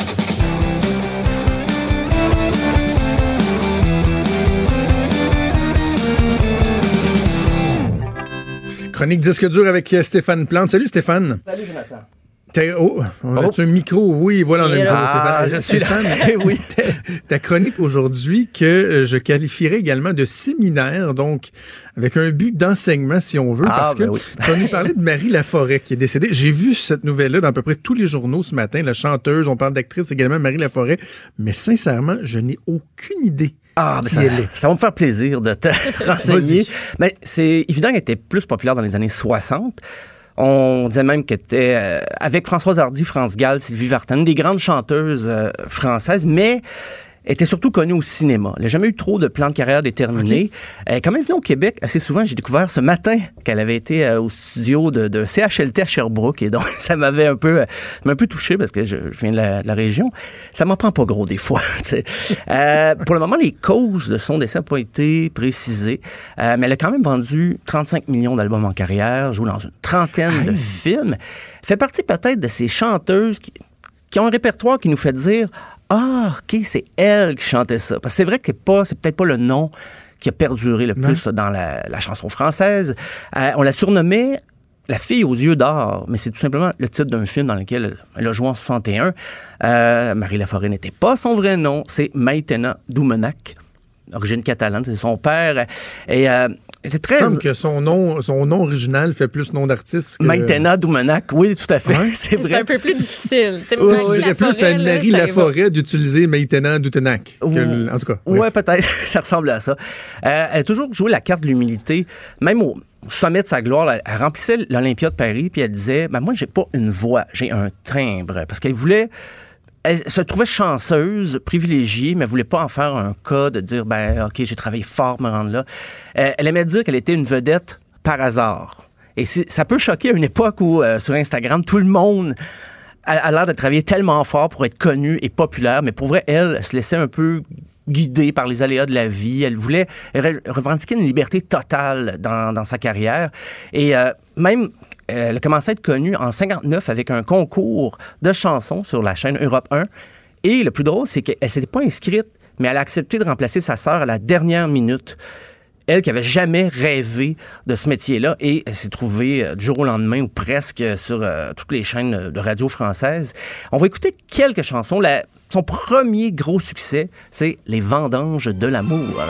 Chronique disque dur avec Stéphane Plante. Salut Stéphane. Salut, Jonathan. T'as- Oh, on a Oh. un micro? Oui, voilà, on a un micro. Ah, je suis là. Oui. ta, ta chronique aujourd'hui que euh, je qualifierais également de séminaire, donc avec un but d'enseignement, si on veut, Ah, parce que ben oui. tu vas nous parler de Marie Laforêt qui est décédée. J'ai vu cette nouvelle-là dans à peu près tous les journaux ce matin. La chanteuse, on parle d'actrice également, Marie Laforêt. Mais sincèrement, je n'ai aucune idée. Ah, ben qui ça, ça va me faire plaisir de te renseigner. Mais c'est évident qu'elle était plus populaire dans les années 60. On disait même qu'elle était, euh, avec Françoise Hardy, France Gall, Sylvie Vartan, des grandes chanteuses euh, françaises, mais était surtout connue au cinéma. Elle n'a jamais eu trop de plan de carrière déterminé. Elle est quand même venue au Québec assez souvent. J'ai découvert ce matin qu'elle avait été euh, au studio de, de CHLT à Sherbrooke et donc ça m'avait un peu, euh, un peu touché parce que je, je viens de la, de la région. Ça m'en prend pas gros des fois. Euh, pour le moment, les causes de son décès n'ont pas été précisées, euh, mais elle a quand même vendu 35 millions d'albums en carrière, joue dans une trentaine de films. Fait partie peut-être de ces chanteuses qui, qui ont un répertoire qui nous fait dire Ah, OK, c'est elle qui chantait ça. Parce que c'est vrai que c'est peut-être pas le nom qui a perduré le plus dans la, la chanson française. Euh, on la surnommait la fille aux yeux d'or, mais c'est tout simplement le titre d'un film dans lequel elle a joué en 61. Euh, Marie Laforêt n'était pas son vrai nom, c'est Maïtena Doumenac, origine catalane, c'est son père. Et euh, était Il très... me semble que son nom, son nom original fait plus nom d'artiste que... Maïtena Doumenac, oui, tout à fait, Ouais. c'est C'est vrai. un peu plus difficile. Tu dirais plus Laforêt, à Marie. Laforêt d'utiliser maintenant Doutenac. que le- En tout cas. bref. Ouais, peut-être. ça ressemble à ça. Euh, elle a toujours joué la carte de l'humilité. Même au sommet de sa gloire, elle, elle remplissait l'Olympia de Paris, puis elle disait ben, Moi, j'ai pas une voix, j'ai un timbre. Parce qu'elle voulait. Elle se trouvait chanceuse, privilégiée, mais elle voulait pas en faire un cas de dire ben OK, j'ai travaillé fort pour me rendre là. Euh, elle aimait dire qu'elle était une vedette par hasard. Et ça peut choquer à une époque où, euh, sur Instagram, tout le monde a, l'air de travailler tellement fort pour être connue et populaire, mais pour vrai, elle, se laissait un peu guider par les aléas de la vie. Elle voulait re- revendiquer une liberté totale dans, sa carrière. Et euh, même, elle a commencé à être connue en 59 avec un concours de chansons sur la chaîne Europe 1. Et le plus drôle, c'est qu'elle s'était pas inscrite, mais elle a accepté de remplacer sa sœur à la dernière minute elle qui avait jamais rêvé de ce métier-là et elle s'est trouvée euh, du jour au lendemain ou presque euh, sur euh, toutes les chaînes de radio françaises. On va écouter quelques chansons. Son premier gros succès, c'est Les vendanges de l'amour.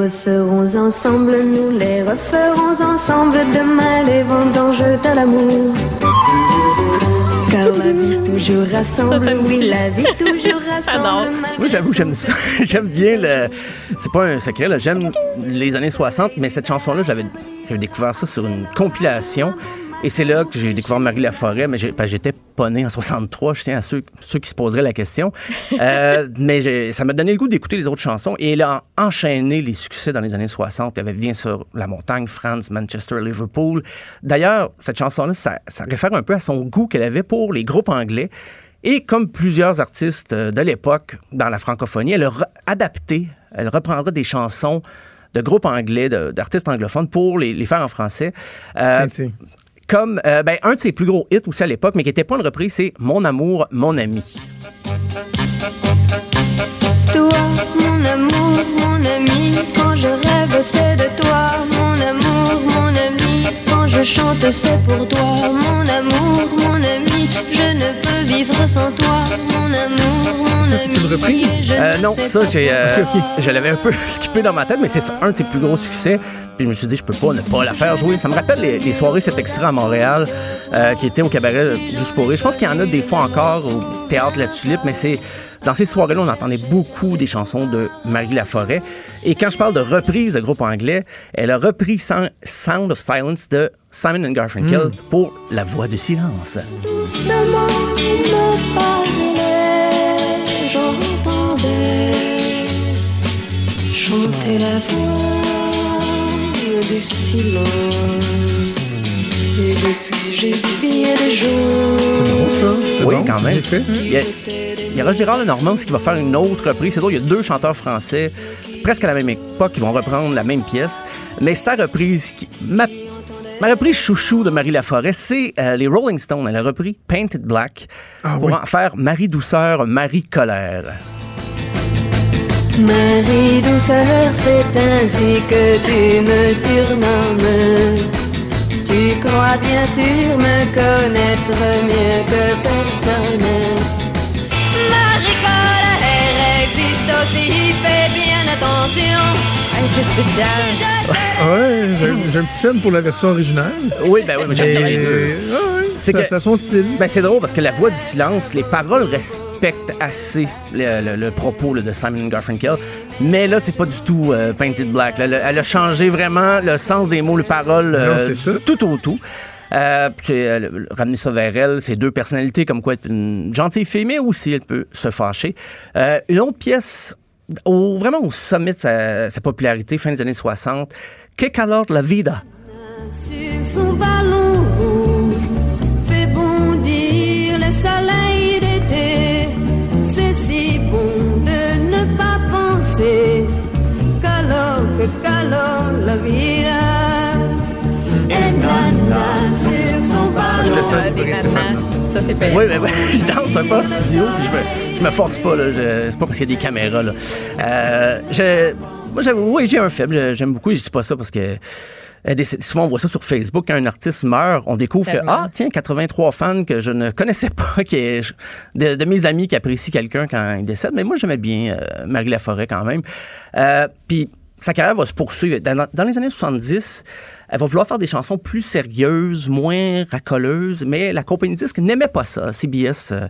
Referons ensemble, nous les referons ensemble demain les vendanges de l'amour. Car la vie toujours rassemble, oui, la vie toujours rassemble. malgré Moi, j'avoue, j'aime ça. j'aime bien le. C'est pas un secret, là. J'aime les années 60, mais cette chanson-là, je l'avais j'avais découvert ça sur une compilation. Et c'est là que j'ai découvert Marie Laforêt, mais j'ai- j'étais pas né en 63, je tiens à ceux, ceux qui se poseraient la question. Euh, mais j'ai- ça m'a donné le goût d'écouter les autres chansons et elle a enchaîné les succès dans les années 60. Il y avait bien sûr La Montagne, France, Manchester, Liverpool. D'ailleurs, cette chanson-là, ça, ça réfère un peu à son goût qu'elle avait pour les groupes anglais. Et comme plusieurs artistes euh, de l'époque dans la francophonie, elle a re- adapté, elle reprendra des chansons de groupes anglais, de- d'artistes anglophones pour les, les faire en français. Euh, Tiens, tiens. Comme euh, ben, un de ses plus gros hits aussi à l'époque, mais qui n'était pas une reprise, c'est Mon amour, mon ami. Toi, mon amour, mon ami, quand je rêve, c'est de toi. Mon amour, mon ami, je chante, c'est pour toi. Mon amour, mon ami, je ne peux vivre sans toi. Mon amour, mon ça, c'est une reprise? Euh, non, ça, j'ai, euh, je l'avais un peu skippé dans ma tête, mais c'est un de ses plus gros succès. Puis je me suis dit, je peux pas ne pas la faire jouer. Ça me rappelle les, les soirées cet extrait à Montréal, euh, qui était au cabaret euh, Juste pour rire. Je pense qu'il y en a des fois encore au théâtre La Tulipe, mais c'est dans ces soirées-là, on entendait beaucoup des chansons de Marie Laforêt. Et quand je parle de reprise de groupe anglais, elle a repris Sound Sound of Silence de Simon and Garfunkel pour La Voix du silence. Doucement me parlait, j'entendais chanter la voix du silence. Depuis j'ai C'est bon, ça. C'est Oui, bon, quand même. fait. Il y a, il y a Roger Gérard Lenormand qui va faire une autre reprise. C'est drôle, il y a deux chanteurs français, presque à la même époque, qui vont reprendre la même pièce. Mais sa reprise, qui- ma, ma reprise chouchou de Marie Laforêt, c'est euh, les Rolling Stones. Elle a repris Painted Black Ah pour oui. en faire Marie Douceur, Marie Colère. Marie douceur, c'est ainsi que tu me surnommes. Tu crois bien sûr me connaître mieux que personne. Marie colère existe aussi, fais bien attention. Hey, c'est spécial. Ah ouais, j'ai j'ai un petit fan pour la version originale. Oui, ben oui, mais j'aime bien les deux. Ouais, C'est ça, son style. Ben, c'est drôle parce que la voix du silence, les paroles respectent assez le, le- le propos là, de Simon Garfunkel. Mais là, c'est pas du tout euh, Painted Black. là. Elle, a- elle a changé vraiment le sens des mots, les paroles, euh, Non, c'est ça. tout au tout. Euh, euh, ramener ça vers elle, ces deux personnalités, comme quoi être une gentille fille, mais aussi elle peut se fâcher. Euh, une autre pièce, au, vraiment au sommet de sa, sa popularité, fin des années 60, Que calor la vida? Sur son ballon rouge, fait bondir le soleil d'été. C'est si bon penser qu'alors, que calor la vida. Et nana sur son Je te sens. Ça, c'est payant. Oui, mais ouais, je danse un peu en studio, puis je me, je me force pas, là. Je- C'est pas parce qu'il y a des caméras, là. Euh, je- moi, j'avoue, oui, j'ai un faible. J'aime beaucoup, je dis pas ça parce que. Des- Souvent, on voit ça sur Facebook. Quand un artiste meurt, on découvre que, ah, tiens, 83 fans que je ne connaissais pas, qui est- de, de mes amis qui apprécient quelqu'un quand il décède. Mais moi, j'aimais bien euh, Marie Laforêt quand même. Euh, Puis, sa carrière va se poursuivre. Dans, dans les années 70, elle va vouloir faire des chansons plus sérieuses, moins racoleuses, mais la compagnie de disques n'aimait pas ça. CBS euh,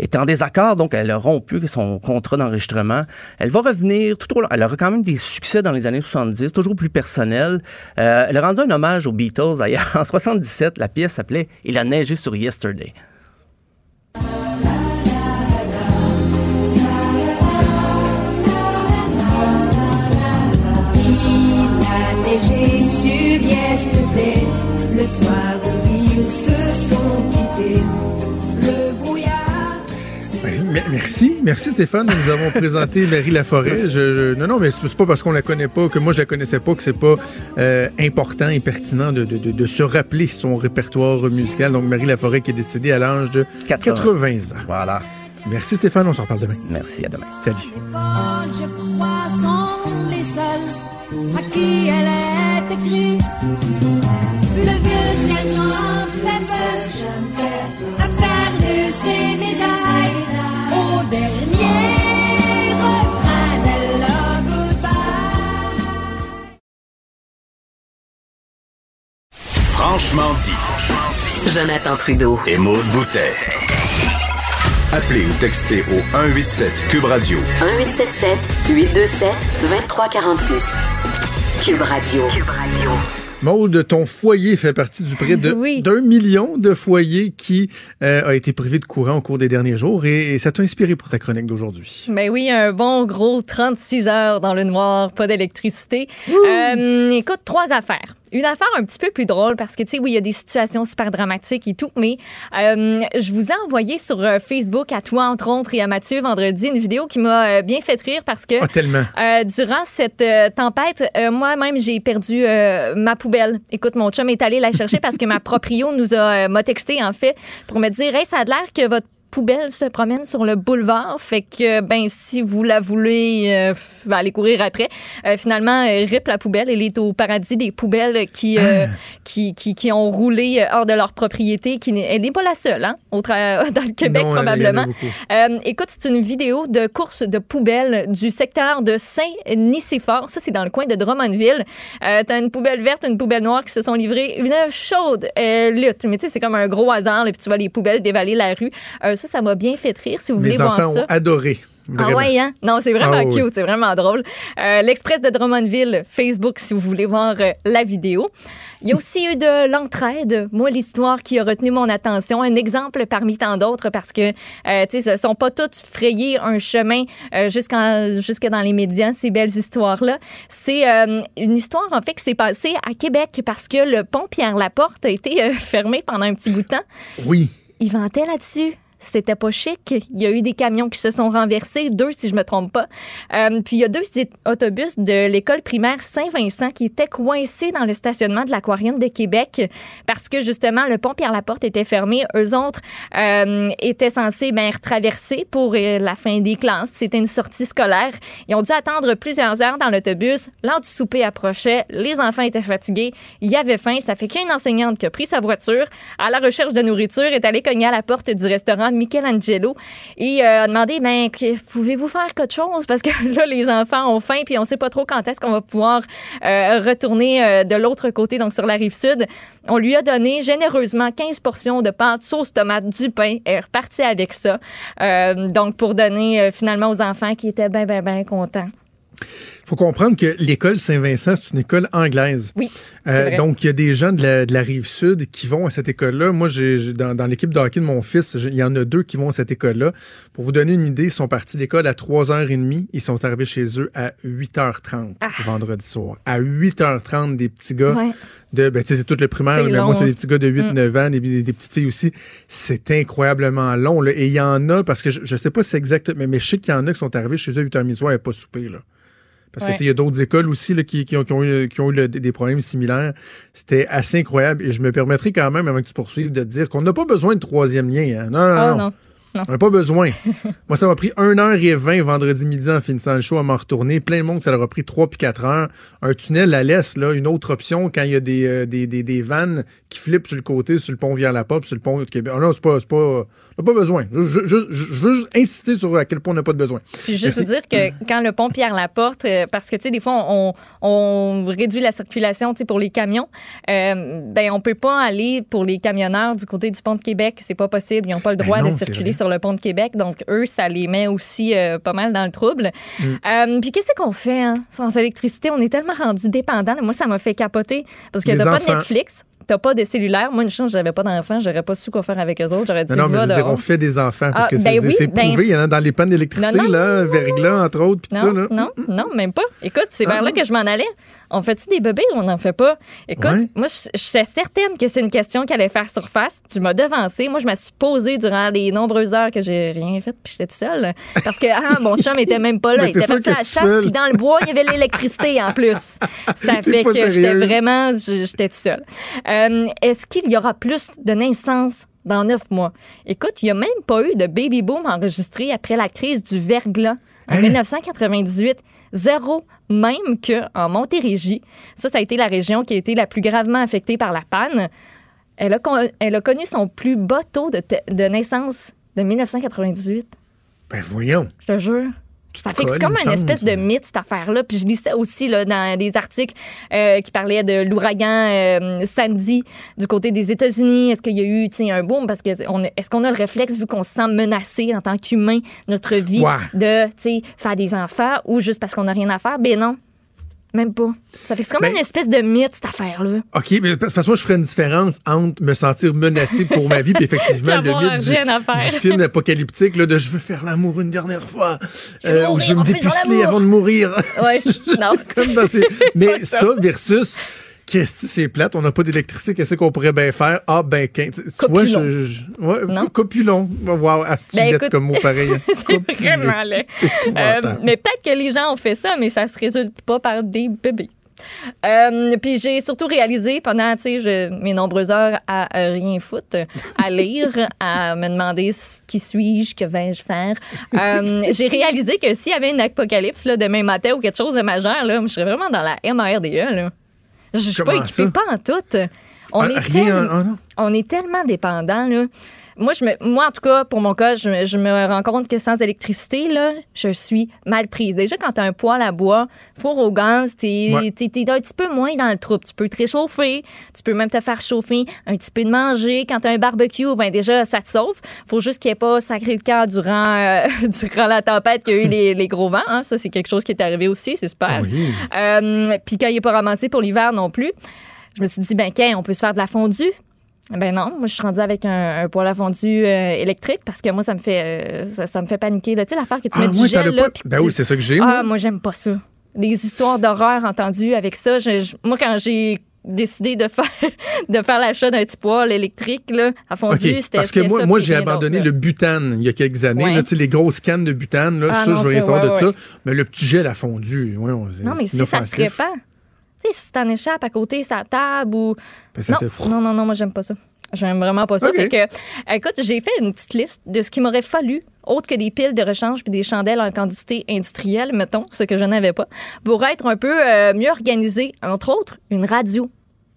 était en désaccord, donc elle a rompu son contrat d'enregistrement. Elle va revenir tout au long. Elle aura quand même des succès dans les années 70, toujours plus personnels. Euh, elle a rendu un hommage aux Beatles, d'ailleurs. En 77, la pièce s'appelait Il a neigé sur Yesterday. A neigé sur Yesterday, le soir où ils se sont quittés. Le brouillard. Me- Merci, merci Stéphane de nous avons présenté Marie Laforêt. Je, je- non, non, mais c'est pas parce qu'on la connaît pas que moi je la connaissais pas que c'est pas euh, important et pertinent de, de- de- de se rappeler son répertoire musical. Donc Marie Laforêt qui est décédée à l'âge de 80. 80 ans. Voilà. Merci Stéphane, on s'en reparle demain. Merci, à demain. Salut. je crois, sont les seuls à qui elle est écrite. Le vieux sergent Pepper a perdu ses médailles au dernier refrain d'Hello Goodbye. Franchement dit. Jonathan Trudeau. Et Maude Boutet. Appelez ou textez au 187 Cube Radio 1877 827 2346. Cube Radio. Cube Radio. Maude, ton foyer fait partie du près de Oui. d'un million de foyers qui euh, a été privé de courant au cours des derniers jours et, et ça t'a inspiré pour ta chronique d'aujourd'hui. Ben oui, un bon gros 36 heures dans le noir, pas d'électricité. Euh, écoute, trois affaires. Une affaire un petit peu plus drôle parce que, tu sais, oui, il y a des situations super dramatiques et tout, mais euh, je vous ai envoyé sur euh, Facebook à toi, entre autres, et à Mathieu vendredi, une vidéo qui m'a euh, bien fait rire parce que Ah, tellement. euh, durant cette tempête, euh, moi-même, j'ai perdu euh, ma poubelle. Écoute, mon chum est allé la chercher parce que ma proprio nous a m'a texté, en fait, pour me dire Hey, ça a l'air que votre poubelle se promène sur le boulevard. Fait que, ben, si vous la voulez, euh, va aller courir après. Euh, finalement, euh, rip la poubelle. Elle est au paradis des poubelles qui, euh, qui, qui, qui ont roulé hors de leur propriété. Qui n'est- elle n'est pas la seule, hein, au tra- dans le Québec, Non, probablement. Euh, écoute, c'est une vidéo de course de poubelles du secteur de Saint-Nicéphore. Ça, c'est dans le coin de Drummondville. Euh, T'as une poubelle verte, une poubelle noire qui se sont livrées une chaude euh, lutte. Mais tu sais, c'est comme un gros hasard. Et puis tu vois les poubelles dévaler la rue. Ça, ça m'a bien fait rire. Si vous Mes voulez voir enfants ça. ont adoré. Ah ouais, hein? Non, c'est vraiment Ah oui. cute, c'est vraiment drôle. Euh, L'Express de Drummondville, Facebook, si vous voulez voir euh, la vidéo. Il y a aussi eu de l'entraide. Moi, l'histoire qui a retenu mon attention, un exemple parmi tant d'autres parce que, euh, tu sais, ce sont pas toutes frayées un chemin jusque dans les médias, ces belles histoires-là. C'est une histoire, en fait, qui s'est passée à Québec parce que le pont Pierre-Laporte a été fermé pendant un petit bout de temps. Oui. Il vantait là-dessus. C'était pas chic. Il y a eu des camions qui se sont renversés, deux si je me trompe pas. Euh, puis il y a deux autobus de l'école primaire Saint-Vincent qui étaient coincés dans le stationnement de l'aquarium de Québec parce que justement le pont Pierre-Laporte était fermé. Eux autres euh, étaient censés ben, traverser pour euh, la fin des classes. C'était une sortie scolaire. Ils ont dû attendre plusieurs heures dans l'autobus. L'heure du souper approchait. Les enfants étaient fatigués. Il y avait faim. Ça fait qu'une enseignante qui a pris sa voiture à la recherche de nourriture est allée cogner à la porte du restaurant Michelangelo et euh, a demandé ben, pouvez-vous faire quelque chose? Parce que là les enfants ont faim puis on sait pas trop quand est-ce qu'on va pouvoir euh, retourner euh, de l'autre côté donc sur la rive sud. On lui a donné généreusement 15 portions de pâte sauce tomate du pain et est reparti avec ça. Donc pour donner finalement aux enfants qui étaient bien bien bien contents. Faut comprendre que l'école Saint-Vincent, c'est une école anglaise. Oui. Euh, donc, il y a des gens de la, de la rive sud qui vont à cette école-là. Moi, j'ai, dans, dans l'équipe de hockey de mon fils, il y en a deux qui vont à cette école-là. Pour vous donner une idée, ils sont partis de l'école à 3h30. Ils sont arrivés chez eux à 8h30 vendredi soir. À 8h30, des petits gars Ah. Ouais. de, ben, tu sais, c'est tout le primaire, mais long, moi, c'est hein. des petits gars de 8-9 ans, des, des- des petites filles aussi. C'est incroyablement long, là. Et il y en a, parce que je, je sais pas si c'est exact, mais, mais je sais qu'il y en a qui sont arrivés chez eux à 8h30 soir et pas souper, là. Parce que Ouais. sais, il y a d'autres écoles aussi là, qui, qui ont, qui ont eu, qui ont eu le- des problèmes similaires. C'était assez incroyable. Et je me permettrai quand même, avant que tu poursuives, de te dire qu'on n'a pas besoin de troisième lien. hein. Non, non, Ah, non. non. Non. On n'a pas besoin. Moi, ça m'a pris 1h20 vendredi midi en finissant le show à m'en retourner. Plein de monde, ça leur a pris 3 puis 4 heures. Un tunnel la laisse, là, une autre option quand il y a des, euh, des, des, des vannes qui flippent sur le côté, sur le pont Via-la-Pop, sur le pont de Québec. Ah non, c'est pas, pas, on n'a pas besoin. Je, je, je- je veux juste insister sur à quel point on n'a pas de besoin. Puis juste vous dire que quand le pont Pierre-Laporte, euh, parce que, tu sais, des fois, on, on réduit la circulation, tu sais, pour les camions, euh, ben, on peut pas aller pour les camionneurs du côté du pont de Québec. C'est pas possible. Ils n'ont pas le Ben droit non, de circuler sur le pont de Québec. Donc, eux, ça les met aussi euh, pas mal dans le trouble. Mm. Euh, puis qu'est-ce qu'on fait, hein? Sans électricité, on est tellement rendu dépendant. Moi, ça m'a fait capoter parce que t'as pas de Netflix. T'as pas de cellulaire. Moi, une chance, j'avais pas d'enfants. J'aurais pas su quoi faire avec eux autres. J'aurais dit, Non, non, mais je veux dire, on fait des enfants parce Ah, que c'est ben oui, c'est ben- prouvé. Il y en a dans les pannes d'électricité, là, verglas, entre autres, puis tout ça. Non, Là. non, non, même pas. Écoute, c'est Ah vers là que je m'en allais. On fait-tu des bébés ou on n'en fait pas? Écoute, Ouais. moi, je je suis certaine que c'est une question qui allait faire surface. Tu m'as devancé. Moi, je me suis posée durant les nombreuses heures que j'ai rien fait, puis j'étais toute seule. Parce que ah, mon chum était même pas là. Il c'est était parti à la chasse, puis dans le bois, il y avait l'électricité en plus. Ça fait que j'étais vraiment, j'étais toute seule. Euh, Est-ce qu'il y aura plus de naissances dans neuf mois? Écoute, il n'y a même pas eu de baby boom enregistré après la crise du verglas en 1998. Zéro, même que en Montérégie. Ça, ça a été la région qui a été la plus gravement affectée par la panne. Elle a, con- elle a connu son plus bas taux de naissance de 1998. Ben voyons. Je te jure. Ça fait que c'est comme une espèce de mythe, cette affaire-là. Puis je lisais aussi là, dans des articles euh, qui parlaient de l'ouragan euh, Sandy du côté des États-Unis. Est-ce qu'il y a eu un boom? Parce que est-ce qu'on a le réflexe, vu qu'on se sent menacé en tant qu'humain, notre vie, de faire des enfants ou juste parce qu'on n'a rien à faire? Ben non. Même pas. Ça fait c'est comme Ben- une espèce de mythe, cette affaire-là. OK, mais parce que moi, je ferais une différence entre me sentir menacé pour ma vie puis effectivement le mythe du, film apocalyptique là, de je veux faire l'amour une dernière fois. euh, ou je veux me dépuceler avant de mourir. Ouais, non. Comme dans ces- Mais ça versus qu'est-ce que c'est plate, on n'a pas d'électricité, qu'est-ce qu'on pourrait bien faire? Ah ben, tu vois, je, je- ouais, Non? copulon. Wow, astuce Ben, écoute, comme mot pareil. c'est Copulé. vraiment laid. Euh, mais peut-être que les gens ont fait ça, mais ça se résulte pas par des bébés. Euh, puis j'ai surtout réalisé pendant tu sais, je- mes nombreuses heures à, rien foutre, à lire, à me demander qui suis-je, que vais-je faire. Euh, j'ai réalisé que s'il y avait une apocalypse là, demain matin ou quelque chose de majeur, là, je serais vraiment dans la MRDE. Là. Je suis pas équipée, ça? pas en tout. On, Ah, est rien, tel- ah, on est tellement dépendant. Là. Moi, je me, moi, en tout cas, pour mon cas, je, me- je me rends compte que sans électricité, là, je suis mal prise. Déjà, quand tu as un poêle à bois, four au gaz, tu es, Ouais. un petit peu moins dans le trouble. Tu peux te réchauffer, tu peux même te faire chauffer un petit peu de manger. Quand tu as un barbecue, ben déjà, ça te sauve. faut juste qu'il n'y ait pas sacré le camp durant, euh, durant la tempête qu'il y a eu les, les gros vents. hein. Ça, c'est quelque chose qui est arrivé aussi. C'est super. Oui. Euh, Puis quand il n'est pas ramassé pour l'hiver non plus, je me suis dit, ben, qu'un, on peut se faire de la fondue. Ben non, moi je suis rendue avec un, un poêle à fondue euh, électrique parce que moi ça me fait euh, ça, ça me fait paniquer là. Tu sais l'affaire que tu mets Ah, du gel là pas- puis Ben tu- oui, c'est ça que j'ai, Ah moi. moi j'aime pas ça. Des histoires d'horreur entendues avec ça. Je- je- moi quand j'ai décidé de faire de faire l'achat d'un petit poêle électrique là à fondue, OK. c'était Parce que moi, ça, moi puis j'ai abandonné le butane il y a quelques années. Ouais. là, tu sais, les grosses cannes de butane, là, Ah ça, non, je veux rien c'est- savoir ouais, de ouais. ça. Mais le petit gel a fondu. On- Non, mais si ça se répand, tu sais, si t'en échappes à côté, sa table ou. Ben, ça non, fait non, non, non, moi, j'aime pas ça. J'aime vraiment pas ça. Fait que, écoute, j'ai fait une petite liste de ce qu'il m'aurait fallu, autre que des piles de rechange puis des chandelles en quantité industrielle, mettons, ce que je n'avais pas, pour être un peu euh, mieux organisé. Entre autres, une radio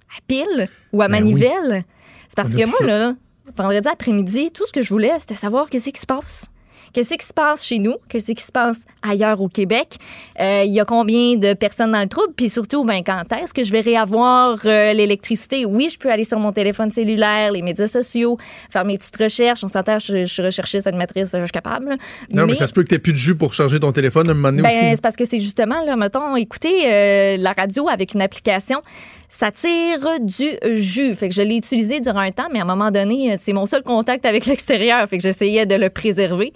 à pile ou à Ben manivelle. C'est parce On que moi, là, vendredi après-midi, tout ce que je voulais, c'était savoir qu'est-ce qui se passe. Qu'est-ce qui se passe chez nous? Qu'est-ce qui se passe ailleurs au Québec? Euh, Il y a combien de personnes dans le trouble? Puis surtout, ben, quand est-ce que je vais réavoir euh, l'électricité? Oui, je peux aller sur mon téléphone cellulaire, les médias sociaux, faire mes petites recherches. On s'entend, je, je suis recherchiste, animatrice, je suis capable. là. Non, mais, ça se peut que tu plus de jus pour charger ton téléphone à un moment donné Ben, aussi. c'est parce que c'est justement, là, mettons, écouter euh, la radio avec une application, ça tire du jus. Fait que je l'ai utilisé durant un temps, mais à un moment donné, euh, c'est mon seul contact avec l'extérieur. Fait que j'essayais de le préserver.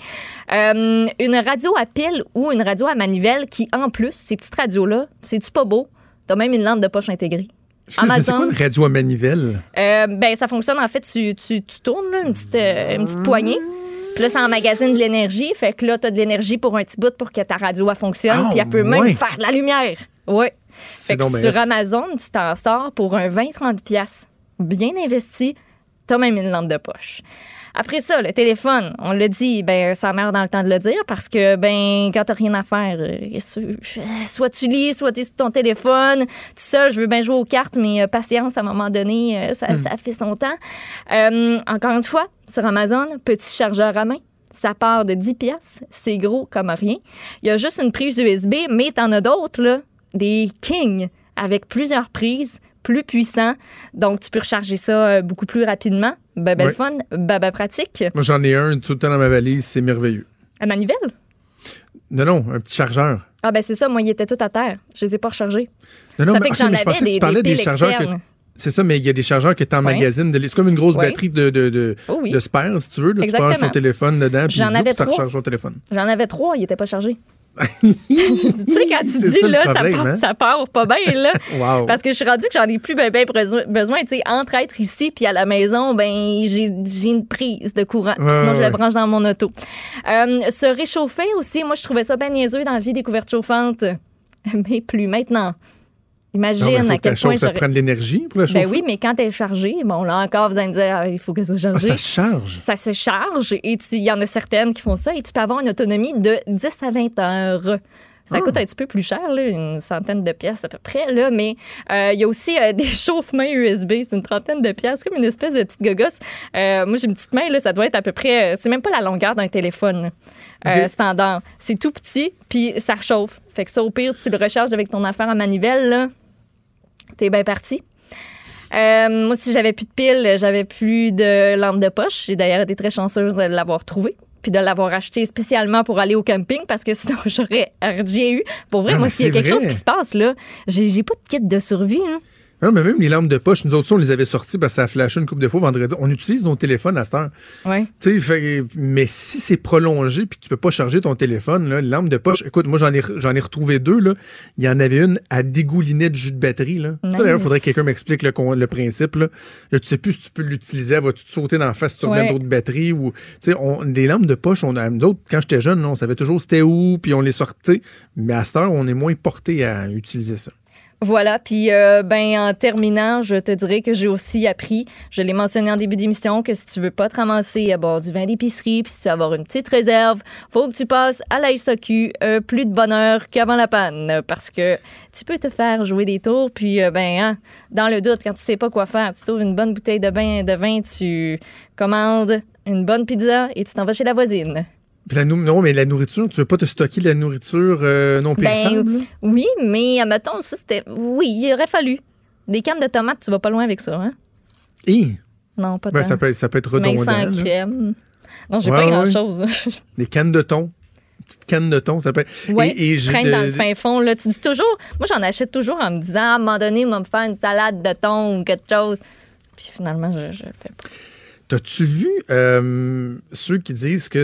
Euh, une radio à pile ou une radio à manivelle qui, en plus, ces petites radios-là, c'est-tu pas beau? T'as même une lampe de poche intégrée. C'est quoi une radio à manivelle? Euh, ben, ça fonctionne, en fait, tu, tu, tu tournes là, une, petite, euh, une petite poignée. Puis là, ça emmagasine de l'énergie. Fait que là, tu as de l'énergie pour un petit bout pour que ta radio elle fonctionne. Ah, puis elle peut ouais. même faire de la lumière. Oui. Fait que sur. Amazon, tu t'en sors pour un 20-30$ piastres. bien investi. Tu as même une lampe de poche. Après ça, le téléphone, on l'a dit, ben ça meurt dans le temps de le dire parce que ben quand t'as rien à faire, euh, soit tu lis, soit tu es sur ton téléphone, tout seul, je veux bien jouer aux cartes, mais euh, patience, à un moment donné, euh, ça, ça fait son temps. Euh, encore une fois, sur Amazon, petit chargeur à main. Ça part de 10 pièces, c'est gros comme rien. Il y a juste une prise USB, mais t'en as d'autres là, des King avec plusieurs prises, plus puissants. Donc tu peux recharger ça euh, beaucoup plus rapidement. Ben, fun, ben pratique. Moi, j'en ai un tout le temps dans ma valise, c'est merveilleux. À manivelle? Non, non, un petit chargeur. Ah ben c'est ça, moi il était tout à terre. Je les ai pas rechargés. Non, non, Ça mais, fait que ok, j'en mais je avais pensais que des- tu parlais des chargeurs que. C'est ça, mais il y a des chargeurs que tu emmagasines. de- C'est comme une grosse batterie de, de, de, Oh oui. de spare, si tu veux. Là, tu branches ton téléphone dedans, puis J'en avais ça trois. recharge ton téléphone. J'en avais trois, ils étaient pas chargés. Tu sais, quand tu dis ça, là, ça, part, hein? ça part pas bien, là. Wow. Parce que je suis rendue que j'en ai plus ben, ben besoin. Tu sais, entre être ici puis à la maison, ben j'ai j'ai une prise de courant. Ouais, sinon, je la branche dans mon auto. Euh, se réchauffer aussi, moi, je trouvais ça bien niaiseux dans la vie des couvertes chauffantes. Mais plus maintenant. Imagine Non, mais faut à que quel point chauffe, ça prenne de l'énergie pour la chauffer. Ben oui, mais quand elle est chargée, bon, là encore, vous allez me dire, ah, il faut qu'elle soit Ah, chargée. ça charge. Ça se charge et tu- il y en a certaines qui font ça et tu peux avoir une autonomie de 10 à 20 heures. Ça Ah. coûte un petit peu plus cher, là, une centaine de pièces à peu près, là, mais euh, il y a aussi euh, des chauffe-mains USB, c'est une trentaine de pièces, comme une espèce de petite gogosse. Euh, moi, j'ai une petite main, là, ça doit être à peu près, c'est même pas la longueur d'un téléphone là, euh, Ok. standard. C'est tout petit, puis ça chauffe. Fait que ça, au pire, tu le recharges avec ton affaire à manivelle, là, t'es bien parti. Euh, moi, si j'avais plus de piles, j'avais plus de lampe de poche. J'ai d'ailleurs été très chanceuse de l'avoir trouvé puis de l'avoir acheté spécialement pour aller au camping parce que sinon j'aurais rien eu. Pour vrai, Ah, moi, s'il y a quelque vrai. chose qui se passe là, j'ai pas de kit de survie. hein. Non, mais même les lampes de poche, nous autres, on les avait sorties parce que ça a flashé une couple de fois vendredi. On utilise nos téléphones à cette heure. Ouais. Fait- mais si c'est prolongé puis tu peux pas charger ton téléphone, là, lampe de poche, écoute, moi j'en ai, j'en ai retrouvé deux. Là. Il y en avait une à dégouliner de jus de batterie. Là. D'ailleurs, il faudrait que quelqu'un m'explique le, principe. Là. Là, tu sais plus si tu peux l'utiliser, va-tu te sauter dans la face si tu remets Ouais. d'autres batteries ou. On- des lampes de poche, on a, nous autres, quand j'étais jeune, là, on savait toujours c'était où, puis on les sortait. Mais à cette heure, on est moins porté à utiliser ça. Voilà, puis euh, ben en terminant, je te dirais que j'ai aussi appris, je l'ai mentionné en début d'émission, que si tu veux pas te ramasser à du vin d'épicerie, puis si tu veux avoir une petite réserve, faut que tu passes à la SAQ euh, plus de bonheur qu'avant la panne, parce que tu peux te faire jouer des tours, puis euh, ben hein, dans le doute, quand tu sais pas quoi faire, tu trouves une bonne bouteille de vin, de vin, tu commandes une bonne pizza et tu t'en vas chez la voisine. La nou- non, mais la nourriture, tu veux pas te stocker de la nourriture euh, non périssable? Ben, oui, mais admettons, ça c'était. Oui, il aurait fallu. Des cannes de tomates, tu vas pas loin avec ça, hein? Hi! Non, pas Ben, tant. ça, peut, ça peut être redondant. sans là. crème. Non, j'ai Ouais, pas ouais. grand-chose. Des cannes de thon. Petite canne de thon, ça peut être. Oui, Et- et traînes de- dans le fin fond. Là. Tu dis toujours... Moi, j'en achète toujours en me disant, à un moment donné, on va me faire une salade de thon ou quelque chose. Puis finalement, je, je le fais pas. T'as-tu vu euh, ceux qui disent que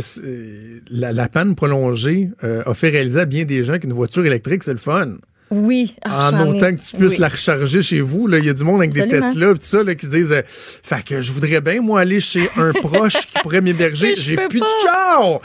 la, la panne prolongée euh, a fait réaliser à bien des gens qu'une voiture électrique, c'est le fun? Oui. Ah, en ai- autant que tu puisses oui. la recharger chez vous. Il y a du monde avec des. Tesla tout ça là, qui disent euh, Fait que je voudrais bien, moi, aller chez un proche qui pourrait m'héberger. J'ai plus de char!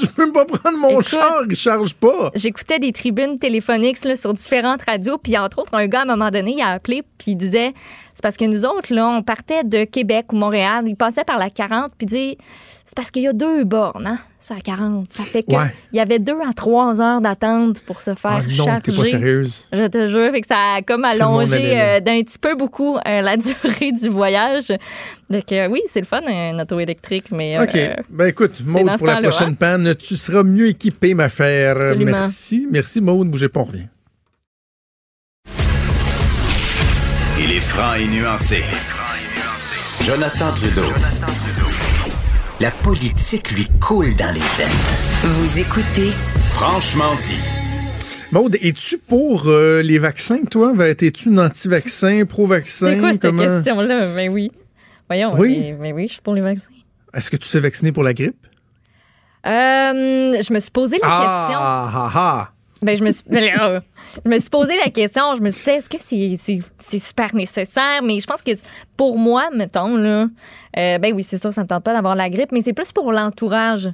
Je peux même pas prendre mon Écoute, char, il charge pas. J'écoutais des tribunes téléphoniques là, sur différentes radios, puis entre autres, un gars, à un moment donné, il a appelé, puis il disait c'est parce que nous autres, là, on partait de Québec ou Montréal, il passait par la 40, puis dit c'est parce qu'il y a deux bornes hein, sur la 40. Ça fait qu'il Ouais. y avait deux à trois heures d'attente pour se faire Ah non, charger. t'es pas sérieuse. Je te jure, fait que ça a comme allongé euh, d'un petit peu beaucoup euh, la durée du voyage. Donc euh, oui, c'est le fun, un auto électrique, mais... euh, OK. Ben écoute, Maude, pour la prochaine hein? panne, tu seras mieux équipé, ma. Absolument. Merci. Merci, Maude. Bougez pas, on revient. Il est franc et nuancé. Jonathan Trudeau. La politique lui coule dans les veines. Vous écoutez Franchement dit. Maude, es-tu pour euh, les vaccins, toi? Ben, Es-tu une anti-vaccin, pro-vaccin? C'est quoi cette Comment- question-là? Ben oui. Voyons, Oui. mais, mais oui, je suis pour les vaccins. Est-ce que tu t'es vacciné pour la grippe? Euh, je me suis posé la question. Ah, ah, ah. Ben, je me suis, ben je me suis posé la question. Je me suis dit, est-ce que c'est, super nécessaire? Mais je pense que pour moi, mettons, là, euh, ben oui, c'est sûr, ça ne tente pas d'avoir la grippe, mais c'est plus pour l'entourage. Tu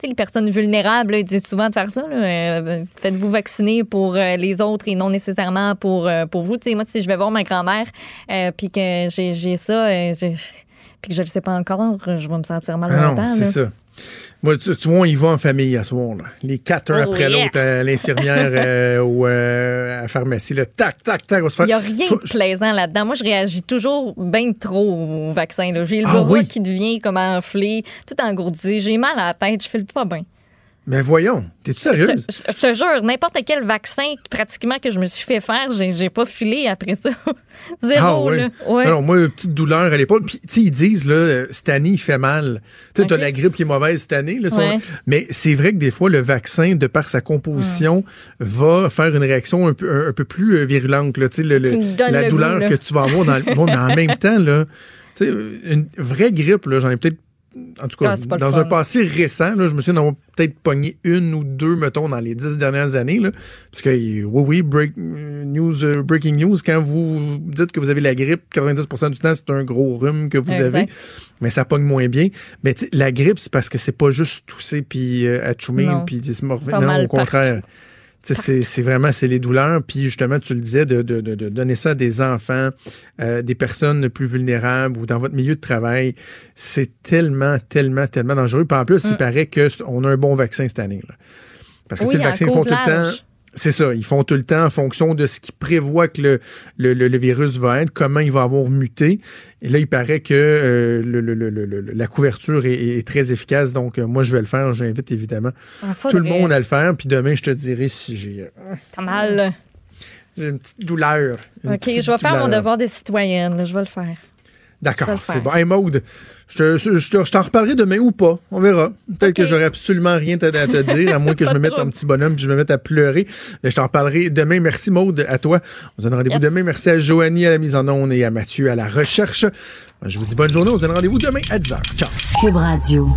sais, les personnes vulnérables, là, ils disent souvent de faire ça. euh, Faites-vous vacciner pour euh, les autres et non nécessairement pour, euh, pour vous. Tu sais, moi, si je vais voir ma grand-mère puis que j'ai, ça, puis que je ne le sais pas encore, je vais me sentir mal Ah longtemps. c'est ça. Moi, tu, tu vois, on y va en famille à ce soir. Là. Les quatre, un Oh, après yeah. l'autre, à l'infirmière euh, ou euh, à la pharmacie. Là. Tac, tac, tac, on se faire... Il n'y a rien Je- de plaisant là-dedans. Moi, je réagis toujours bien trop au vaccin. J'ai le Ah bras oui? qui devient comme enflé, tout engourdi. J'ai mal à la tête, je file pas bien. Mais voyons, t'es-tu Je sérieuse? te, je te jure, n'importe quel vaccin pratiquement que je me suis fait faire, j'ai j'ai pas filé après ça. Zéro, Ah ouais. là. Ouais. Alors, moi, une petite douleur à l'épaule. Puis, tu sais, ils disent, là, euh, cette année, il fait mal. Tu sais, t'as la grippe qui est mauvaise cette année. Là, Ouais. Mais c'est vrai que des fois, le vaccin, de par sa composition, va faire une réaction un peu, un, un peu plus euh, virulente. Là, Tu sais, le- le- Tu me donnes la le douleur goût, là. que tu vas avoir dans le mais en même temps, là, tu sais, une vraie grippe, là, j'en ai peut-être. En tout cas, Ah, dans un passé récent, là, je me souviens d'avoir peut-être pogné une ou deux, mettons, dans les dix dernières années. Là, parce que, oui, oui, break- euh, news, euh, breaking news, quand vous dites que vous avez la grippe, 90% du temps, c'est un gros rhume que vous Exact. avez, mais ça pogne moins bien. Mais la grippe, c'est parce que c'est pas juste tousser puis euh, atchoumer puis se morver. Non, au contraire. partout. C'est vraiment c'est les douleurs. Puis justement, tu le disais, de, de- de- de donner ça à des enfants, euh, des personnes plus vulnérables ou dans votre milieu de travail, c'est tellement, tellement, tellement dangereux. Puis en plus, il Mm. paraît qu'on a un bon vaccin cette année. là. Parce que tu sais, le vaccin, ils font tout le temps. C'est ça, ils font tout le temps en fonction de ce qu'ils prévoient que le, le, le- le virus va être, comment il va avoir muté. Et là, il paraît que euh, le- la couverture est, est très efficace. Donc, euh, moi, je vais le faire. J'invite évidemment Ah, tout le monde à le faire. Puis demain, je te dirai si j'ai euh, C'est pas mal. j'ai une petite douleur. Une OK, petite je vais faire mon devoir de citoyenne. là, Je vais le faire. D'accord, c'est bon. Hey, Maude, je, je- je te- je t'en reparlerai demain ou pas. On verra. Peut-être que j'aurai absolument rien à, à te dire, à moins que je me mette en petit bonhomme puis je me mette à pleurer. Mais je t'en reparlerai demain. Merci, Maude, à toi. On se donne rendez-vous Yes. demain. Merci à Joanie à la mise en onde et à Mathieu à la recherche. Je vous dis bonne journée. On se donne rendez-vous demain à 10h. Ciao. Cube Radio.